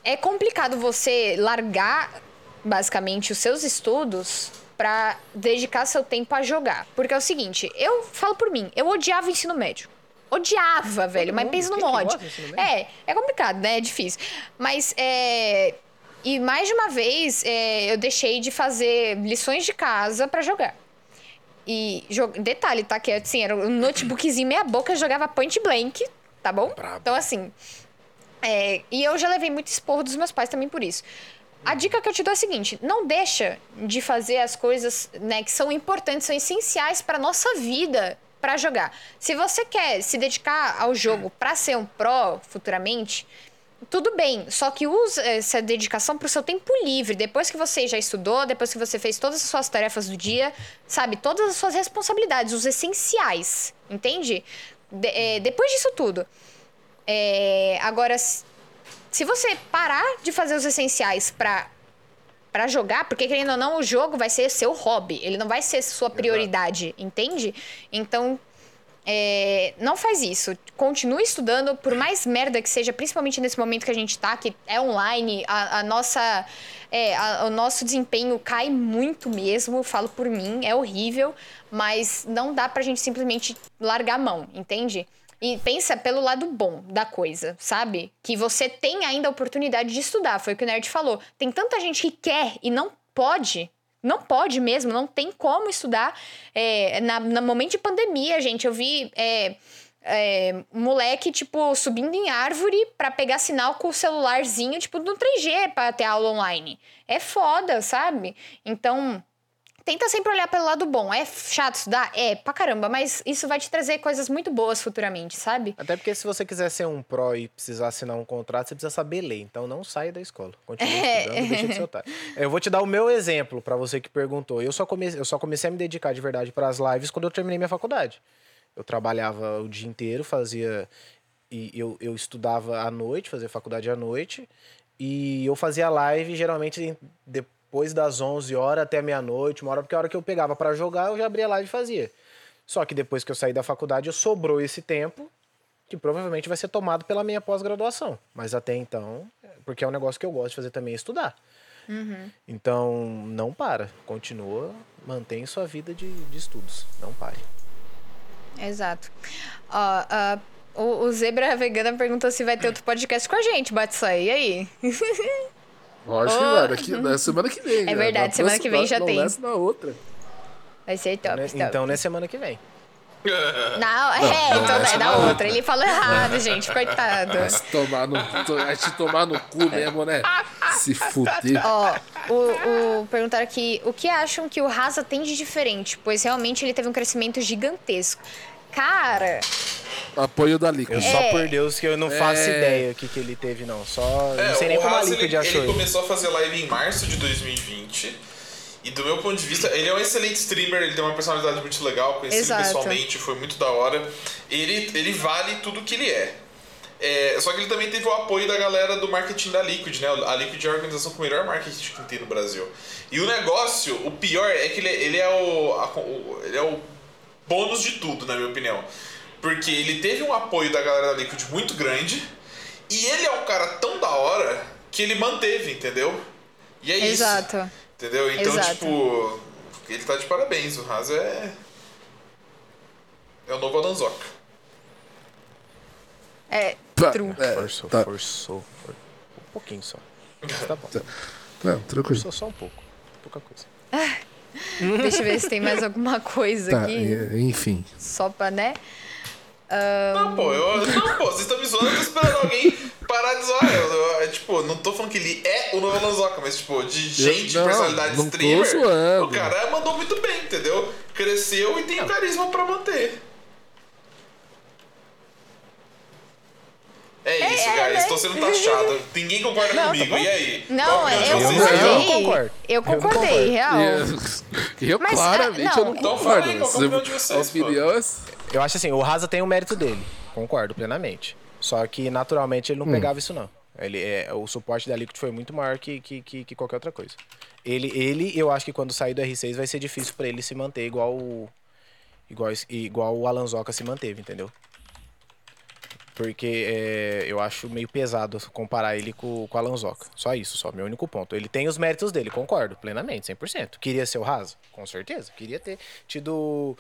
é complicado você largar, basicamente, os seus estudos pra dedicar seu tempo a jogar. Porque é o seguinte, eu falo por mim, eu odiava o ensino médio. Odiava, velho, mas pensa no ódio. É, é complicado, né? É difícil. Mas é. E mais de uma vez é, eu deixei de fazer lições de casa pra jogar. E jo- detalhe, tá? Que assim, era um notebookzinho meia boca, eu jogava point blank, tá bom? Brabo. Então, assim. é, e eu já levei muito esporro dos meus pais também por isso. A dica que eu te dou é a seguinte: não deixa de fazer as coisas né, que são importantes, são essenciais para nossa vida para jogar. Se você quer se dedicar ao jogo para ser um pró futuramente, tudo bem, só que use essa dedicação pro seu tempo livre. Depois que você já estudou, depois que você fez todas as suas tarefas do dia, sabe? Todas as suas responsabilidades, os essenciais, entende? De- é, depois disso tudo. É, agora, se você parar de fazer os essenciais pra, pra jogar, porque querendo ou não, o jogo vai ser seu hobby, ele não vai ser sua prioridade, entende? Então, é, não faz isso. Continue estudando, por mais merda que seja, principalmente nesse momento que a gente tá, que é online, a, a nossa. é, a- o nosso desempenho cai muito mesmo, falo por mim, é horrível, mas não dá pra gente simplesmente largar a mão, entende? e pensa pelo lado bom da coisa, sabe? Que você tem ainda a oportunidade de estudar. Foi o que o Nerd falou. Tem tanta gente que quer e não pode. Não pode mesmo, não tem como estudar. É, na, no momento de pandemia, gente, eu vi. É, é, moleque, tipo, subindo em árvore para pegar sinal com o celularzinho, tipo, no 3G pra ter aula online. É foda, sabe? Então, tenta sempre olhar pelo lado bom. É chato estudar? É, pra caramba, mas isso vai te trazer coisas muito boas futuramente, sabe? Até porque se você quiser ser um pró e precisar assinar um contrato, você precisa saber ler. Então não saia da escola. Continue É. estudando, deixa de ser otário. Eu vou te dar o meu exemplo pra você que perguntou. Eu só, comecei, eu só comecei a me dedicar de verdade pras lives quando eu terminei minha faculdade. Eu trabalhava o dia inteiro, fazia. E eu, eu estudava à noite, fazia faculdade à noite. E eu fazia live geralmente em- depois das 11 horas até meia-noite, uma hora, porque a hora que eu pegava pra jogar, eu já abria a live e fazia. Só que depois que eu saí da faculdade, eu sobrou esse tempo que provavelmente vai ser tomado pela minha pós-graduação. Mas até então, porque é um negócio que eu gosto de fazer também, é estudar. Então, não para. Continua, mantém sua vida de, de estudos. Não pare. Exato. Ó, ah, o, o Zebra Vegana perguntou se vai ter outro podcast com a gente, Batsai. E aí? Lógico que Ô. vai, daqui, na semana que vem. É né? verdade, Na semana que vem já não, tem. Nessa na outra. Vai ser top, Né? top. Então, não é semana que vem. Não, é, não, então é da outra. Ele falou errado, gente. Coitado. Vai se tomar no, vai te tomar no cu mesmo, né? Se fuder. Ó, o, o, perguntaram aqui, o que acham que o Rasa tem de diferente? Pois realmente ele teve um crescimento gigantesco. Cara, Apoio da Eu Liquid. só É. por Deus que eu não faço É. ideia o que, que ele teve, não. Só. É, não sei nem como a Liquid ele, achou ele ele. começou a fazer live em março de 2020. E do meu ponto de vista, ele é um excelente streamer, ele tem uma personalidade muito legal, conheci ele Exato. pessoalmente, foi muito da hora. Ele, ele vale tudo que ele é. É, Só que ele também teve o apoio da galera do marketing da Liquid, né? A Liquid é a organização com o melhor marketing que tem no Brasil. E o negócio, o pior é que ele, é- ele é o, a- o- ele é o bônus de tudo, na minha opinião. Porque ele teve um apoio da galera da Liquid muito grande. E ele é um cara tão da hora que ele manteve, entendeu? E é isso. exato. Entendeu? Então, Exato. tipo, ele tá de parabéns. O Haas é. É o novo Alanzoca. É, true. é, Forçou, tá, forçou. for- Um pouquinho só. Mas tá bom. Não, tranquilo. Forçou só um pouco. Pouca coisa. Deixa eu ver se tem mais alguma coisa Tá, aqui. e- enfim. Só pra, né? Não, pô, eu, não, pô, vocês estão me zoando, eu tô esperando alguém parar de zoar. Eu, eu- é, tipo, não tô falando que ele é o novo Alanzoca, mas, tipo, de gente, não, personalidade não tô streamer, zoando. o cara mandou muito bem, entendeu? Cresceu e tem o carisma pra manter. É isso, é, guys. né? Tô sendo taxado. Ninguém concorda Não, tá comigo. e aí? Não, opinião de eu não- eu não concordo. Eu Eu não concordei, real. E eu, Mas, claramente, ah, eu não. não Então fala concordo. aí, qual que é a opinião de vocês, é... Eu acho assim, o Rasa tem o mérito dele. Concordo plenamente. Só que naturalmente ele não pegava isso, não. Ele, é, o suporte da Liquid foi muito maior que, que, que, que qualquer outra coisa. Ele, ele, eu acho que quando sair do R6 vai ser difícil pra ele se manter igual o. Igual, igual o Alanzoca se manteve, entendeu? Porque é, eu acho meio pesado comparar ele com, com Alanzoca. Só isso, só meu único ponto. Ele tem os méritos dele, concordo, plenamente, 100%. Queria ser o Rasa? Com certeza. Queria ter tido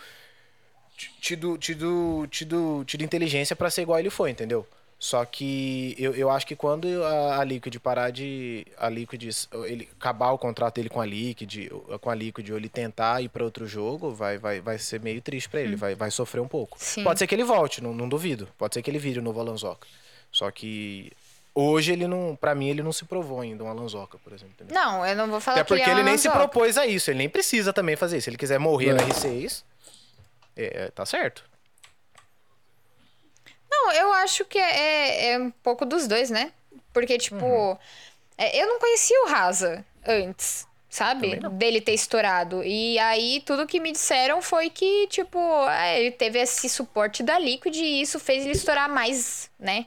tido, tido, tido, tido inteligência pra ser igual ele foi, entendeu? Só que eu, eu acho que quando a, a Liquid parar de. A Liquid. Ele acabar o contrato dele com a Liquid, com a Liquid, ou ele tentar ir pra outro jogo, vai, vai, vai ser meio triste pra ele, vai, vai sofrer um pouco. Sim. Pode ser que ele volte, não, não duvido. Pode ser que ele vire o novo Alanzoca. Só que. Hoje ele não. Pra mim, ele não se provou ainda um Alanzoca, por exemplo. entendeu? Não, eu não vou falar Até que porque ele, ele é nem se propôs a isso, ele nem precisa também fazer isso. Se ele quiser morrer no É. R6, é, tá certo. Não, eu acho que é, é- é um pouco dos dois, né? Porque, tipo, Uhum. é, eu não conhecia o Rasa antes, sabe? Dele ter estourado. E aí, tudo que me disseram foi que, tipo, é, ele teve esse suporte da Liquid e isso fez ele estourar mais, né?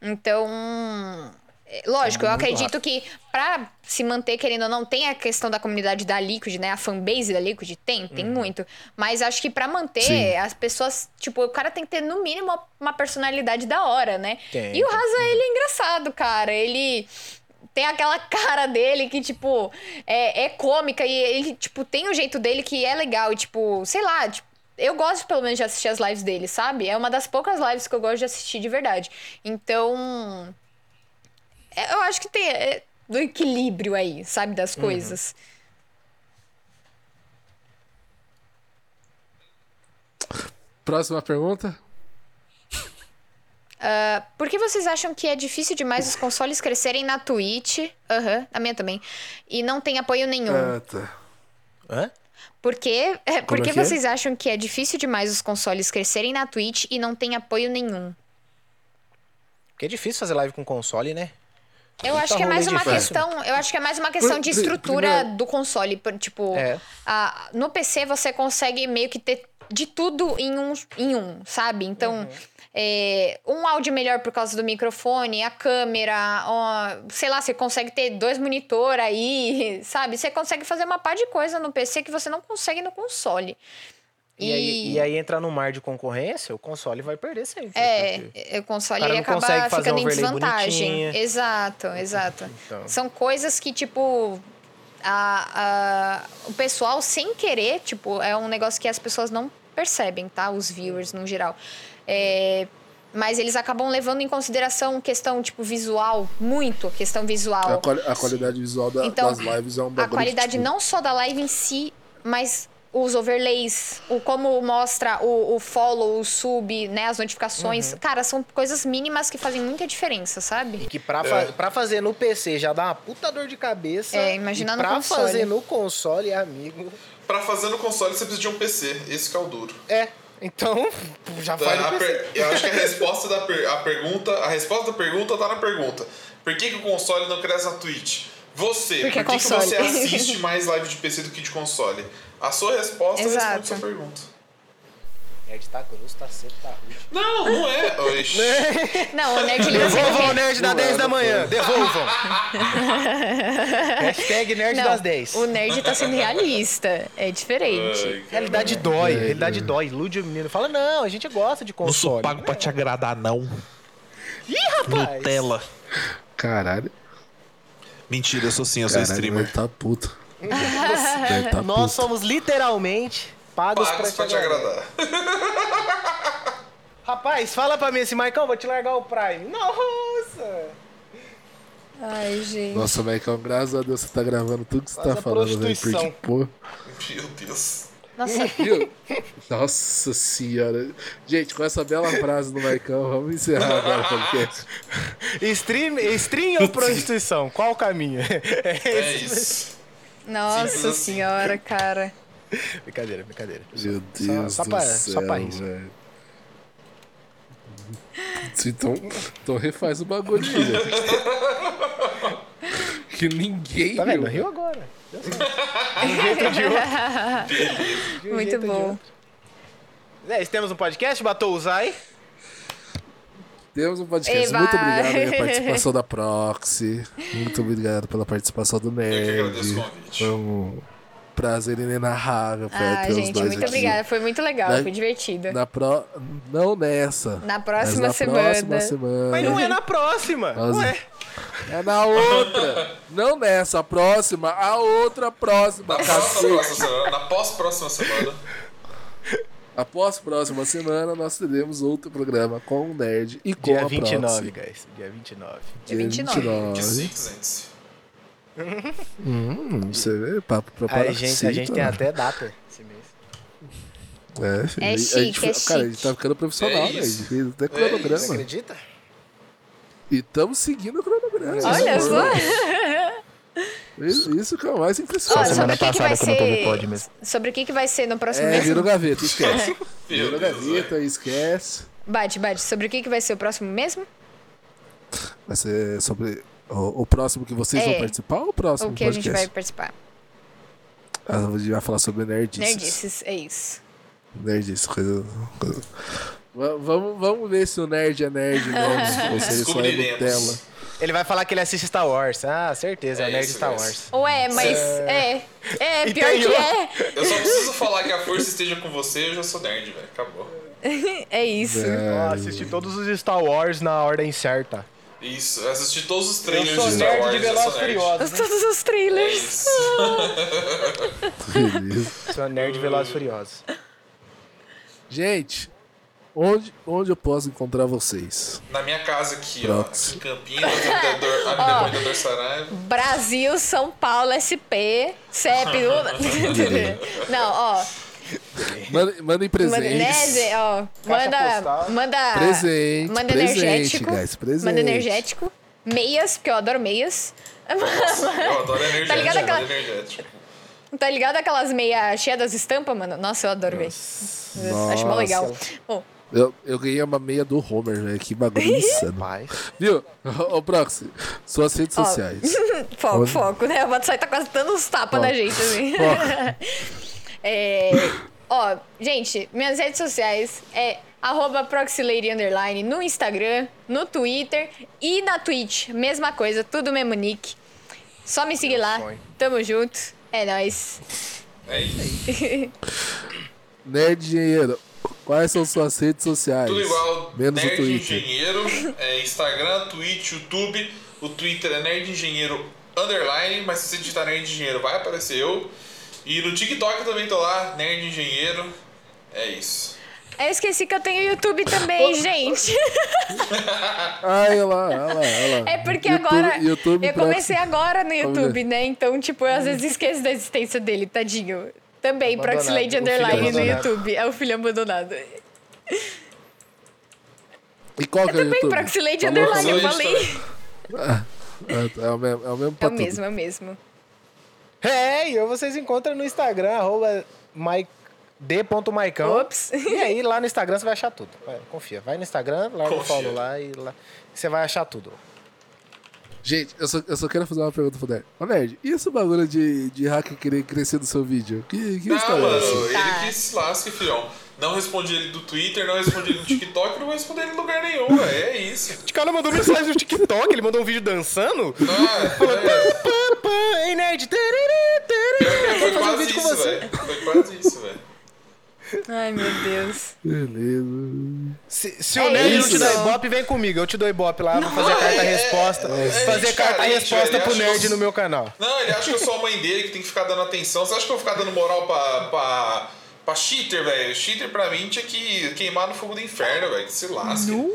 Então. É, Lógico, eu muito acredito que pra se manter, querendo ou não, tem a questão da comunidade da Liquid, né? A fanbase da Liquid tem, tem Uhum. muito. Mas acho que pra manter, Sim. as pessoas, tipo, o cara tem que ter no mínimo uma- personalidade da hora, né? Tem, e o tem. Raza, ele é engraçado, cara. Ele tem aquela cara dele que, tipo, é, é cômica e ele, tipo, tem o jeito dele que é legal. E, tipo, sei lá, tipo, eu gosto pelo menos de assistir as lives dele, sabe? É uma das poucas lives que eu gosto de assistir de verdade. Então. É, Eu acho que tem é, do equilíbrio aí, sabe? Das coisas. Próxima pergunta. Ah, por que vocês acham que é difícil demais os consoles crescerem na Twitch? Aham, a minha também. E não tem apoio nenhum. Ah, tá. Hã? Por? É, Por que é que é? vocês acham que é difícil demais os consoles crescerem na Twitch e não tem apoio nenhum? Porque é difícil fazer live com console, né? Eu acho Puta que é mais uma questão. Eu acho que é mais uma questão de estrutura primeiro- do console. Tipo, É. a- no PC você consegue meio que ter de tudo em um, em um sabe? Então, é, um áudio melhor por causa do microfone, a câmera, ó, sei lá, você consegue ter dois monitor aí, sabe? Você consegue fazer uma par de coisa no PC que você não consegue no console. E, aí, e aí entrar no mar de concorrência, o console vai perder sempre. É, porque- o console o acaba ficando um em desvantagem. bonitinho. Exato, exato. Então. São coisas que, tipo, a, a- o pessoal, sem querer, tipo, é um negócio que as pessoas não percebem, tá? Os viewers, no geral. É, mas eles acabam levando em consideração questão, tipo, visual, muito questão A, visual. quali- a qualidade visual da- Então, das lives é um A bagulho. qualidade que, tipo, não só da live em si, mas os overlays, o como mostra o, o follow, o sub, né, as Uhum. notificações. Cara, são coisas mínimas que fazem muita diferença, sabe? Que pra, fa- pra fazer no PC já dá uma puta dor de cabeça. É, imagina e no pra console. fazer no console, amigo. Pra fazer no console você precisa de um PC. Esse que é o duro. É. Então, já faz per- Eu acho que a resposta da per- a pergunta, a resposta da pergunta tá na pergunta. Por que, que o console não cresce na Twitch? Você, Porque é por que, que console. você assiste mais live de PC do que de console? A sua resposta Exato. responde a sua pergunta. Nerd tá grosso, tá seco, tá ruim. Não, não é. Oxi. Não, o Nerd Devolvam o nerd da Não 10 é, da manhã. Devolvam. Hashtag nerd Não, das 10. o Nerd tá sendo realista. É diferente. Ai. Realidade dói, realidade dói. Ilude o menino. Fala, não, a gente gosta de Não sou console. pago pra te agradar, não. Ih, rapaz. Nutella. Caralho. Mentira, eu sou sim, eu sou Caralho, streamer. tá puto. Deve tá Nós puto. somos literalmente pagos, Pagos pra te agradar. Rapaz, fala pra mim assim, Marcão, vou te largar o Prime. Nossa! Ai, gente. Nossa, Maicon, graças a Deus você tá gravando tudo que você Faz tá falando, velho. prostituição. Porque, pô. Meu Deus. Nossa, Viu? Nossa senhora. Gente, com essa bela frase do Maicon, vamos encerrar agora o podcast. Stream, stream ou prostituição? Qual o caminho? É isso. Nossa assim. senhora, cara. brincadeira, brincadeira. Meu Deus só do pra- céu, só pra isso. Então, então refaz o bagulho. Que ninguém Tá vendo? Rio agora. Muito bom. É temos um podcast, Batou o Zai. Temos um podcast. Eba! Muito obrigado pela participação da Proxy. Muito obrigado pela participação do Eu que agradeço o Nerd. convite. Foi um prazer inenarrável Ah, ter os gente, dois muito aqui. obrigada. Foi muito legal, Né? foi divertido. Na pro... Não nessa. Na mas próxima na semana. próxima semana. Mas não é na próxima. Nós- Ué. É na outra. não nessa, a próxima. A outra próxima. Na na pós-próxima semana. Após próxima semana, nós teremos outro programa com o Nerd e com Dia a 29, Proxy. guys. Dia 29. Dia 29. De 500. Hum, você vê, papo pra A gente, a gente tem até data esse mês. É, filho, É a gente- chique, é Cara, a gente chique. tá ficando profissional, É né? A gente fez até Você cronograma. acredita? e estamos seguindo o cronograma. Olha Isso, só. Isso, isso que é o mais impressionante. semana sobre o que, que vai que ser. pod mesmo. Sobre o que, que vai ser no próximo É, mês? virou gaveta, esquece. Virou gaveta, esquece. Bate, bate. Sobre o que, que vai ser o próximo mesmo? Vai ser sobre o, o próximo que vocês É. vão participar ou o próximo O que a gente vai podcast? participar? Ah, a gente vai falar sobre nerdices. Nerdices, é isso. Nerdices, coisa... coisa- Va- Vamos, vamos ver se o nerd é nerd mesmo, ou se ele só é. Nutella. Ele vai falar que ele assiste Star Wars. Ah, certeza, é, É o nerd isso Star mesmo. Wars. Ué, mas é. É, pior tem que é. Eu só preciso falar que a força esteja com você, eu já sou nerd, velho. Acabou. É isso. Ó, assisti todos os Star Wars na ordem certa. Isso, eu assisti todos os Eu trailers sou de Star nerd Wars. de eu Velozes sou nerd. Furiosos. Todos os É trailers. isso. Beleza. Sou nerd de Velozes Furiosos. Gente, onde, onde eu posso encontrar vocês? Na minha casa aqui, Proxy. ó. Em Campinas, Avenida Avenida Dor Saraiva. Brasil, São Paulo, SP, CEP. Não, ó. Mandem, Manda, presentes. Ó, manda, manda, Presente, manda presente, energético, guys, presente. manda energético, meias, porque eu adoro meias. Eu adoro energético. Tá ligado aquela- energético. Tá ligado aquelas meias cheias das estampas, mano? Nossa, eu adoro ver. Acho mó legal. Bom, Eu, eu ganhei uma meia do Homer, velho. Que bagulho insano. Pai. Viu? Ô, Proxy, suas redes Ó. sociais. foco, Onde? foco, né? O Batsai tá quase dando uns tapas na gente, assim. É, ó, gente, minhas redes sociais é arroba proxylady underline no Instagram, no Twitter e na Twitch. Mesma coisa, tudo mesmo nick. Só me seguir lá. sonho. Tamo junto. É nóis. É isso. Nerd Engenheiro, quais são suas redes sociais? Tudo igual. Menos Nerd o Twitter. Engenheiro, é Instagram, Twitch, YouTube. O Twitter é Nerd Engenheiro Underline, mas se você digitar Nerd Engenheiro vai aparecer eu. E no TikTok eu também tô lá, Nerd Engenheiro. É isso. Eu esqueci que eu tenho YouTube também, gente. Ai, olha lá, olha lá, olha lá. É porque YouTube- agora. YouTube eu comecei agora no YouTube, né? Então, tipo, eu às vezes esqueço da existência dele, tadinho. Também, filho Underline no. YouTube. É o filho abandonado. E qual que é o Também, YouTube? Proxylade Falou, Underline, eu falei. Ah, É o mesmo, é o mesmo É o tudo. mesmo, é o mesmo. É, e eu vocês encontram no Instagram, arroba d.maicão. Ops. E aí, lá no Instagram você vai achar tudo. Vai, confia. Vai no Instagram, o Confia. follow lá e lá você vai achar tudo. Gente, eu só, eu só quero fazer uma pergunta pro Nerd. Ô, Nerd, e esse bagulho de, de hacker querer crescer no seu vídeo? Que, que Não, história é mano, essa? ele Tá. que se lasque, filhão. Não respondi ele do Twitter, não respondi ele no TikTok, não vou responder ele em lugar nenhum, velho. É isso. O cara mandou mensagem no TikTok, ele mandou um vídeo dançando. Ah, é, Ei, nerd. foi fazer um quase isso, velho. Foi quase isso, velho. Ai, meu Deus. Beleza. Se, se É o nerd não te dá ibope, vem comigo. Eu te dou ibope lá, vou fazer carta-resposta. é, é fazer carta-resposta pro nerd que no eu- meu canal. Não, ele acha que eu sou a mãe dele que tem que ficar dando atenção. Você acha que eu vou ficar dando moral pra, pra, pra cheater, velho? Cheater pra mim tinha que queimar no fogo do inferno, velho. Que se lasque.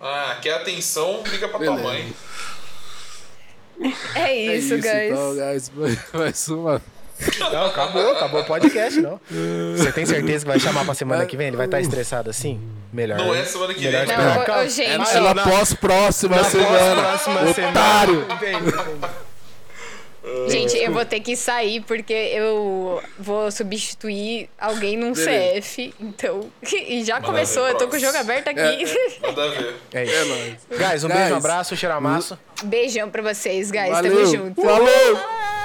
Ah, quer atenção, liga pra tua Beleza. mãe. É isso, é isso, guys. então, guys. Mais uma. Não, acabou, acabou o podcast, não. Você tem certeza que vai chamar pra semana que vem? Ele vai estar estressado assim? Melhor. Não é semana que Melhor vem. Não, ô, ô, gente. É na, não, é pós-próxima Na semana. próxima semana. Otário. Vem. Gente, eu vou ter que sair porque eu vou substituir alguém num Beleza. CF. Então. E já Manda começou, ver, eu tô com o jogo aberto aqui. Manda ver. É É isso. nóis. Guys, um Guys. beijo, um abraço, cheiro amasso. Beijão pra vocês, guys. Valeu. Tamo junto. Falou.